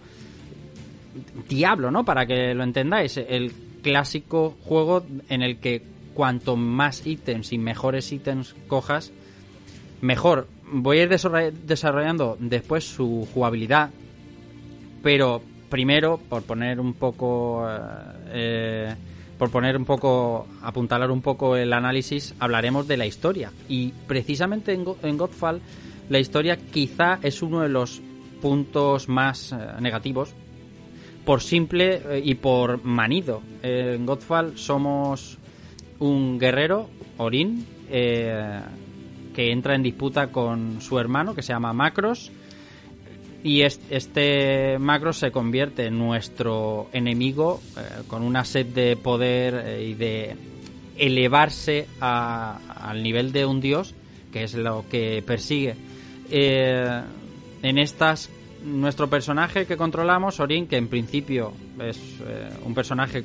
S1: Diablo, ¿no? Para que lo entendáis. El clásico juego en el que cuanto más ítems y mejores ítems cojas, mejor. Voy a ir desarroll- desarrollando después su jugabilidad, pero primero, por poner un poco, eh, eh, por poner un poco, apuntalar un poco el análisis, hablaremos de la historia. Y precisamente en, Go- Godfall, la historia quizá es uno de los puntos más eh, negativos, por simple eh, y por manido. En Godfall somos un guerrero, Orin, que entra en disputa con su hermano, que se llama Macros, y es- este Macros se convierte en nuestro enemigo eh, con una sed de poder eh, y de elevarse a- al nivel de un dios, que es lo que persigue. Eh, en estas, nuestro personaje que controlamos, Orin, que en principio es un personaje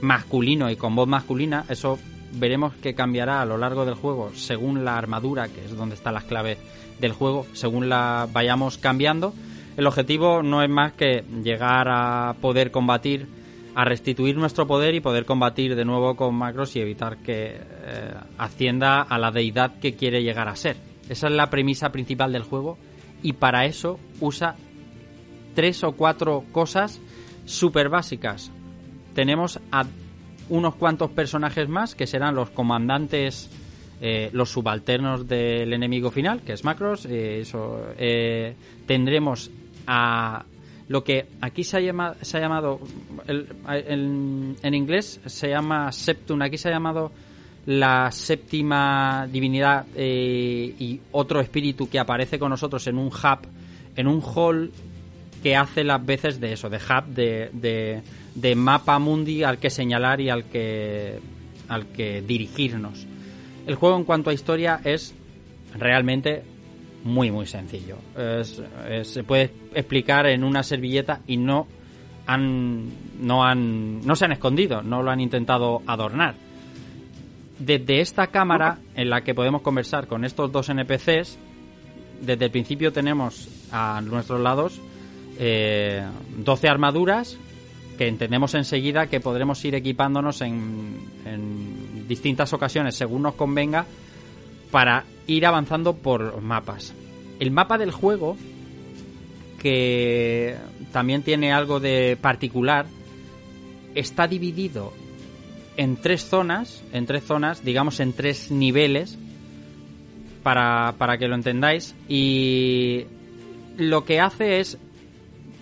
S1: masculino y con voz masculina, eso veremos que cambiará a lo largo del juego según la armadura, que es donde están las claves del juego, según la vayamos cambiando. El objetivo no es más que llegar a poder combatir, a restituir nuestro poder y poder combatir de nuevo con Macros y evitar que eh, ascienda a la deidad que quiere llegar a ser. Esa es la premisa principal del juego y para eso usa tres o cuatro cosas súper básicas. Tenemos a unos cuantos personajes más que serán los comandantes, eh, los subalternos del enemigo final, que es Macros. eh, eso, eh, tendremos a lo que aquí se ha, llama- se ha llamado, el- en inglés se llama Septum, aquí se ha llamado la séptima divinidad eh, y otro espíritu que aparece con nosotros en un hub, en un hall que hace las veces de eso, de hub, de, de, de mapa mundi al que señalar y al que, al que dirigirnos. El juego en cuanto a historia es realmente muy muy sencillo. Se puede explicar en una servilleta y no han no han no se han escondido, no lo han intentado adornar. Desde esta cámara en la que podemos conversar con estos dos NPCs, desde el principio tenemos a nuestros lados eh, 12 armaduras que entendemos enseguida que podremos ir equipándonos en, en distintas ocasiones según nos convenga para ir avanzando por mapas. El mapa del juego, que también tiene algo de particular, está dividido en tres zonas, en tres zonas, digamos en tres niveles, para, para que lo entendáis, y lo que hace es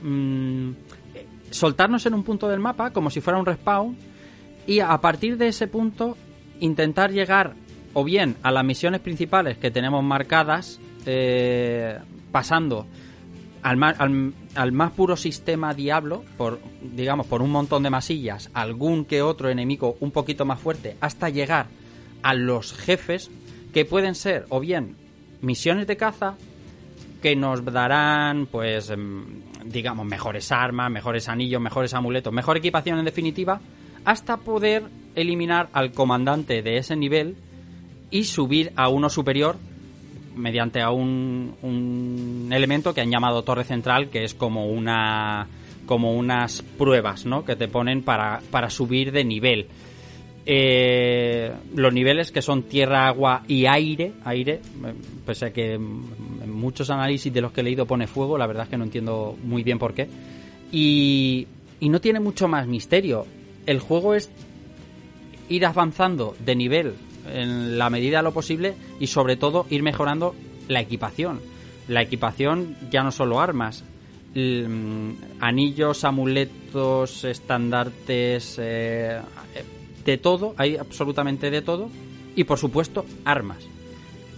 S1: mm, soltarnos en un punto del mapa como si fuera un respawn y a partir de ese punto intentar llegar o bien a las misiones principales que tenemos marcadas eh, pasando al más, al, más puro sistema diablo por digamos por un montón de masillas algún que otro enemigo un poquito más fuerte hasta llegar a los jefes que pueden ser o bien misiones de caza que nos darán, pues, em, digamos, mejores armas, mejores anillos, mejores amuletos, mejor equipación en definitiva, hasta poder eliminar al comandante de ese nivel y subir a uno superior mediante a un, un elemento que han llamado torre central, que es como una como unas pruebas, ¿no? Que te ponen para, para subir de nivel. Eh, los niveles que son tierra, agua y aire, aire, eh, pese a que en muchos análisis de los que he leído pone fuego, la verdad es que no entiendo muy bien por qué. Y, y no tiene mucho más misterio. El juego es ir avanzando de nivel en la medida de lo posible y sobre todo ir mejorando la equipación. La equipación ya no solo armas, l- anillos, amuletos, estandartes, eh, de todo, hay absolutamente de todo. Y por supuesto, armas.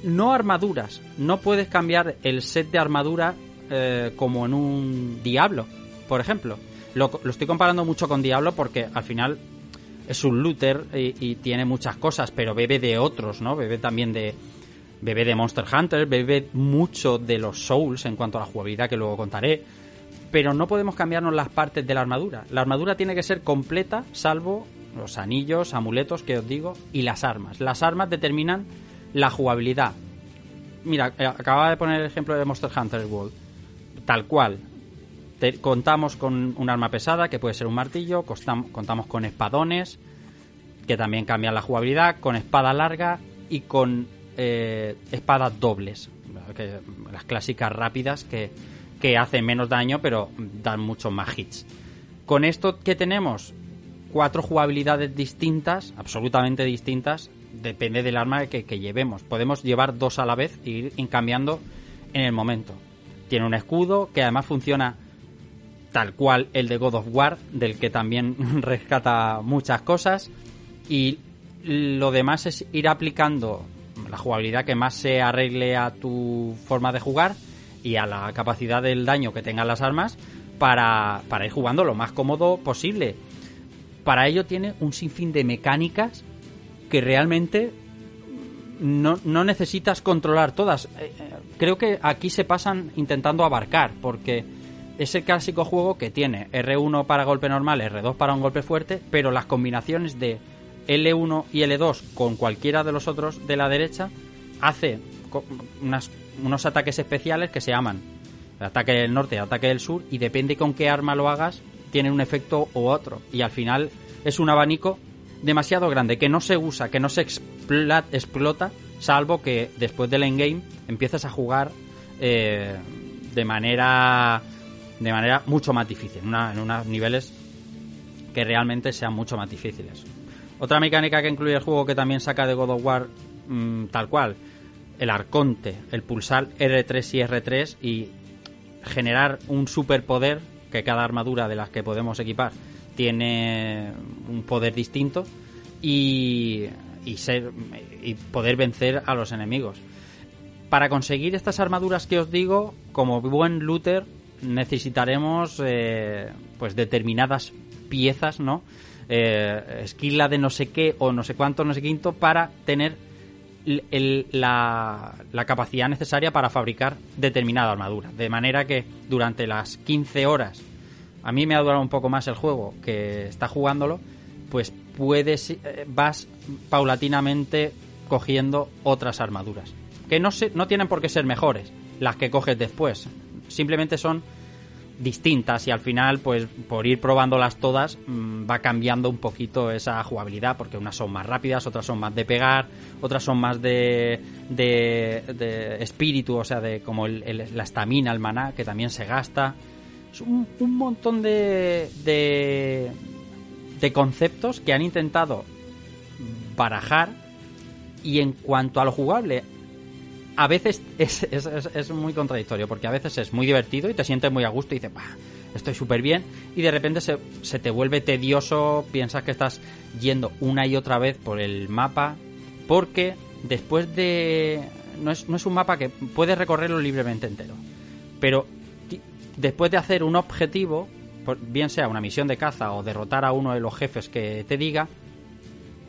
S1: No armaduras, no puedes cambiar el set de armadura eh, como en un Diablo, por ejemplo. Lo, lo estoy comparando mucho con Diablo porque al final es un looter y, tiene muchas cosas, pero bebe de otros, ¿no? Bebe también de. Bebe de Monster Hunter, bebe mucho de los Souls en cuanto a la jugabilidad que luego contaré. Pero no podemos cambiarnos las partes de la armadura. La armadura tiene que ser completa, salvo los anillos, amuletos que os digo, y las armas. Las armas determinan la jugabilidad. Mira, eh, acababa de poner el ejemplo de Monster Hunter World. Tal cual. Contamos con un arma pesada, que puede ser un martillo, contamos con espadones, que también cambian la jugabilidad, con espada larga y con eh, espadas dobles. que- las clásicas rápidas que, que hacen menos daño, pero dan muchos más hits. Con esto que tenemos, cuatro jugabilidades distintas, absolutamente distintas, depende del arma que, llevemos. Podemos llevar dos a la vez e ir cambiando en el momento. Tiene un escudo que además funciona tal cual el de God of War, del que también rescata muchas cosas. Y lo demás es ir aplicando la jugabilidad que más se arregle a tu forma de jugar y a la capacidad del daño que tengan las armas para, para ir jugando lo más cómodo posible. Para ello tiene un sinfín de mecánicas que realmente no, no necesitas controlar todas. Eh, eh, Creo que aquí se pasan intentando abarcar, porque es el clásico juego que tiene R1 para golpe normal, R2 para un golpe fuerte, pero las combinaciones de L1 y L2 con cualquiera de los otros de la derecha hace unos ataques especiales que se llaman ataque del norte ataque del sur, y depende con qué arma lo hagas, tiene un efecto u otro. Y al final es un abanico demasiado grande que no se usa, que no se explota, salvo que después del endgame empiezas a jugar eh, de manera de manera mucho más difícil, en unos niveles que realmente sean mucho más difíciles. Otra mecánica que incluye el juego que también saca de God of War mm, tal cual, el arconte, el pulsar R3 y R3 y generar un superpoder que cada armadura de las que podemos equipar tiene un poder distinto y, y poder vencer a los enemigos. Para conseguir estas armaduras que os digo, como buen looter, necesitaremos eh, pues determinadas piezas, ¿no? Eh, esquila de no sé qué o no sé cuánto, no sé quinto, para tener el- la, la capacidad necesaria para fabricar determinada armadura. De manera que durante las 15 horas, a mí me ha durado un poco más el juego que está jugándolo, pues puedes, eh, vas paulatinamente cogiendo otras armaduras. Que no, se, no tienen por qué ser mejores las que coges después. Simplemente son distintas y al final, pues por ir probándolas todas, mm, va cambiando un poquito esa jugabilidad, porque unas son más rápidas, otras son más de pegar, otras son más de, de, espíritu, o sea, de como el- la estamina, el maná, que también se gasta. Es un, un montón de, de, de conceptos que han intentado barajar y en cuanto a lo jugable, a veces es, muy contradictorio, porque a veces es muy divertido y te sientes muy a gusto y dices, "Bah, estoy súper bien, y de repente se, se te vuelve tedioso, piensas que estás yendo una y otra vez por el mapa, porque después de... No es, no es un mapa que puedes recorrerlo libremente entero, pero después de hacer un objetivo, bien sea una misión de caza o derrotar a uno de los jefes que te diga,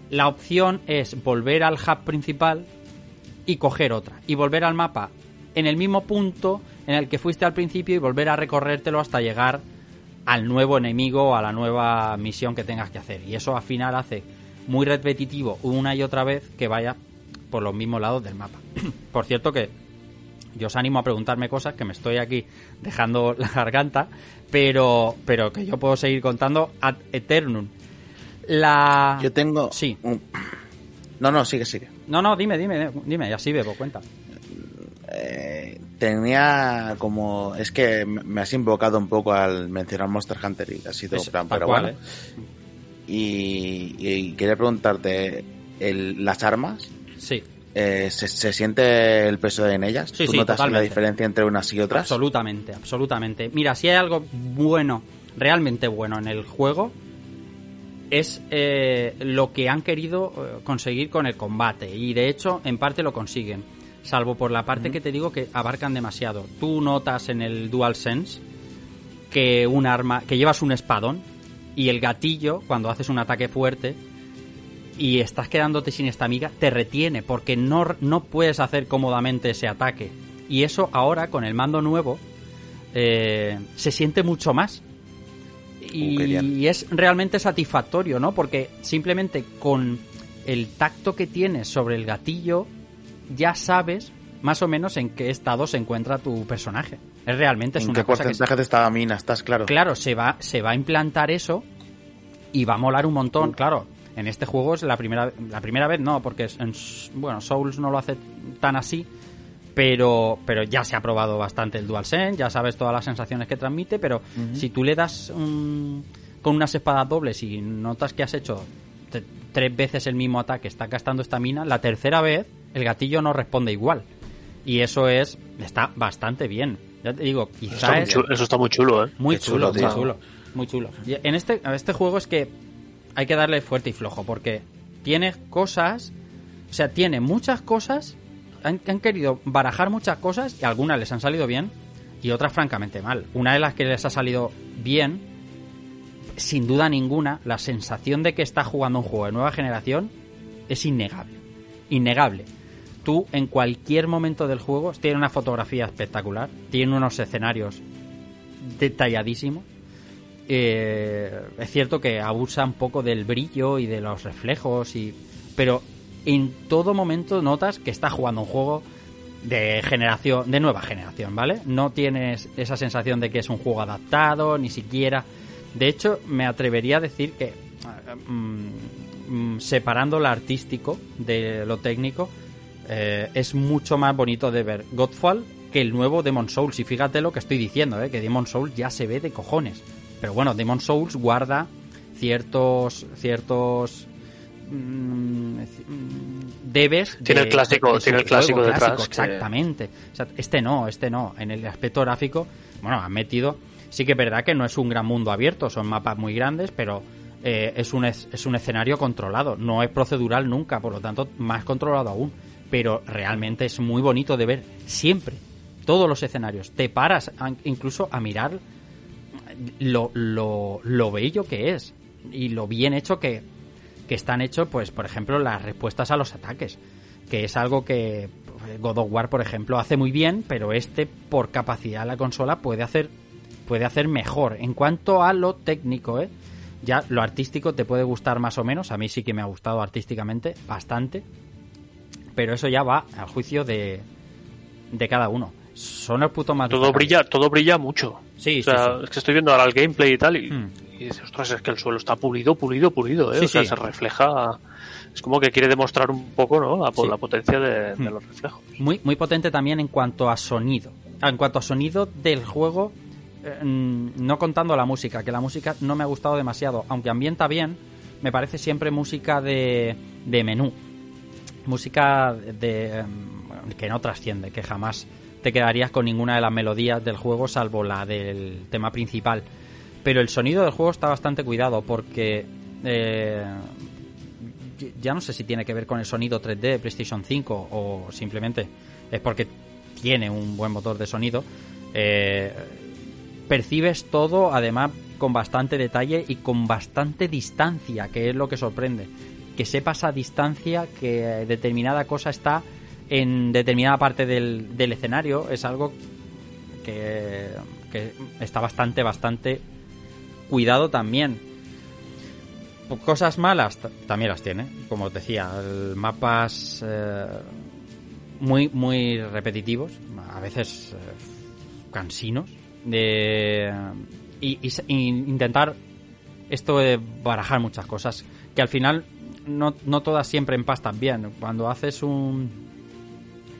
S1: la opción es volver al hub principal y coger otra. Y volver al mapa en el mismo punto en el que fuiste al principio y volver a recorrértelo hasta llegar al nuevo enemigo o a la nueva misión que tengas que hacer. Y eso al final hace muy repetitivo una y otra vez que vaya por los mismos lados del mapa. por cierto que yo os animo a preguntarme cosas que me estoy aquí dejando la garganta, pero, pero que yo puedo seguir contando ad eternum. La...
S6: Yo tengo.
S1: Sí.
S6: un- No, no, sigue, sigue.
S1: No, no, dime, dime, dime, así bebo, cuenta.
S6: Eh, tenía como. Es que me has invocado un poco al mencionar Monster Hunter y ha sido
S1: Es
S6: plan, pero
S1: cual,
S6: bueno.
S1: ¿eh?
S6: Y, y quería preguntarte: el- ¿las armas?
S1: Sí.
S6: Eh, ¿se, se siente el peso en ellas?
S1: Sí,
S6: ¿Tú
S1: sí,
S6: notas la diferencia entre unas y otras?
S1: Absolutamente, absolutamente. Mira, si hay algo bueno, realmente bueno en el juego, es eh, lo que han querido eh, conseguir con el combate. Y de hecho, en parte lo consiguen. Salvo por la parte que te digo que abarcan demasiado. Tú notas en el DualSense que un arma, que llevas un espadón y el gatillo, cuando haces un ataque fuerte y estás quedándote sin esta amiga, te retiene porque no, no puedes hacer cómodamente ese ataque. Y eso ahora, con el mando nuevo, eh, se siente mucho más. Y, es realmente satisfactorio, ¿no? Porque simplemente con el tacto que tienes sobre el gatillo, ya sabes más o menos en qué estado se encuentra tu personaje. Es realmente es
S6: ¿En
S1: una
S6: qué
S1: cosa que
S6: porcentaje de estamina estás, claro?
S1: Claro, se va, se va a implantar eso y va a molar un montón. Claro, en este juego es la primera, la primera vez, no, porque en, bueno, Souls no lo hace tan así, pero, pero ya se ha probado bastante el DualSense, ya sabes todas las sensaciones que transmite, pero si tú le das un- con unas espadas dobles y notas que has hecho tres veces el mismo ataque, está gastando estamina, la tercera vez el gatillo no responde igual. Y eso es, está bastante bien. Ya te digo,
S8: Eso
S1: quizá
S8: está, muy
S1: es-
S8: chulo, eso está muy chulo, ¿eh?
S1: muy chulo,
S6: chulo,
S1: muy
S6: tío.
S1: chulo, muy chulo. Y en este, este juego es que hay que darle fuerte y flojo, porque tiene cosas, o sea, tiene muchas cosas, han, querido barajar muchas cosas y algunas les han salido bien y otras francamente mal. Una de las que les ha salido bien, sin duda ninguna, la sensación de que está jugando un juego de nueva generación es innegable. Innegable. Tú en cualquier momento del juego tiene una fotografía espectacular, tiene unos escenarios detalladísimos. Eh, es cierto que abusa un poco del brillo y de los reflejos, y pero en todo momento notas que está jugando un juego de generación, de nueva generación, ¿vale? No tienes esa sensación de que es un juego adaptado, ni siquiera. De hecho, me atrevería a decir que mm, mm, separando lo artístico de lo técnico, eh, es mucho más bonito de ver Godfall que el nuevo Demon Souls. Y fíjate lo que estoy diciendo, ¿eh? que Demon Souls ya se ve de cojones. Pero bueno, Demon Souls guarda ciertos ciertos debes
S8: Tiene el clásico-
S1: su
S8: tiene el clásico
S1: juego
S8: detrás,
S1: clásico,
S8: que-
S1: exactamente. O sea, este no este no. En el aspecto gráfico bueno han metido sí que es verdad que no es un gran mundo abierto son mapas muy grandes pero eh, es un es, es un escenario controlado. No es procedural nunca por lo tanto más controlado aún. Pero realmente es muy bonito de ver siempre todos los escenarios. Te paras a- incluso a mirar lo, lo, lo bello que es y lo bien hecho que, que están hechos, pues, por ejemplo, las respuestas a los ataques, que es algo que pues, God of War, por ejemplo, hace muy bien, pero este, por capacidad de la consola, puede hacer, puede hacer mejor. En cuanto a lo técnico, ¿eh? Ya lo artístico te puede gustar más o menos, a mí sí que me ha gustado artísticamente bastante, pero eso ya va al juicio de, de cada uno. Son el puto más
S8: Todo brilla, todo brilla mucho.
S1: Sí,
S8: O sea,
S1: sí, sí.
S8: es que estoy viendo ahora el gameplay y tal y,
S1: Hmm.
S8: y dices, ostras, es que el suelo está pulido, pulido, pulido, ¿eh?
S1: Sí,
S8: o sea, se refleja... Es como que quiere demostrar un poco, ¿no? La, potencia de, de
S1: Hmm.
S8: los reflejos.
S1: Muy, muy potente también en cuanto a sonido. En cuanto a sonido del juego, eh, mm, no contando la música, que la música no me ha gustado demasiado. Aunque ambienta bien, me parece siempre música de, de menú. Música de, mm, que no trasciende, que jamás te quedarías con ninguna de las melodías del juego salvo la del tema principal. Pero el sonido del juego está bastante cuidado porque eh, ya no sé si tiene que ver con el sonido 3D de PlayStation 5 o simplemente es porque tiene un buen motor de sonido. Eh, percibes todo, además, con bastante detalle y con bastante distancia, que es lo que sorprende. Que sepas a distancia que determinada cosa está en determinada parte del, del escenario es algo que, que está bastante, bastante cuidado también. Cosas malas también las tiene, como os decía, mapas eh, muy muy repetitivos, a veces eh, cansinos, de y, y intentar esto de barajar muchas cosas que al final no, no todas siempre empastan bien. Cuando haces un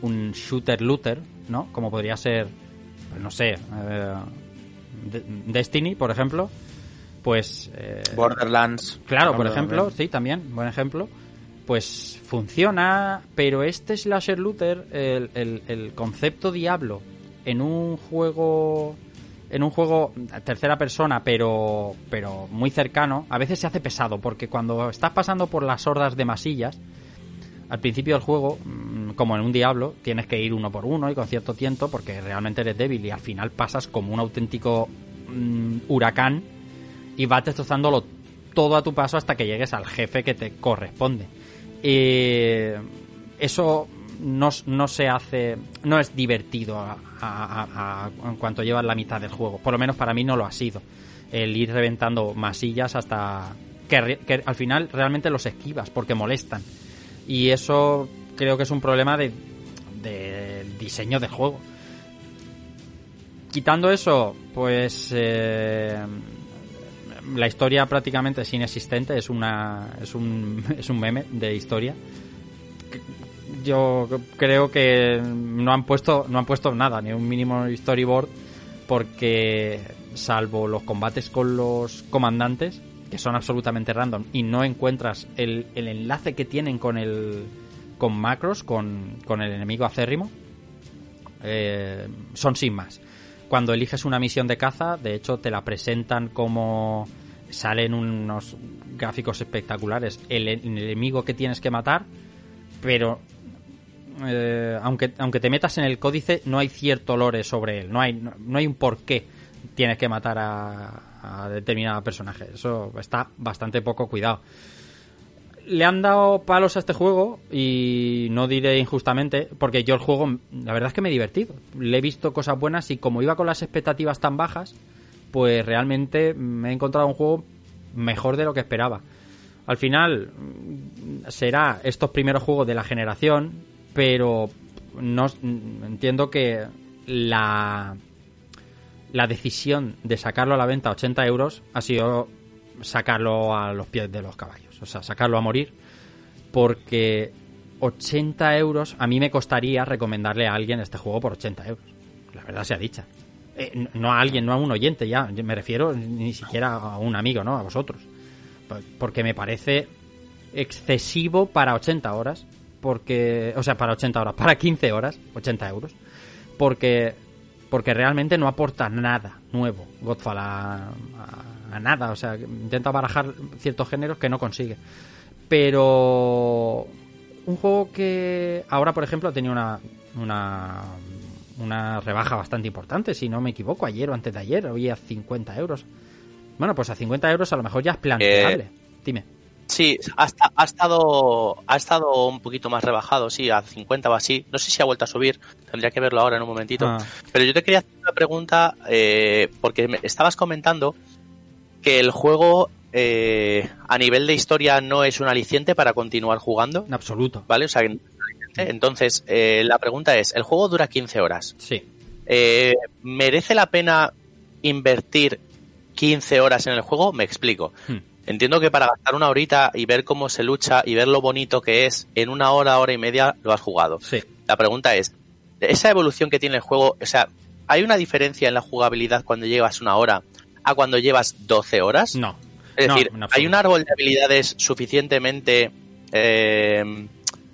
S1: un shooter looter, ¿no? Como podría ser, pues no sé, eh, De- Destiny, por ejemplo, pues eh,
S6: Borderlands.
S1: Claro, por
S6: Ejemplo, también.
S1: sí, también, buen ejemplo. Pues funciona, pero este slasher looter, el, el- el concepto Diablo en un juego en un juego tercera persona, pero pero muy cercano, a veces se hace pesado porque cuando estás pasando por las hordas de masillas, al principio del juego, mm, como en un Diablo, tienes que ir uno por uno y con cierto tiento porque realmente eres débil y al final pasas como un auténtico mm, huracán y vas destrozándolo todo a tu paso hasta que llegues al jefe que te corresponde. Eh, eso no, se hace, no es divertido a- en cuanto llevas la mitad del juego. Por lo menos para mí no lo ha sido. El ir reventando masillas hasta que, que al final realmente los esquivas porque molestan. Y eso creo que es un problema de, del diseño del juego. Quitando eso, pues eh, la historia prácticamente es inexistente, es una es un, es un meme de historia. Yo creo que no han puesto no han puesto nada, ni un mínimo storyboard porque salvo los combates con los comandantes que son absolutamente random y no encuentras el, el enlace que tienen con el con macros con, con el enemigo acérrimo eh, son sin más. Cuando eliges una misión de caza, de hecho te la presentan como salen unos gráficos espectaculares, el, enemigo que tienes que matar, pero eh, aunque, aunque te metas en el códice, no hay cierto lore sobre él, no hay, no hay un por qué tienes que matar a, a determinado personaje. Eso está bastante poco cuidado le han dado palos a este juego y no diré injustamente, porque yo el juego, la verdad es que me he divertido. Le he visto cosas buenas y como iba con las expectativas tan bajas, pues realmente me he encontrado un juego mejor de lo que esperaba. Al final mm, será estos primeros juegos de la generación, pero no entiendo que la la decisión de sacarlo a la venta a 80 euros ha sido sacarlo a los pies de los caballos, o sea, sacarlo a morir, porque 80 euros a mí me costaría recomendarle a alguien este juego por 80 euros, la verdad sea dicha. Eh, no a alguien, no a un oyente ya, me refiero ni siquiera a un amigo, ¿no? A vosotros. Porque me parece excesivo para 80 horas, porque, o sea, para 80 horas, para 15 horas, 80 euros, porque porque realmente no aporta nada nuevo Godfall a, a- a nada, o sea, intenta barajar ciertos géneros que no consigue. Pero un juego que ahora, por ejemplo, ha tenido una, una, una rebaja bastante importante, si no me equivoco, ayer o antes de ayer, hoy a 50 euros. Bueno, pues a 50 euros a lo mejor ya es planteable. Dime.
S2: Sí, ha, ha estado ha estado un poquito más rebajado, sí, a 50 o así. No sé si ha vuelto a subir, tendría que verlo ahora en un momentito.
S1: Ah.
S2: Pero yo te quería hacer una pregunta, eh, porque me estabas comentando que el juego eh, a nivel de historia no es un aliciente para continuar jugando.
S1: En absoluto.
S2: ¿Vale? O sea, aliciente. entonces, eh, la pregunta es, el juego dura 15 horas.
S1: Sí.
S2: Eh, ¿Merece la pena invertir 15 horas en el juego? Me explico.
S1: Hmm.
S2: Entiendo que para gastar una horita y ver cómo se lucha y ver lo bonito que es, en una hora, hora y media lo has jugado.
S1: Sí.
S2: La pregunta es, esa evolución que tiene el juego, o sea, ¿hay una diferencia en la jugabilidad cuando llevas una hora a cuando llevas 12 horas?
S1: No.
S2: Es
S1: No,
S2: decir. ¿hay un árbol de habilidades suficientemente, eh,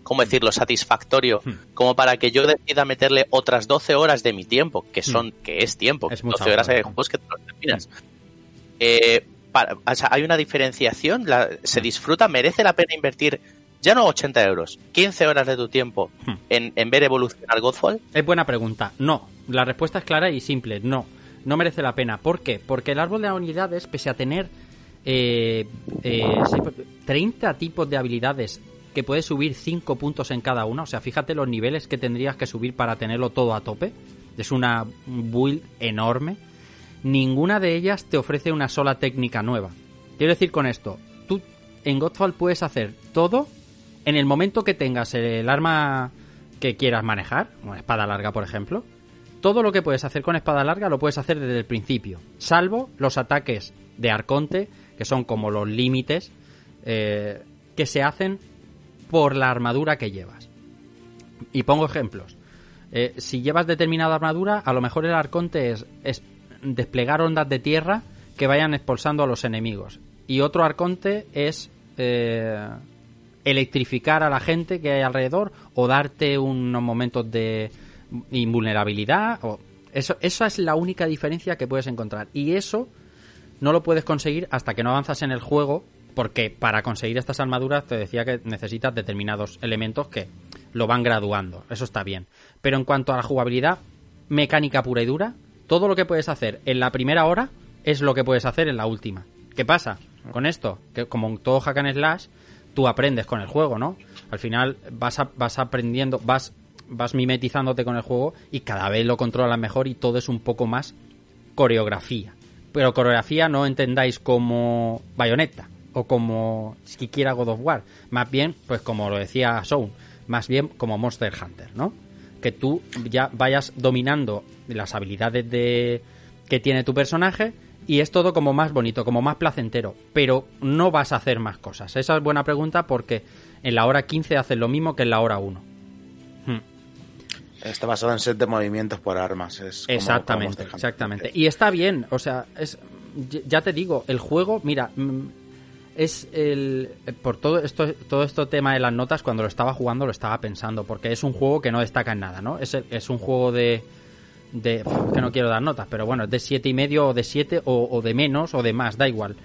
S2: ¿cómo decirlo?, satisfactorio
S1: Hmm.
S2: como para que yo decida meterle otras 12 horas de mi tiempo, que son, que es tiempo,
S1: Hmm. Es mucha
S2: 12 horas
S1: hora.
S2: hay juegos que te los terminas. Eh, para- o sea, ¿Hay una diferenciación? La-. ¿Se disfruta? ¿Merece la pena invertir ya no 80 euros, 15 horas de tu tiempo
S1: Hmm.
S2: en, en ver evolucionar Godfall?
S1: Es buena pregunta. No. La respuesta es clara y simple. No. No merece la pena. ¿Por qué? Porque el árbol de unidades, pese a tener eh, eh, sí, 30 tipos de habilidades que puedes subir 5 puntos en cada una, o sea, fíjate los niveles que tendrías que subir para tenerlo todo a tope. Es una build enorme. Ninguna de ellas te ofrece una sola técnica nueva. Quiero decir con esto, tú en Godfall puedes hacer todo en el momento que tengas el arma que quieras manejar, una espada larga por ejemplo, todo lo que puedes hacer con espada larga lo puedes hacer desde el principio, salvo los ataques de Arconte, que son como los límites eh, que se hacen por la armadura que llevas. Y pongo ejemplos. Eh, si llevas determinada armadura, a lo mejor el Arconte es, es desplegar ondas de tierra que vayan expulsando a los enemigos. Y otro Arconte es eh, electrificar a la gente que hay alrededor o darte unos momentos de invulnerabilidad. O eso, esa es la única diferencia que puedes encontrar. Y eso no lo puedes conseguir hasta que no avanzas en el juego, porque para conseguir estas armaduras te decía que necesitas determinados elementos que lo van graduando. Eso está bien. Pero en cuanto a la jugabilidad mecánica pura y dura, todo lo que puedes hacer en la primera hora es lo que puedes hacer en la última. ¿Qué pasa con esto? Que como todo hack slash, tú aprendes con el juego, ¿no? Al final vas, vas aprendiendo, vas, vas mimetizándote con el juego y cada vez lo controlas mejor y todo es un poco más coreografía. Pero coreografía no entendáis como Bayonetta o como siquiera God of War. Más bien, pues como lo decía Sound, más bien como Monster Hunter, ¿no? Que tú ya vayas dominando las habilidades de que tiene tu personaje y es todo como más bonito, como más placentero, pero no vas a hacer más cosas. Esa es buena pregunta porque en la hora 15 haces lo mismo que en la hora 1.
S6: Está basado en set de movimientos por armas. Es como- como
S1: Exactamente, exactamente. Y está bien, o sea, es ya te digo, el juego, mira, mm, es el por todo esto todo este tema de las notas cuando lo estaba jugando lo estaba pensando, porque es un juego que no destaca en nada, ¿no? Es, es un juego de de que no quiero dar notas, pero bueno, es de siete y medio o de 7 o, o de menos o de más, da igual.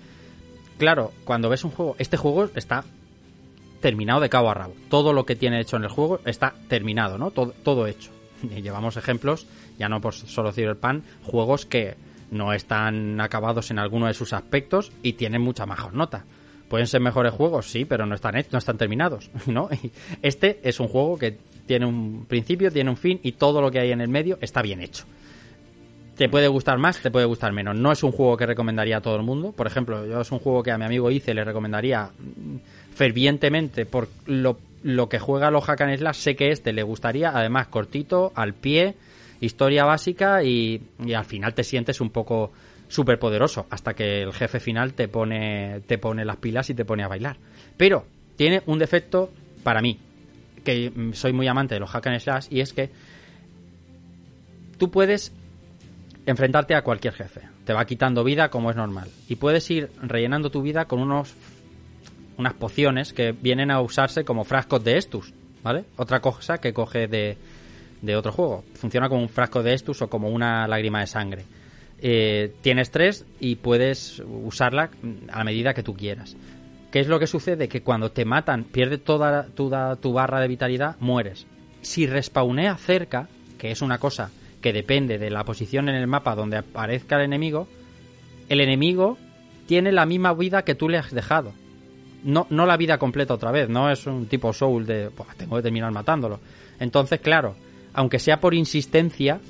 S1: Claro, cuando ves un juego, este juego está terminado de cabo a rabo. Todo lo que tiene hecho en el juego está terminado, ¿no? Todo, todo hecho. Y llevamos ejemplos, ya no por solo Cyberpunk, juegos que no están acabados en alguno de sus aspectos y tienen mucha mejor nota. Pueden ser mejores juegos, sí, pero no están, no están terminados, ¿no? Este es un juego que tiene un principio, tiene un fin y todo lo que hay en el medio está bien hecho. Te puede gustar más, te puede gustar menos. No es un juego que recomendaría a todo el mundo. Por ejemplo, yo es un juego que a mi amigo Ice le recomendaría mm, fervientemente por lo, lo que juega los hack. Sé que este le gustaría. Además, cortito, al pie, historia básica y al final te sientes un poco súper poderoso hasta que el jefe final te pone, te pone las pilas y te pone a bailar. Pero tiene un defecto para mí, que soy muy amante de los hack and slash, y es que tú puedes enfrentarte a cualquier jefe. Te va quitando vida como es normal. Y puedes ir rellenando tu vida con unos unas pociones que vienen a usarse como frascos de Estus, ¿vale? Otra cosa que coge de, de otro juego. Funciona como un frasco de Estus o como una lágrima de sangre. Eh, tienes tres y puedes usarla a la medida que tú quieras. ¿Qué es lo que sucede? Que cuando te matan, pierdes toda tu, barra de vitalidad, mueres. Si respawnea cerca, que es una cosa que depende de la posición en el mapa donde aparezca el enemigo, el enemigo tiene la misma vida que tú le has dejado. No, no la vida completa otra vez, no es un tipo soul de "Buah, tengo que terminar matándolo. Entonces, claro, aunque sea por insistencia,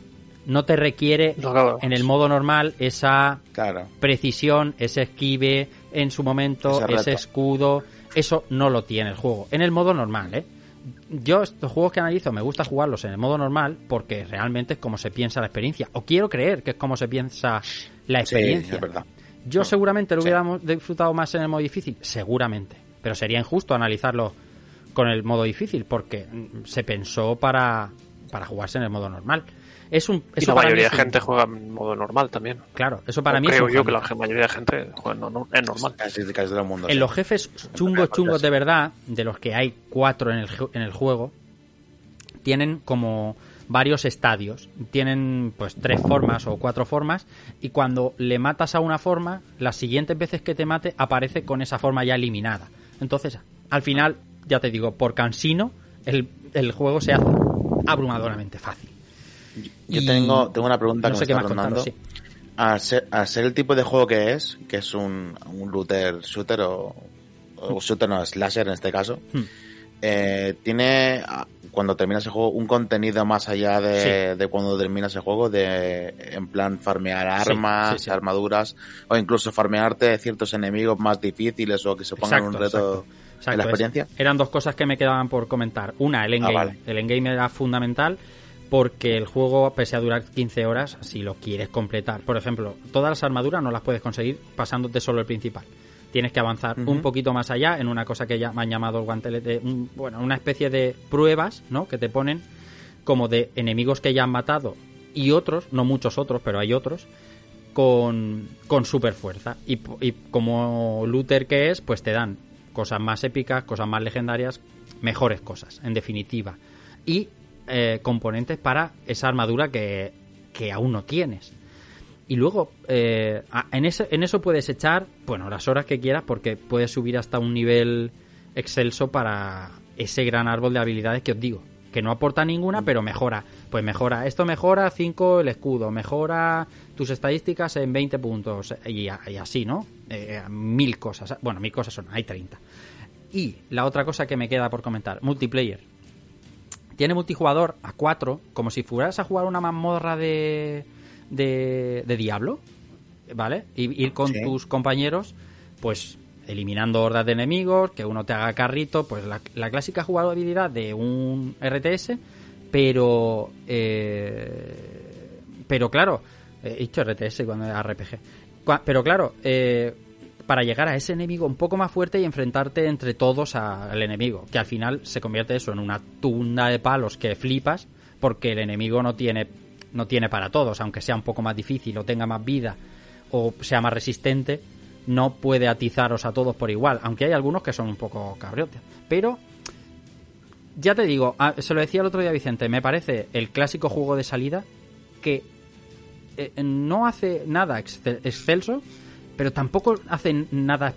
S1: no te requiere en el modo normal esa
S6: Claro.
S1: precisión, ese esquive en su momento,
S6: Ese
S1: escudo. Eso no lo tiene el juego. En el modo normal, ¿eh? yo estos juegos que analizo me gusta jugarlos en el modo normal porque realmente es como se piensa la experiencia. O quiero creer que es como se piensa la
S6: Sí,
S1: experiencia.
S6: es verdad.
S1: Yo seguramente lo hubiéramos disfrutado más en el modo difícil, seguramente. Pero sería injusto analizarlo con el modo difícil porque mm, se pensó para, para jugarse en el modo normal. Es un,
S8: Y la mayoría de
S1: un-
S8: gente juega en modo normal también.
S1: Claro, eso para
S8: O
S1: mí es
S8: creo
S1: un
S8: yo que la mayoría de gente juega en, no- en normal.
S6: Casi, casi todo el mundo.
S1: En
S6: sí.
S1: los jefes chungos, chungos de verdad, de los que hay cuatro en el, en el juego, tienen como varios estadios. Tienen pues tres formas o cuatro formas y cuando le matas a una forma, las siguientes veces que te mate aparece con esa forma ya eliminada. Entonces, al final, ya te digo, por cansino, el, el juego se hace abrumadoramente fácil.
S6: Yo
S1: Y
S6: tengo, tengo una pregunta
S1: no
S6: que
S1: sé
S6: me está rondando. Al ser, al ser el tipo de juego que es, que es un, un looter shooter o, o shooter no, slasher en este caso,
S1: Hmm.
S6: eh, tiene, ah, cuando terminas el juego, un contenido más allá de, de cuando terminas el juego, de en plan farmear
S1: Sí,
S6: armas,
S1: sí, sí.
S6: armaduras, o incluso farmearte ciertos enemigos más difíciles o que se pongan
S1: Exacto,
S6: un reto
S1: exacto.
S6: en
S1: Exacto,
S6: la
S1: es-
S6: experiencia.
S1: eran dos cosas que me quedaban por comentar. Una, el endgame.
S6: Ah, vale.
S1: El endgame era fundamental porque el juego, pese a durar 15 horas, si lo quieres completar. Por ejemplo, todas las armaduras no las puedes conseguir pasándote solo el principal. Tienes que avanzar un poquito más allá en una cosa que ya me han llamado el guantelete, un- bueno, una especie de pruebas, ¿no? Que te ponen como de enemigos que ya han matado y otros, no muchos otros, pero hay otros, con, con super fuerza. Y, y como looter que es, pues te dan cosas más épicas, cosas más legendarias, mejores cosas, en definitiva. Y eh, componentes para esa armadura que, que aún no tienes. Y luego, eh, en, ese, en eso puedes echar, bueno, las horas que quieras, porque puedes subir hasta un nivel excelso para ese gran árbol de habilidades que os digo. Que no aporta ninguna, pero mejora. Pues mejora. Esto mejora 5 el escudo, mejora tus estadísticas en 20 puntos. Y así, ¿no? Eh, mil cosas. Bueno, mil cosas son, hay 30. Y la otra cosa que me queda por comentar, multiplayer. Tiene multijugador a 4, como si fueras a jugar una mazmorra de, de, de Diablo, ¿vale? Y ir con
S6: Sí.
S1: tus compañeros, pues eliminando hordas de enemigos, que uno te haga carrito, pues la, la clásica jugabilidad de un RTS, pero... eh, pero claro, he dicho RTS cuando era RPG. Pero claro, eh, para llegar a ese enemigo un poco más fuerte y enfrentarte entre todos al enemigo, que al final se convierte eso en una tunda de palos que flipas, porque el enemigo no tiene, no tiene para todos, aunque sea un poco más difícil o tenga más vida o sea más resistente, no puede atizaros a todos por igual, aunque hay algunos que son un poco cabriotes. Pero ya te digo, ah, se lo decía el otro día Vicente, me parece el clásico juego de salida que eh, no hace nada excel- excelso, pero tampoco hace nada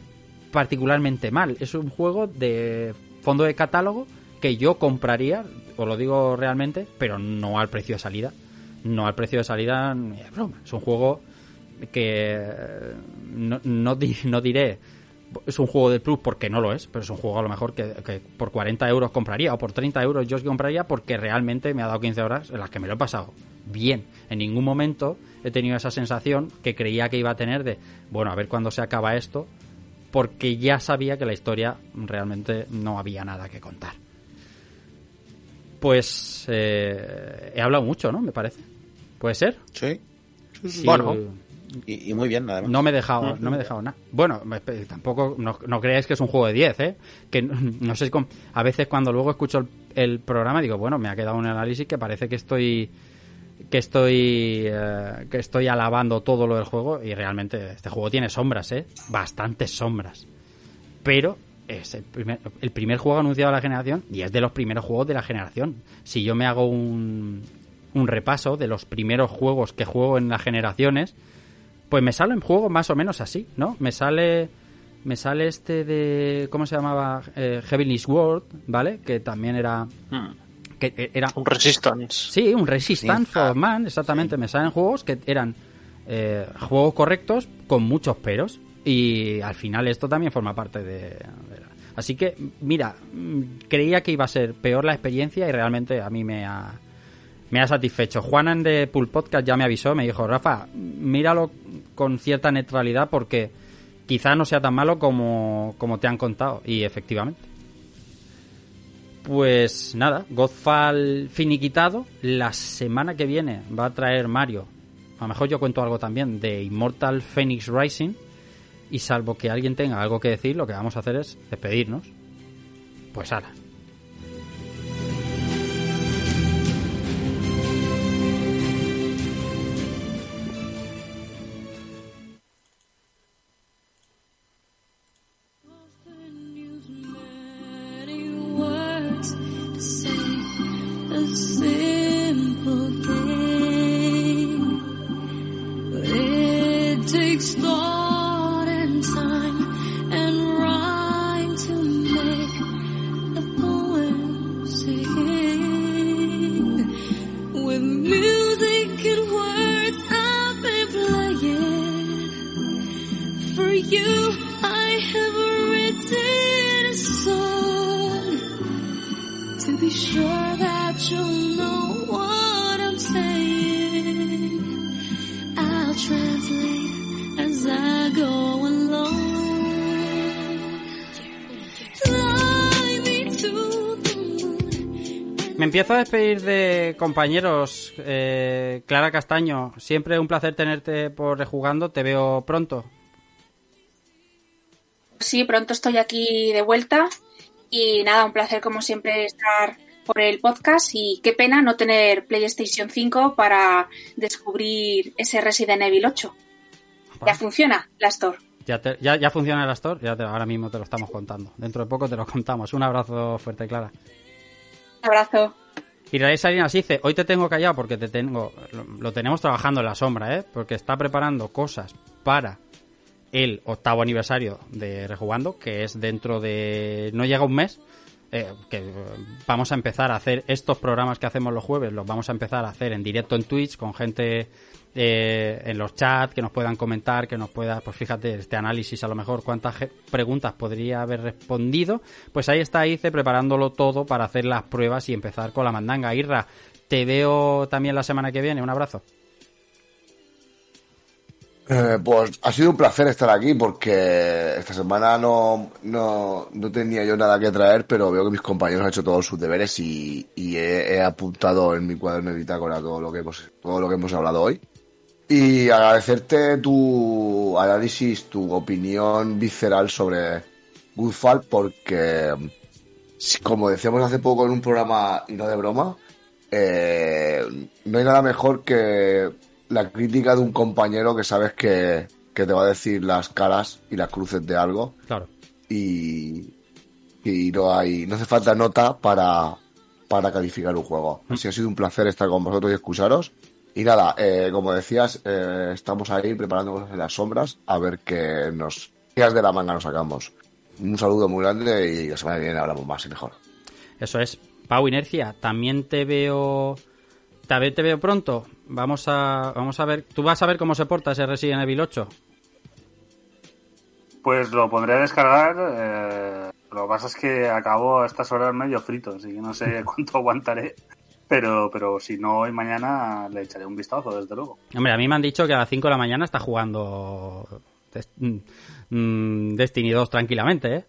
S1: particularmente mal. Es un juego de fondo de catálogo que yo compraría, os lo digo realmente, pero no al precio de salida. No al precio de salida ni de broma. Es un juego que eh, no, no, no diré es un juego de plus porque no lo es, pero es un juego a lo mejor que, que por 40 euros compraría o por 30 euros yo compraría porque realmente me ha dado 15 horas en las que me lo he pasado bien. En ningún momento he tenido esa sensación que creía que iba a tener de, bueno, a ver cuándo se acaba esto, porque ya sabía que la historia realmente no había nada que contar. Pues eh, he hablado mucho, ¿no? Me parece. ¿Puede ser?
S6: Sí.
S1: Sí,
S6: Bueno, y, y muy bien, además.
S1: no me he dejado, no me he dejado nada. Bueno, tampoco, no, no creáis que es un juego de 10, ¿eh? Que no, sé, a veces cuando luego escucho el, el programa digo, bueno, me ha quedado un análisis que parece que estoy que estoy eh, que estoy alabando todo lo del juego y realmente este juego tiene sombras, ¿eh? Bastantes sombras. Pero es el primer, el primer juego anunciado de la generación y es de los primeros juegos de la generación. Si yo me hago un, un repaso de los primeros juegos que juego en las generaciones, pues me salen juegos más o menos así, ¿no? Me sale me sale este de ¿cómo se llamaba? Eh, Heavenly Sword, ¿vale? Que también era que eh, era
S8: Un Resistance.
S1: Sí, un Resistance for Man, exactamente. Me salen juegos que eran eh, juegos correctos con muchos peros. Y al final esto también forma parte de... de- Así que, mira, mm, creía que iba a ser peor la experiencia y realmente a mí me ha, me ha satisfecho. Juanan de Pool Podcast ya me avisó, me dijo, Rafa, míralo con cierta neutralidad porque quizá no sea tan malo como, como te han contado. Y efectivamente. Pues nada, Godfall finiquitado. La semana que viene va a traer Mario. A lo mejor yo cuento algo también de Immortal Phoenix Rising. Y salvo que alguien tenga algo que decir, lo que vamos a hacer es despedirnos. Pues ahora.
S9: I'll translate as I go along. Fly me to the moon.
S1: Me empiezo a despedir de compañeros. Eh, Clara Castaño, siempre un placer tenerte por rejugando. Te veo pronto.
S7: Sí, pronto estoy aquí de vuelta y nada, un placer como siempre estar por el podcast y qué pena no tener PlayStation 5 para descubrir ese Resident Evil 8. Ya funciona la Store.
S1: Ya, te- ya, ya funciona el Astor, ya te- ahora mismo te lo estamos contando. Dentro de poco te lo contamos. Un abrazo fuerte, Clara.
S7: Un abrazo.
S1: Israel Salinas dice, hoy te tengo callado porque te tengo, lo, lo tenemos trabajando en la sombra, ¿eh? Porque está preparando cosas para el octavo aniversario de Rejugando, que es dentro de... no llega un mes, eh, que eh, vamos a empezar a hacer estos programas que hacemos los jueves, los vamos a empezar a hacer en directo en Twitch con gente eh, en los chats que nos puedan comentar, que nos pueda, pues fíjate, este análisis a lo mejor cuántas preguntas podría haber respondido, pues ahí está Ice preparándolo todo para hacer las pruebas y empezar con la mandanga. Irra, te veo también la semana que viene, un abrazo.
S3: Eh, pues ha sido un placer estar aquí porque esta semana no, no, no tenía yo nada que traer, pero veo que mis compañeros han hecho todos sus deberes y, y he, apuntado en mi cuaderno de bitácora todo lo que hemos, todo lo que hemos hablado hoy. Y agradecerte tu análisis, tu opinión visceral sobre Goodfall porque, como decíamos hace poco en un programa y no de broma, eh, no hay nada mejor que la crítica de un compañero que sabes que, que te va a decir las caras y las cruces de algo
S1: Claro.
S3: y, y no hay no hace falta nota para, para calificar un juego. Así ha sido un placer estar con vosotros y escucharos. Y nada, eh, como decías, eh, estamos ahí preparando cosas en las sombras a ver qué nos de la manga nos sacamos. Un saludo muy grande y la semana que viene hablamos más y mejor.
S1: Eso es. Pau Inercia, también te veo. También te veo pronto. Vamos a, vamos a ver. Tú vas a ver cómo se porta ese Resident Evil 8.
S5: Pues lo pondré a descargar. eh, lo que pasa es que acabo a estas horas medio frito, así que no sé cuánto aguantaré. Pero, pero si no, hoy mañana le echaré un vistazo, desde luego.
S1: Hombre, a mí me han dicho que a las 5 de la mañana está jugando mm, mm, Destiny 2 tranquilamente, ¿eh?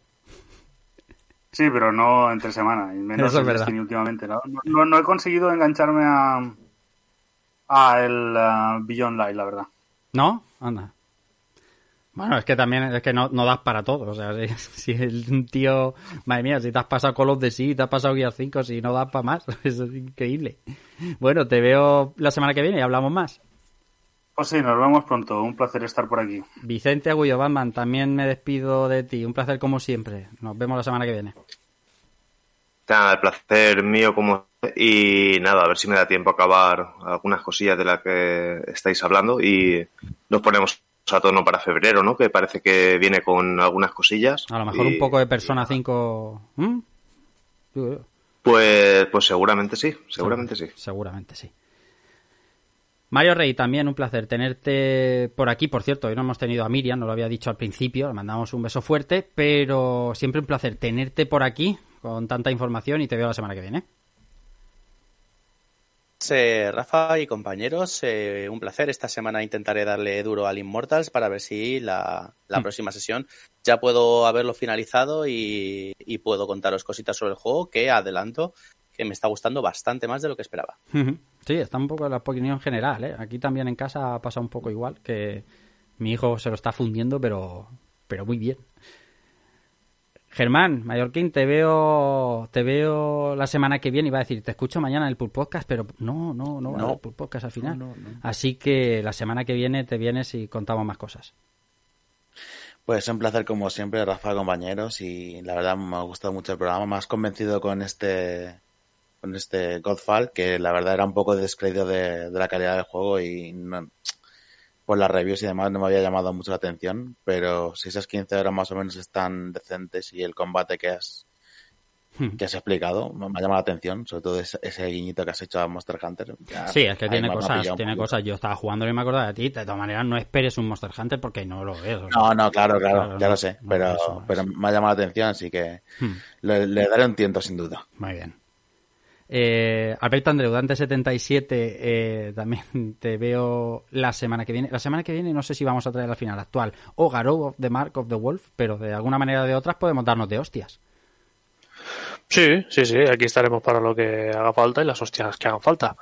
S5: Sí, pero no entre semana, y menos
S1: Eso es.
S5: Destiny últimamente. ¿no? No, no- no he conseguido engancharme a, a el ah, Beyond Light, la verdad.
S1: ¿No? Anda. Bueno, es que también es que no, no das para todo. O sea, si, si el tío. Madre mía, si te has pasado Call of the Sea, te has pasado Gear 5, si no das para más. Eso es increíble. Bueno, te veo la semana que viene y hablamos más.
S5: Pues sí, nos vemos pronto. Un placer estar por aquí.
S1: Vicente Agullo Batman, también me despido de ti. Un placer como siempre. Nos vemos la semana que viene.
S4: Nada, el placer mío como y nada, a ver si me da tiempo a acabar algunas cosillas de las que estáis hablando y nos ponemos a tono para febrero, ¿no? Que parece que viene con algunas cosillas.
S1: A lo mejor
S4: Y,
S1: un poco de Persona 5. ¿Mm?
S4: Pues, pues seguramente sí, seguramente sí.
S1: Seguramente sí. Mario Rey, también un placer tenerte por aquí. Por cierto, hoy no hemos tenido a Miriam, no lo había dicho al principio, le mandamos un beso fuerte, pero siempre un placer tenerte por aquí con tanta información y te veo la semana que viene.
S2: Eh, Rafa y compañeros. eh, un placer. Esta semana intentaré darle duro al Immortals para ver si la, la
S1: Mm.
S2: próxima sesión ya puedo haberlo finalizado y, y puedo contaros cositas sobre el juego que adelanto que me está gustando bastante más de lo que esperaba.
S1: Sí, está un poco la opinión general, ¿eh? Aquí también en casa pasa un poco igual, que mi hijo se lo está fundiendo, pero, pero muy bien. Germán, Mallorquín, te veo, te veo la semana que viene. Iba a decir, te escucho mañana en el Pool Podcast, pero no, no, no va a
S6: No.
S1: haber Pool Podcast al final. Así que la semana que viene te vienes y contamos más cosas.
S6: Pues un placer como siempre, Rafa, compañeros, y la verdad me ha gustado mucho el programa, más convencido con este con este Godfall, que la verdad era un poco descreído de, de la calidad del juego y no, por las reviews y demás no me había llamado mucho la atención, pero si esas 15 horas más o menos están decentes y el combate que has que has explicado me ha llamado la atención, sobre todo ese, ese guiñito que has hecho a Monster Hunter. Ya,
S1: Sí, es que tiene cosas, tiene cosas. Yo estaba jugando y me acordaba de ti. De todas maneras, no esperes un Monster Hunter porque no lo ves. o sea.
S6: No, no, claro, claro,
S1: Claro,
S6: ya
S1: no,
S6: lo sé,
S1: no,
S6: pero,
S1: eso,
S6: pero me ha llamado la atención, así que
S1: Hmm.
S6: le, le daré un tiento sin duda.
S1: Muy bien. Eh, Alberto Andreu, Dante77, eh, también te veo la semana que viene. La semana que viene no sé si vamos a traer la final actual o Garou of the Mark of the Wolf, pero de alguna manera o de otras podemos darnos de hostias.
S8: Sí, sí, sí, aquí estaremos para lo que haga falta y las hostias que hagan falta.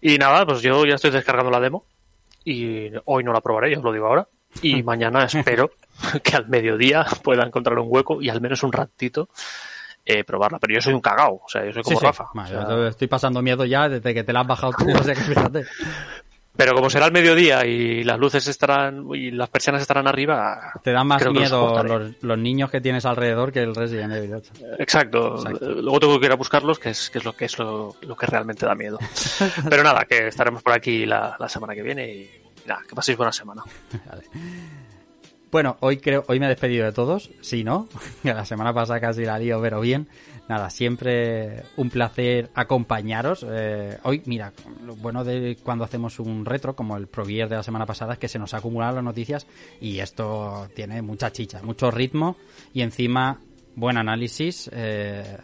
S8: Y nada, pues yo ya estoy descargando la demo y hoy no la probaré, yo os lo digo ahora. Y mañana espero que al mediodía pueda encontrar un hueco y al menos un ratito eh, probarla. Pero yo soy un cagao, o sea, yo soy como
S1: Sí, sí.
S8: Rafa.
S1: Vale,
S8: o sea,
S1: yo estoy pasando miedo ya desde que te la has bajado tú, o sea que fíjate.
S8: Pero como será el mediodía y las luces estarán y las persianas estarán arriba,
S1: Te dan más miedo los, los niños que tienes alrededor que el Resident Evil 8.
S8: Exacto.
S1: Exacto.
S8: Luego tengo que ir a buscarlos, que es, que es lo que es lo, lo que realmente da miedo. Pero nada, que estaremos por aquí la, la semana que viene y nada, que paséis buena semana.
S1: Bueno, hoy creo, hoy me he despedido de todos, si no, la semana pasada casi la lío, pero bien. Nada, siempre un placer acompañaros. Eh, hoy, mira, lo bueno de cuando hacemos un retro, como el Pro Gear de la semana pasada, es que se nos acumulan las noticias y esto tiene mucha chicha, mucho ritmo y encima buen análisis. eh,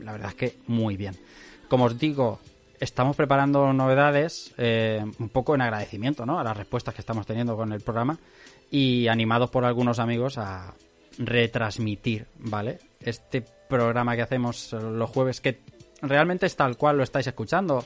S1: la verdad es que muy bien. Como os digo, estamos preparando novedades eh, un poco en agradecimiento ¿no? a las respuestas que estamos teniendo con el programa y animados por algunos amigos a retransmitir, ¿vale? Este programa que hacemos los jueves, que realmente es tal cual lo estáis escuchando.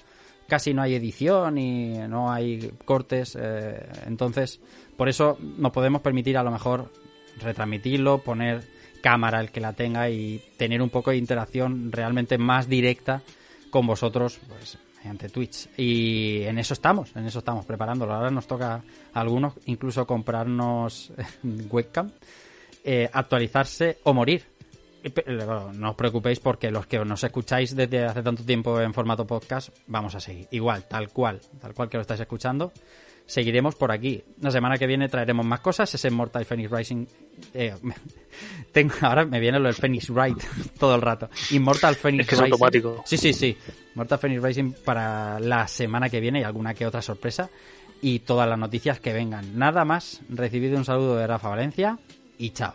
S1: Casi no hay edición y no hay cortes. eh, entonces, por eso nos podemos permitir a lo mejor retransmitirlo, poner cámara el que la tenga y tener un poco de interacción realmente más directa con vosotros, pues mediante Twitch. Y en eso estamos, en eso estamos preparándolo. Ahora nos toca a algunos incluso comprarnos webcam, eh, actualizarse o morir. Bueno, no os preocupéis porque los que nos escucháis desde hace tanto tiempo en formato podcast, vamos a seguir. Igual, tal cual, tal cual que lo estáis escuchando. Seguiremos por aquí. La semana que viene traeremos más cosas. Ese Mortal Phoenix Rising. eh, tengo, ahora me viene lo del Phoenix Wright todo el rato. Immortal Phoenix
S8: Es que es
S1: Rising.
S8: automático.
S1: Sí, sí, sí. Mortal Phoenix Rising para la semana que viene y alguna que otra sorpresa. Y todas las noticias que vengan. Nada más. Recibido un saludo de Rafa Valencia y chao.